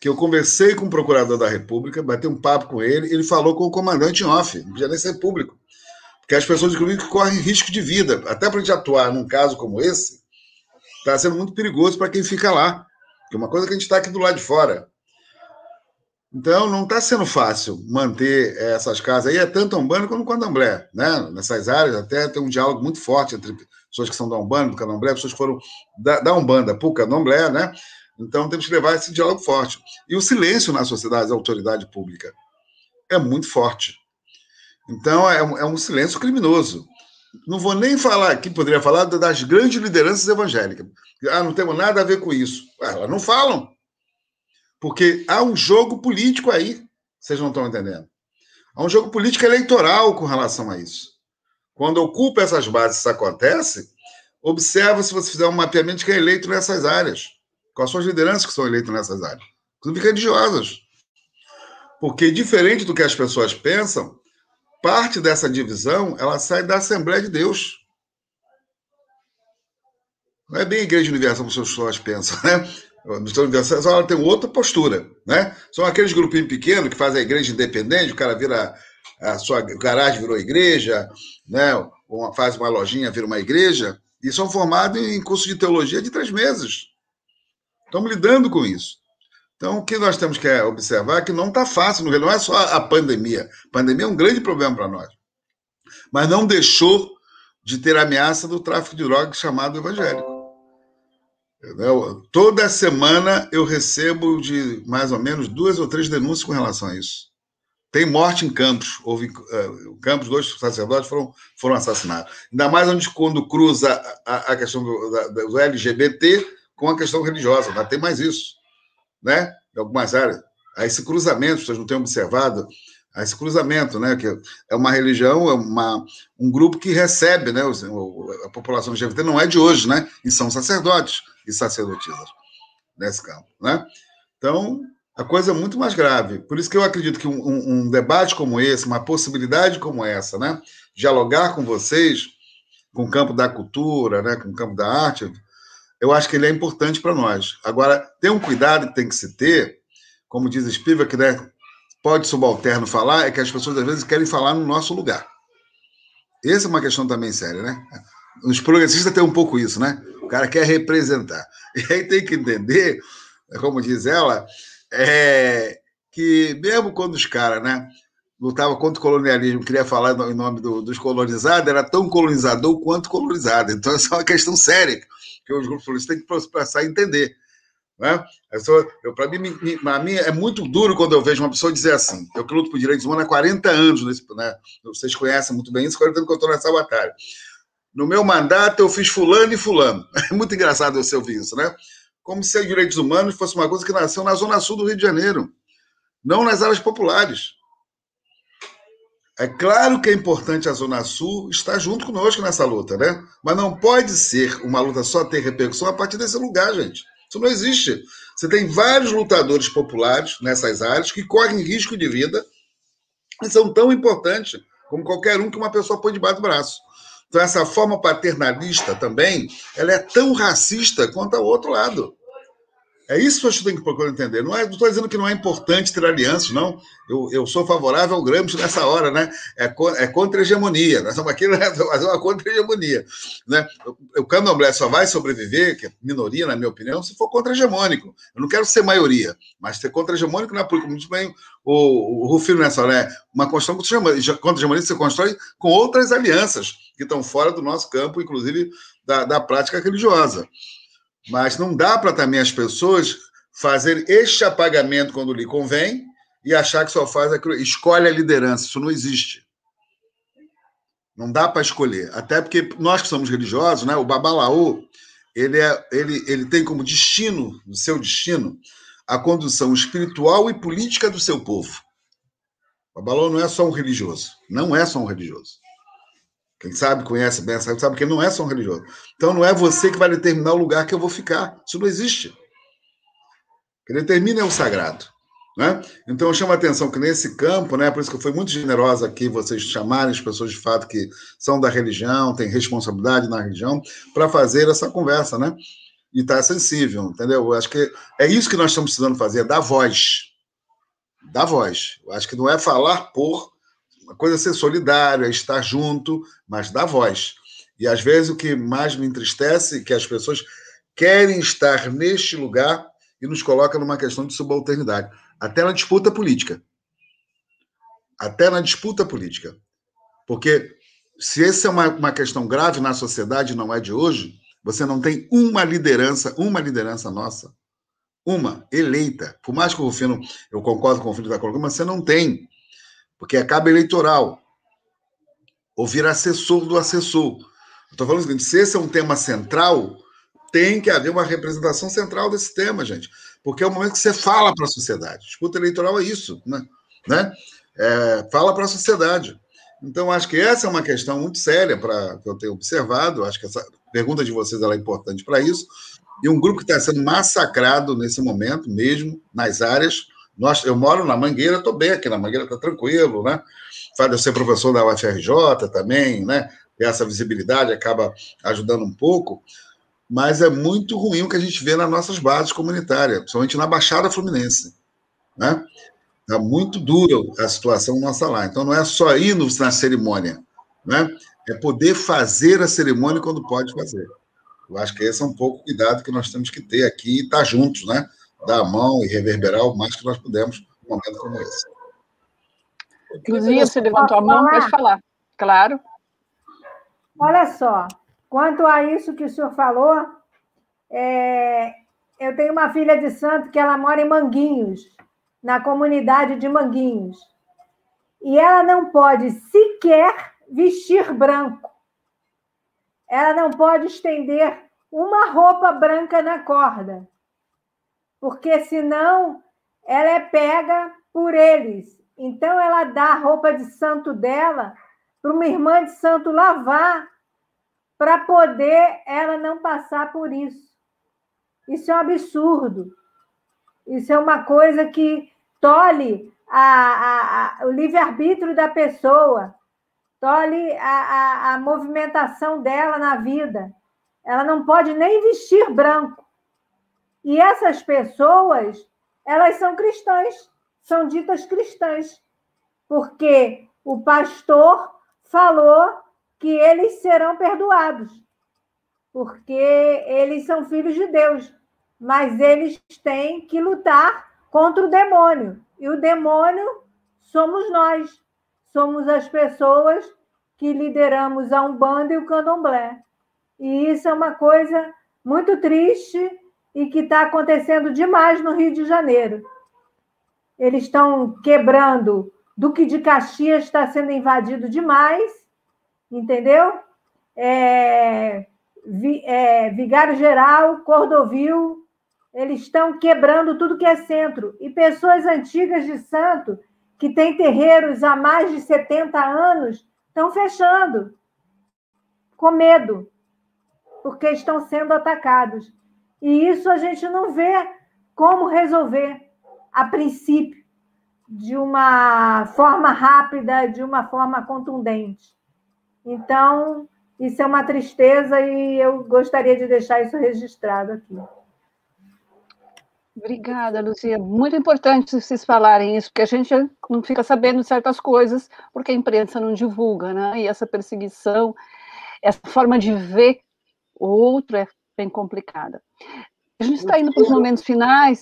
que eu conversei com o procurador da República, bati um papo com ele, ele falou com o comandante em off, não podia nem ser público. Porque as pessoas, inclusive, correm risco de vida. Até para a gente atuar num caso como esse, está sendo muito perigoso para quem fica lá. Que é uma coisa que a gente está aqui do lado de fora. Então, não está sendo fácil manter essas casas aí, é tanto a Umbanda quanto o Candomblé, né? Nessas áreas, até tem um diálogo muito forte entre pessoas que são da Umbanda, do Candomblé, pessoas que foram da, da Umbanda para o Candomblé, né? Então, temos que levar esse diálogo forte. E o silêncio na sociedade, da autoridade pública, é muito forte. Então, é um, é um silêncio criminoso. Não vou nem falar aqui, poderia falar das grandes lideranças evangélicas. Ah, não temos nada a ver com isso. Ah, elas não falam. Porque há um jogo político aí, vocês não estão entendendo. Há um jogo político eleitoral com relação a isso. Quando ocupa essas bases, isso acontece, observa se você fizer um mapeamento de quem é eleito nessas áreas. Quais são as lideranças que são eleitas nessas áreas? Inclusive religiosas. Porque, diferente do que as pessoas pensam, parte dessa divisão ela sai da Assembleia de Deus. Não é bem a Igreja Universal como as pessoas pensam, né? A Mistura Universal ela tem outra postura, né? São aqueles grupinhos pequenos que fazem a igreja independente, o cara vira a sua garagem virou igreja, né? faz uma lojinha, vira uma igreja, e são formados em curso de teologia de três meses. Estamos lidando com isso. Então, o que nós temos que observar é que não está fácil, não é só a pandemia. A pandemia é um grande problema para nós. Mas não deixou de ter ameaça do tráfico de drogas chamado evangélico. Toda semana eu recebo de mais ou menos duas ou três denúncias com relação a isso. Tem morte em Campos. Houve uh, Campos, dois sacerdotes foram, foram assassinados. Ainda mais onde, quando cruza a, a questão do, da, do LGBT com a questão religiosa. Ainda tem mais isso né? Em algumas áreas. A esse cruzamento, vocês não têm observado, esse cruzamento, né? Que é uma religião, é uma, um grupo que recebe, né? A população LGBT não é de hoje, né? E são sacerdotes e sacerdotisas nesse campo, né? Então, a coisa é muito mais grave. Por isso que eu acredito que um, um, um debate como esse, uma possibilidade como essa, né? Dialogar com vocês, com o campo da cultura, né? Com o campo da arte, eu acho que ele é importante para nós. Agora, tem um cuidado que tem que se ter, como diz Spivak, né? Pode subalterno falar, é que as pessoas às vezes querem falar no nosso lugar. Essa é uma questão também séria, né? Os progressistas têm um pouco isso, né? O cara quer representar. E aí tem que entender, como diz ela, é, que mesmo quando os caras, né, lutavam contra o colonialismo, queria falar em nome do, dos colonizados, era tão colonizador quanto colonizado. Então, essa é uma questão séria que os grupos políticos têm que passar a entender. Né? Para mim, mim, é muito duro quando eu vejo uma pessoa dizer assim: eu que luto por direitos humanos há 40 anos, nesse, né? vocês conhecem muito bem isso, 40 anos que eu estou nessa batalha. No meu mandato, eu fiz fulano e fulano. É muito engraçado você ouvir isso, né? Como se direitos humanos fosse uma coisa que nasceu na zona sul do Rio de Janeiro, não nas áreas populares. É claro que é importante a Zona Sul estar junto conosco nessa luta, né? Mas não pode ser uma luta só ter repercussão a partir desse lugar, gente. Isso não existe. Você tem vários lutadores populares nessas áreas que correm risco de vida e são tão importantes como qualquer um que uma pessoa põe debaixo do braço. Então, essa forma paternalista também, ela é tão racista quanto ao outro lado. É isso que eu tenho que procurar entender. Não é, estou dizendo que não é importante ter alianças, não. Eu, eu sou favorável ao Gramsci nessa hora, né? É, é contra-hegemonia. Nós estamos aqui né, uma contra-hegemonia. Né? O, o candomblé só vai sobreviver, que é minoria, na minha opinião, se for contra-hegemônico. Eu não quero ser maioria, mas ser contra-hegemônico na política. Muito bem, o, o Rufino nessa hora é uma construção contra-hegemônica você constrói com outras alianças que estão fora do nosso campo, inclusive da, da prática religiosa. Mas não dá para também as pessoas fazer este apagamento quando lhe convém e achar que só faz aquilo. Escolhe a liderança. Isso não existe. Não dá para escolher. Até porque nós que somos religiosos, né? o Babalaô, ele, é, ele, ele tem como destino, o seu destino, a condução espiritual e política do seu povo. O Babalaô não é só um religioso. Não é só um religioso. Quem sabe, conhece bem essa sabe que não é só um religioso. Então não é você que vai determinar o lugar que eu vou ficar. Isso não existe. Quem determina é o sagrado. Né? Então eu chamo a atenção que nesse campo, né, por isso que eu fui muito generosa aqui, vocês chamarem as pessoas de fato que são da religião, têm responsabilidade na religião, para fazer essa conversa, né? E estar tá sensível, entendeu? Eu acho que é isso que nós estamos precisando fazer, é dar voz. Dar voz. Eu acho que não é falar por uma coisa é ser solidário, é estar junto, mas dá voz. E às vezes o que mais me entristece é que as pessoas querem estar neste lugar e nos coloca numa questão de subalternidade, até na disputa política. Até na disputa política. Porque se essa é uma, uma questão grave na sociedade, não é de hoje, você não tem uma liderança, uma liderança nossa, uma, eleita. Por mais que o Rufino, eu concordo com o Rufino está colocando, mas você não tem, porque é cabo eleitoral. Ou vira assessor do assessor. Estou falando o seguinte: se esse é um tema central, tem que haver uma representação central desse tema, gente. Porque é o momento que você fala para a sociedade. Disputa eleitoral é isso, né? né? É, fala para a sociedade. Então, acho que essa é uma questão muito séria para que eu tenho observado. Acho que essa pergunta de vocês é importante para isso. E um grupo que está sendo massacrado nesse momento, mesmo nas áreas. Nós, eu moro na Mangueira, estou bem aqui na Mangueira, está tranquilo, né? Eu ser professor da UFRJ também, né? Essa visibilidade acaba ajudando um pouco. Mas é muito ruim o que a gente vê nas nossas bases comunitárias, principalmente na Baixada Fluminense, né? Está muito dura a situação nossa lá. Então, não é só ir na cerimônia, né? é poder fazer a cerimônia quando pode fazer. Eu acho que esse é um pouco o cuidado que nós temos que ter aqui e estar tá juntos, né? Dar a mão e reverberar o mais que nós pudermos num momento como esse. Inclusive, você levantou a mão, pode falar. Claro. Olha só, quanto a isso que o senhor falou, é, eu tenho uma filha de santo que ela mora em Manguinhos, na comunidade de Manguinhos. E ela não pode sequer vestir branco. Ela não pode estender uma roupa branca na corda, porque senão ela é pega por eles. Então ela dá a roupa de santo dela para uma irmã de santo lavar, para poder ela não passar por isso. Isso é um absurdo. Isso é uma coisa que tolhe a, a, a, o livre-arbítrio da pessoa, tolhe a, a movimentação dela na vida. Ela não pode nem vestir branco. E essas pessoas, elas são cristãs, são ditas cristãs, porque o pastor falou que eles serão perdoados, porque eles são filhos de Deus, mas eles têm que lutar contra o demônio. E o demônio somos nós. Somos as pessoas que lideramos a Umbanda e o Candomblé. E isso é uma coisa muito triste e que está acontecendo demais no Rio de Janeiro. Eles estão quebrando. Duque de Caxias está sendo invadido demais, entendeu? É, vi, é, Vigário Geral, Cordovil, eles estão quebrando tudo que é centro. E pessoas antigas de santo, que têm terreiros há mais de 70 anos, estão fechando, com medo, porque estão sendo atacados. E isso a gente não vê como resolver, a princípio, de uma forma rápida, de uma forma contundente. Então, isso é uma tristeza e eu gostaria de deixar isso registrado aqui. Obrigada, Lucia. Muito importante vocês falarem isso, porque a gente não fica sabendo certas coisas, porque a imprensa não divulga, né? E essa perseguição, essa forma de ver o outro é bem complicada. A gente está indo para os momentos finais,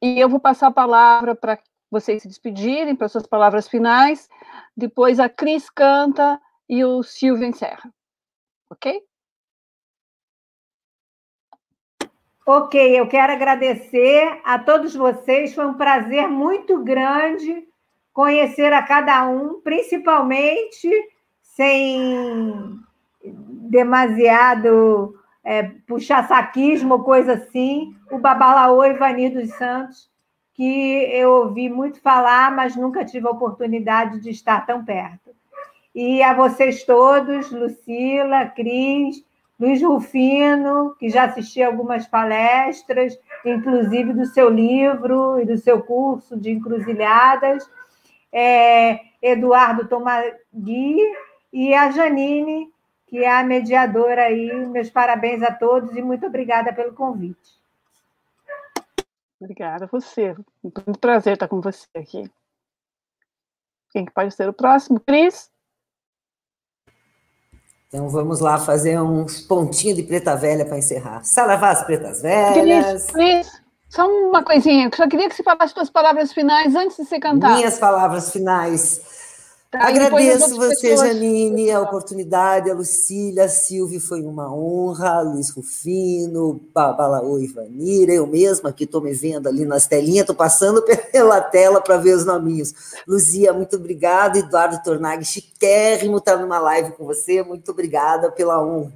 e eu vou passar a palavra para vocês se despedirem, para suas palavras finais. Depois a Cris canta e o Silvio encerra. Ok? Ok, eu quero agradecer a todos vocês. Foi um prazer muito grande conhecer a cada um, principalmente sem demasiado é, puxar saquismo coisa assim, o Babalaô Ivani dos Santos, que eu ouvi muito falar, mas nunca tive a oportunidade de estar tão perto. E a vocês todos, Lucila, Cris, Luiz Rufino, que já assisti algumas palestras, inclusive do seu livro e do seu curso de encruzilhadas, é, Eduardo Tomagui e a Janine, que é a mediadora aí. Meus parabéns a todos e muito obrigada pelo convite. Obrigada a você. Muito prazer estar com você aqui. Quem pode ser o próximo? Cris? Então vamos lá fazer uns pontinhos de preta velha para encerrar. Saravá as pretas velhas. Cris, só uma coisinha, só queria que você falasse suas palavras finais antes de você cantar. Minhas palavras finais. Tá, Agradeço você, pessoas... Janine, a oportunidade, a Lucília, a Silvia, foi uma honra, Luiz Rufino, Babalaô Ivanira, eu mesma que estou me vendo ali nas telinhas, estou passando pela tela para ver os nominhos. Luzia, muito obrigada, Eduardo Tornag, chiquérrimo estar numa live com você, muito obrigada pela honra.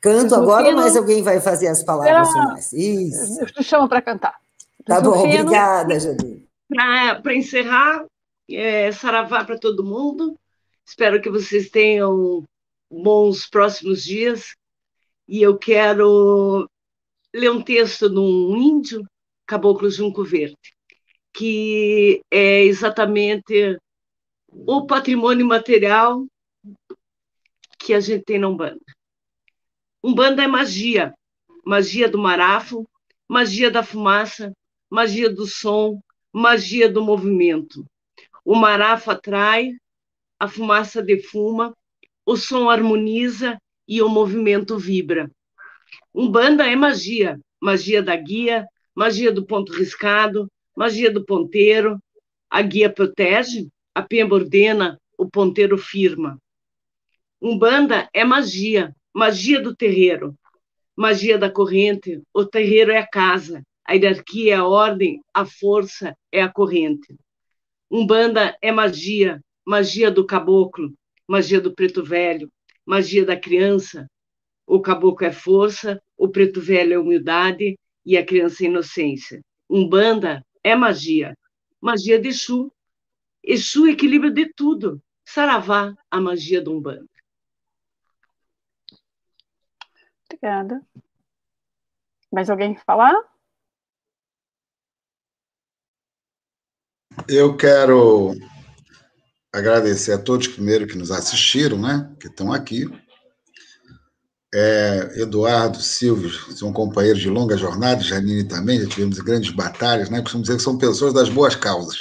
Canto agora ou mais alguém vai fazer as palavras finais? Isso. Eu te chamo para cantar. Tá bom, obrigada, Janine. Para encerrar, é, saravá para todo mundo. Espero que vocês tenham bons próximos dias. E eu quero ler um texto de um índio, Caboclo Junco Verde, que é exatamente o patrimônio material que a gente tem na Umbanda. Umbanda é magia, magia do marafo, magia da fumaça, magia do som, magia do movimento. O marafo atrai, a fumaça defuma, o som harmoniza e o movimento vibra. Umbanda é magia, magia da guia, magia do ponto riscado, magia do ponteiro. A guia protege, a pemba ordena, o ponteiro firma. Umbanda é magia, magia do terreiro, magia da corrente, o terreiro é a casa, a hierarquia é a ordem, a força é a corrente. Umbanda é magia, magia do caboclo, magia do preto velho, magia da criança. O caboclo é força, o preto velho é humildade e a criança é inocência. Umbanda é magia, magia de Exu. Exu equilibra de tudo. Saravá, a magia do Umbanda. Obrigada. Mais alguém falar? Eu quero agradecer a todos primeiro que nos assistiram, né? Que estão aqui. É, Eduardo, Silvio, são companheiros de longa jornada, Janine também, já tivemos grandes batalhas, né? Costumo dizer que são pessoas das boas causas,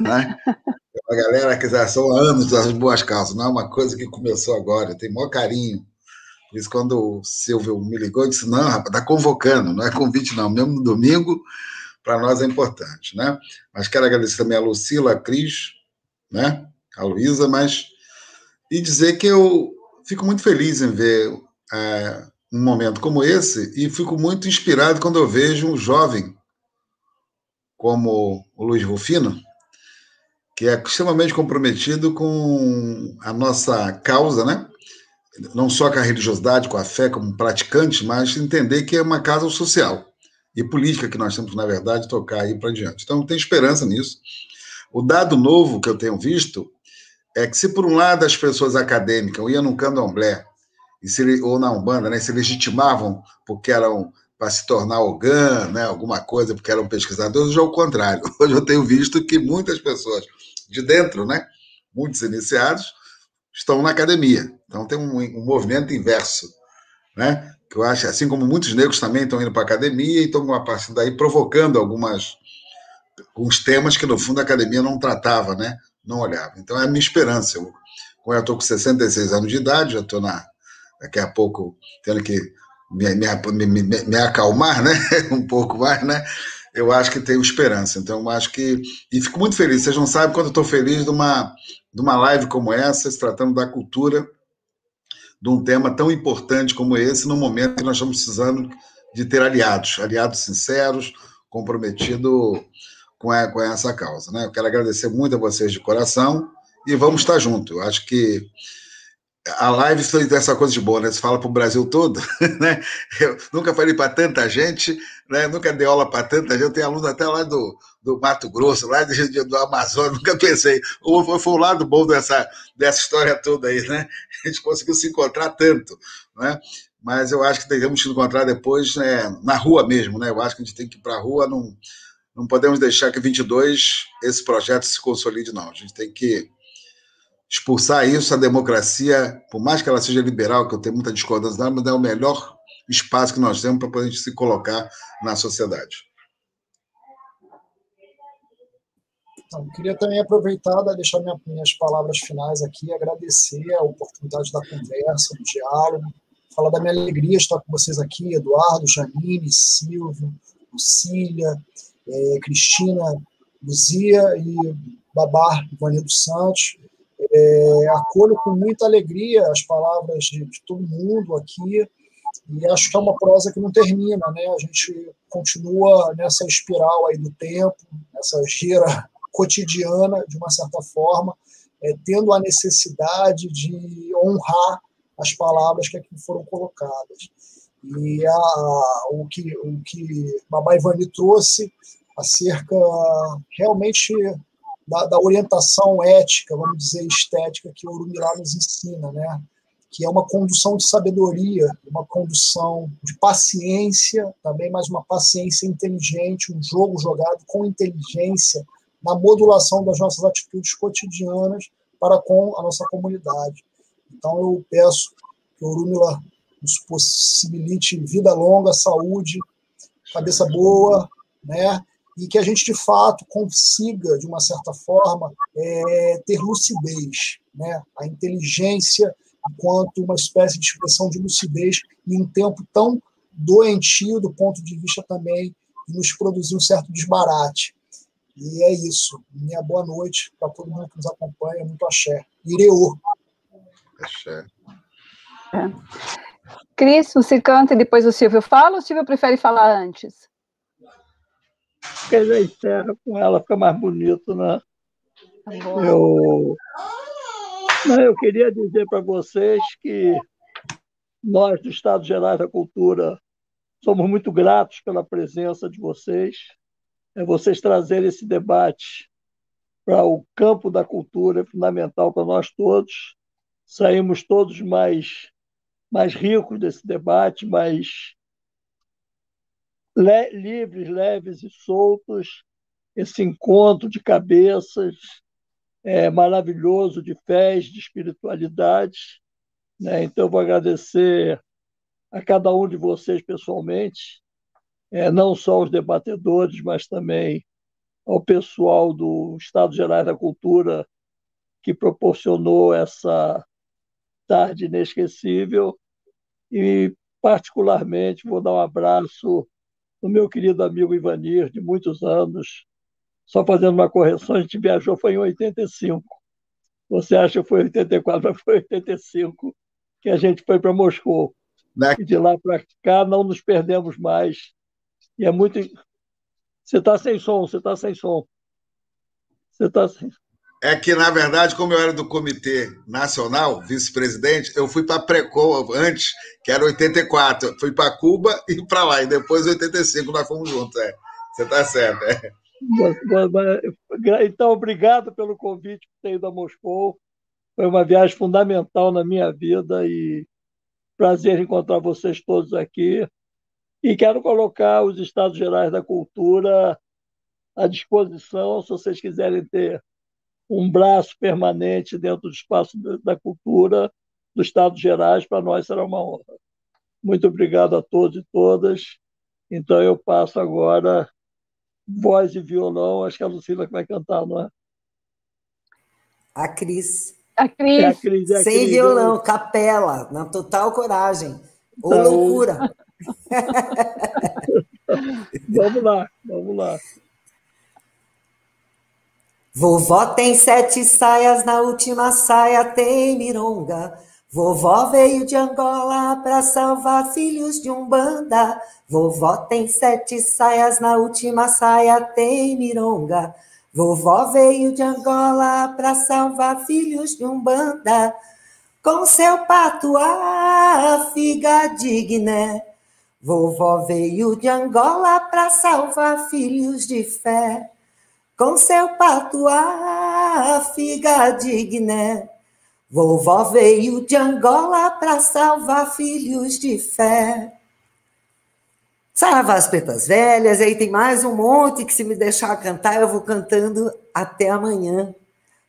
né? É uma galera que já são anos das boas causas, não é uma coisa que começou agora, tem maior carinho. Por isso, quando o Silvio me ligou, eu disse: não, rapaz, está convocando, não é convite, não. Mesmo no domingo, para nós é importante, né? Mas quero agradecer também a Lucila, a Cris, né? A Luísa, mas e dizer que eu fico muito feliz em ver é, um momento como esse e fico muito inspirado quando eu vejo um jovem como o Luiz Rufino, que é extremamente comprometido com a nossa causa, né? Não só com a religiosidade, com a fé como praticante, mas entender que é uma causa social e política que nós temos, na verdade, tocar aí para diante. Então, tem esperança nisso. O dado novo que eu tenho visto é que, se por um lado as pessoas acadêmicas iam num candomblé e se, ou na Umbanda, né, se legitimavam porque eram para se tornar orgã, né, alguma coisa, porque eram pesquisadores, hoje é o contrário. Hoje eu tenho visto que muitas pessoas de dentro, né, muitos iniciados, estão na academia. Então tem um, um movimento inverso, né? Que eu acho, assim como muitos negros também estão indo para a academia e estão, a partir daí, provocando algumas alguns temas que, no fundo, a academia não tratava, né? não olhava. Então, é a minha esperança. Eu, eu estou com 66 anos de idade, já estou na, daqui a pouco tendo que me, me, me, me, acalmar né? um pouco mais, né? eu acho que tenho esperança. Então, eu acho que. E fico muito feliz. Vocês não sabem quando eu estou feliz de uma, de uma live como essa, se tratando da cultura de um tema tão importante como esse, no momento que nós estamos precisando de ter aliados, aliados sinceros, comprometidos com, com essa causa. Né? Eu quero agradecer muito a vocês de coração e vamos estar juntos. Eu acho que a live foi dessa coisa de boa, né? Você fala para o Brasil todo, né? Eu nunca falei para tanta gente, né? Nunca dei aula para tanta gente. Eu tenho aluno até lá do, do Mato Grosso, lá do, do Amazonas, nunca pensei. Ou foi, foi o lado bom dessa, dessa história toda aí, né? A gente conseguiu se encontrar tanto, né? Mas eu acho que devemos se encontrar depois né, na rua mesmo, né? Eu acho que a gente tem que ir para a rua, não, não podemos deixar que 22 esse projeto se consolide, não. A gente tem que expulsar isso, a democracia, por mais que ela seja liberal, que eu tenho muita discordância mas é o melhor espaço que nós temos para poder se colocar na sociedade. Então, queria também aproveitar deixar minha, minhas palavras finais aqui, agradecer a oportunidade da conversa, do diálogo, falar da minha alegria estar com vocês aqui, Eduardo, Janine, Silvio, Lucília, é, Cristina, Luzia e Babar Ivanildo Santos. É, acolho com muita alegria as palavras de, de, todo mundo aqui e acho que é uma prosa que não termina, né? A gente continua nessa espiral aí do tempo, nessa gira cotidiana, de uma certa forma, é, tendo a necessidade de honrar as palavras que aqui foram colocadas. E a, o que o que Babá Ivani trouxe acerca realmente da, da, orientação ética, vamos dizer, estética que o Urumilá nos ensina, né? que é uma condução de sabedoria, uma condução de paciência, também mais uma paciência inteligente, um jogo jogado com inteligência na modulação das nossas atitudes cotidianas para com a nossa comunidade. Então eu peço que o Urumila nos possibilite vida longa, saúde, cabeça boa, né? E que a gente de fato consiga, de uma certa forma, é, ter lucidez, né? A inteligência enquanto uma espécie de expressão de lucidez em um tempo tão doentio do ponto de vista também de nos produzir um certo desbarate. E é isso. Minha boa noite para todo mundo que nos acompanha. Muito axé. Ireô. Axé. É. Cris, você canta e depois o Silvio fala ou o Silvio prefere falar antes? Porque já encerra com ela, fica mais bonito, né? Eu, não, eu queria dizer para vocês que nós, do Estado Gerais da Cultura, somos muito gratos pela presença de vocês. É vocês trazerem esse debate para o campo da cultura é fundamental para nós todos. Saímos todos mais mais ricos desse debate, mais le livres, leves e soltos. Esse encontro de cabeças é, maravilhoso de fé, de espiritualidade. Né? Então, vou agradecer a cada um de vocês pessoalmente, é, não só os debatedores, mas também ao pessoal do Estado Gerais da Cultura, que proporcionou essa tarde inesquecível. E, particularmente, vou dar um abraço no meu querido amigo Ivanir, de muitos anos, só fazendo uma correção, a gente viajou foi em 85. Você acha que foi 84, mas foi 85 que a gente foi para Moscou. Na... Né? E de lá para cá não nos perdemos mais. E é muito. Você está sem som, você está sem som. Você está sem. É que, na verdade, como eu era do Comitê Nacional, vice-presidente, eu fui para Preco antes, que era 84. Fui para Cuba e para lá. E depois, 85, nós fomos juntos. É. Você está certo. É. Então, obrigado pelo convite por ter ido a Moscou. Foi uma viagem fundamental na minha vida e prazer encontrar vocês todos aqui. E quero colocar os Estados Gerais da Cultura à disposição, se vocês quiserem ter um braço permanente dentro do espaço da cultura do Estado Gerais, para nós será uma honra. Muito obrigado a todos e todas. Então, eu passo agora voz e violão, acho que é a Lucila que vai cantar, não é? A Cris. A Cris. É a Cris é a Sem Cris, violão, eu... capela, na total coragem. Ou então... loucura. vamos lá, vamos lá. Vovó tem sete saias, na última saia tem mironga. Vovó veio de Angola para salvar filhos de Umbanda. Vovó tem sete saias, na última saia tem mironga. Vovó veio de Angola para salvar filhos de Umbanda. Com seu patuá, figa digna. Vovó veio de Angola para salvar filhos de fé. Com seu patuá, figa digna. Vovó veio de Angola para salvar filhos de fé. Saravá as pretas velhas, aí tem mais um monte que se me deixar cantar, eu vou cantando até amanhã.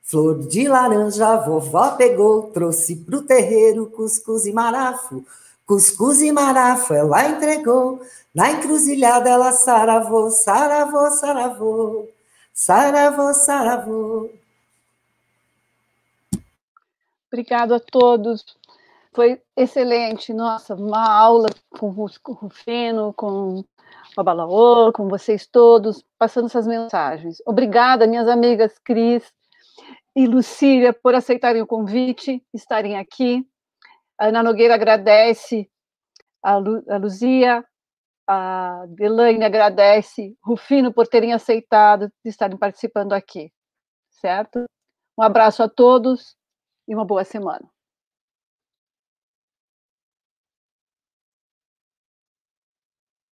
Flor de laranja, vovó pegou, trouxe pro terreiro cuscuz e marafo. Cuscuz e marafo ela entregou, na encruzilhada ela saravou, saravou, saravou. Saravô, saravô. Obrigado a todos. Foi excelente. Nossa, uma aula com o Rufino, com o Abalaô, com vocês todos, passando essas mensagens. Obrigada, minhas amigas Cris e Lucília, por aceitarem o convite, estarem aqui. A Ana Nogueira agradece a, Lu, a Luzia, a Delaine agradece, Rufino por terem aceitado de estarem participando aqui, certo? Um abraço a todos e uma boa semana.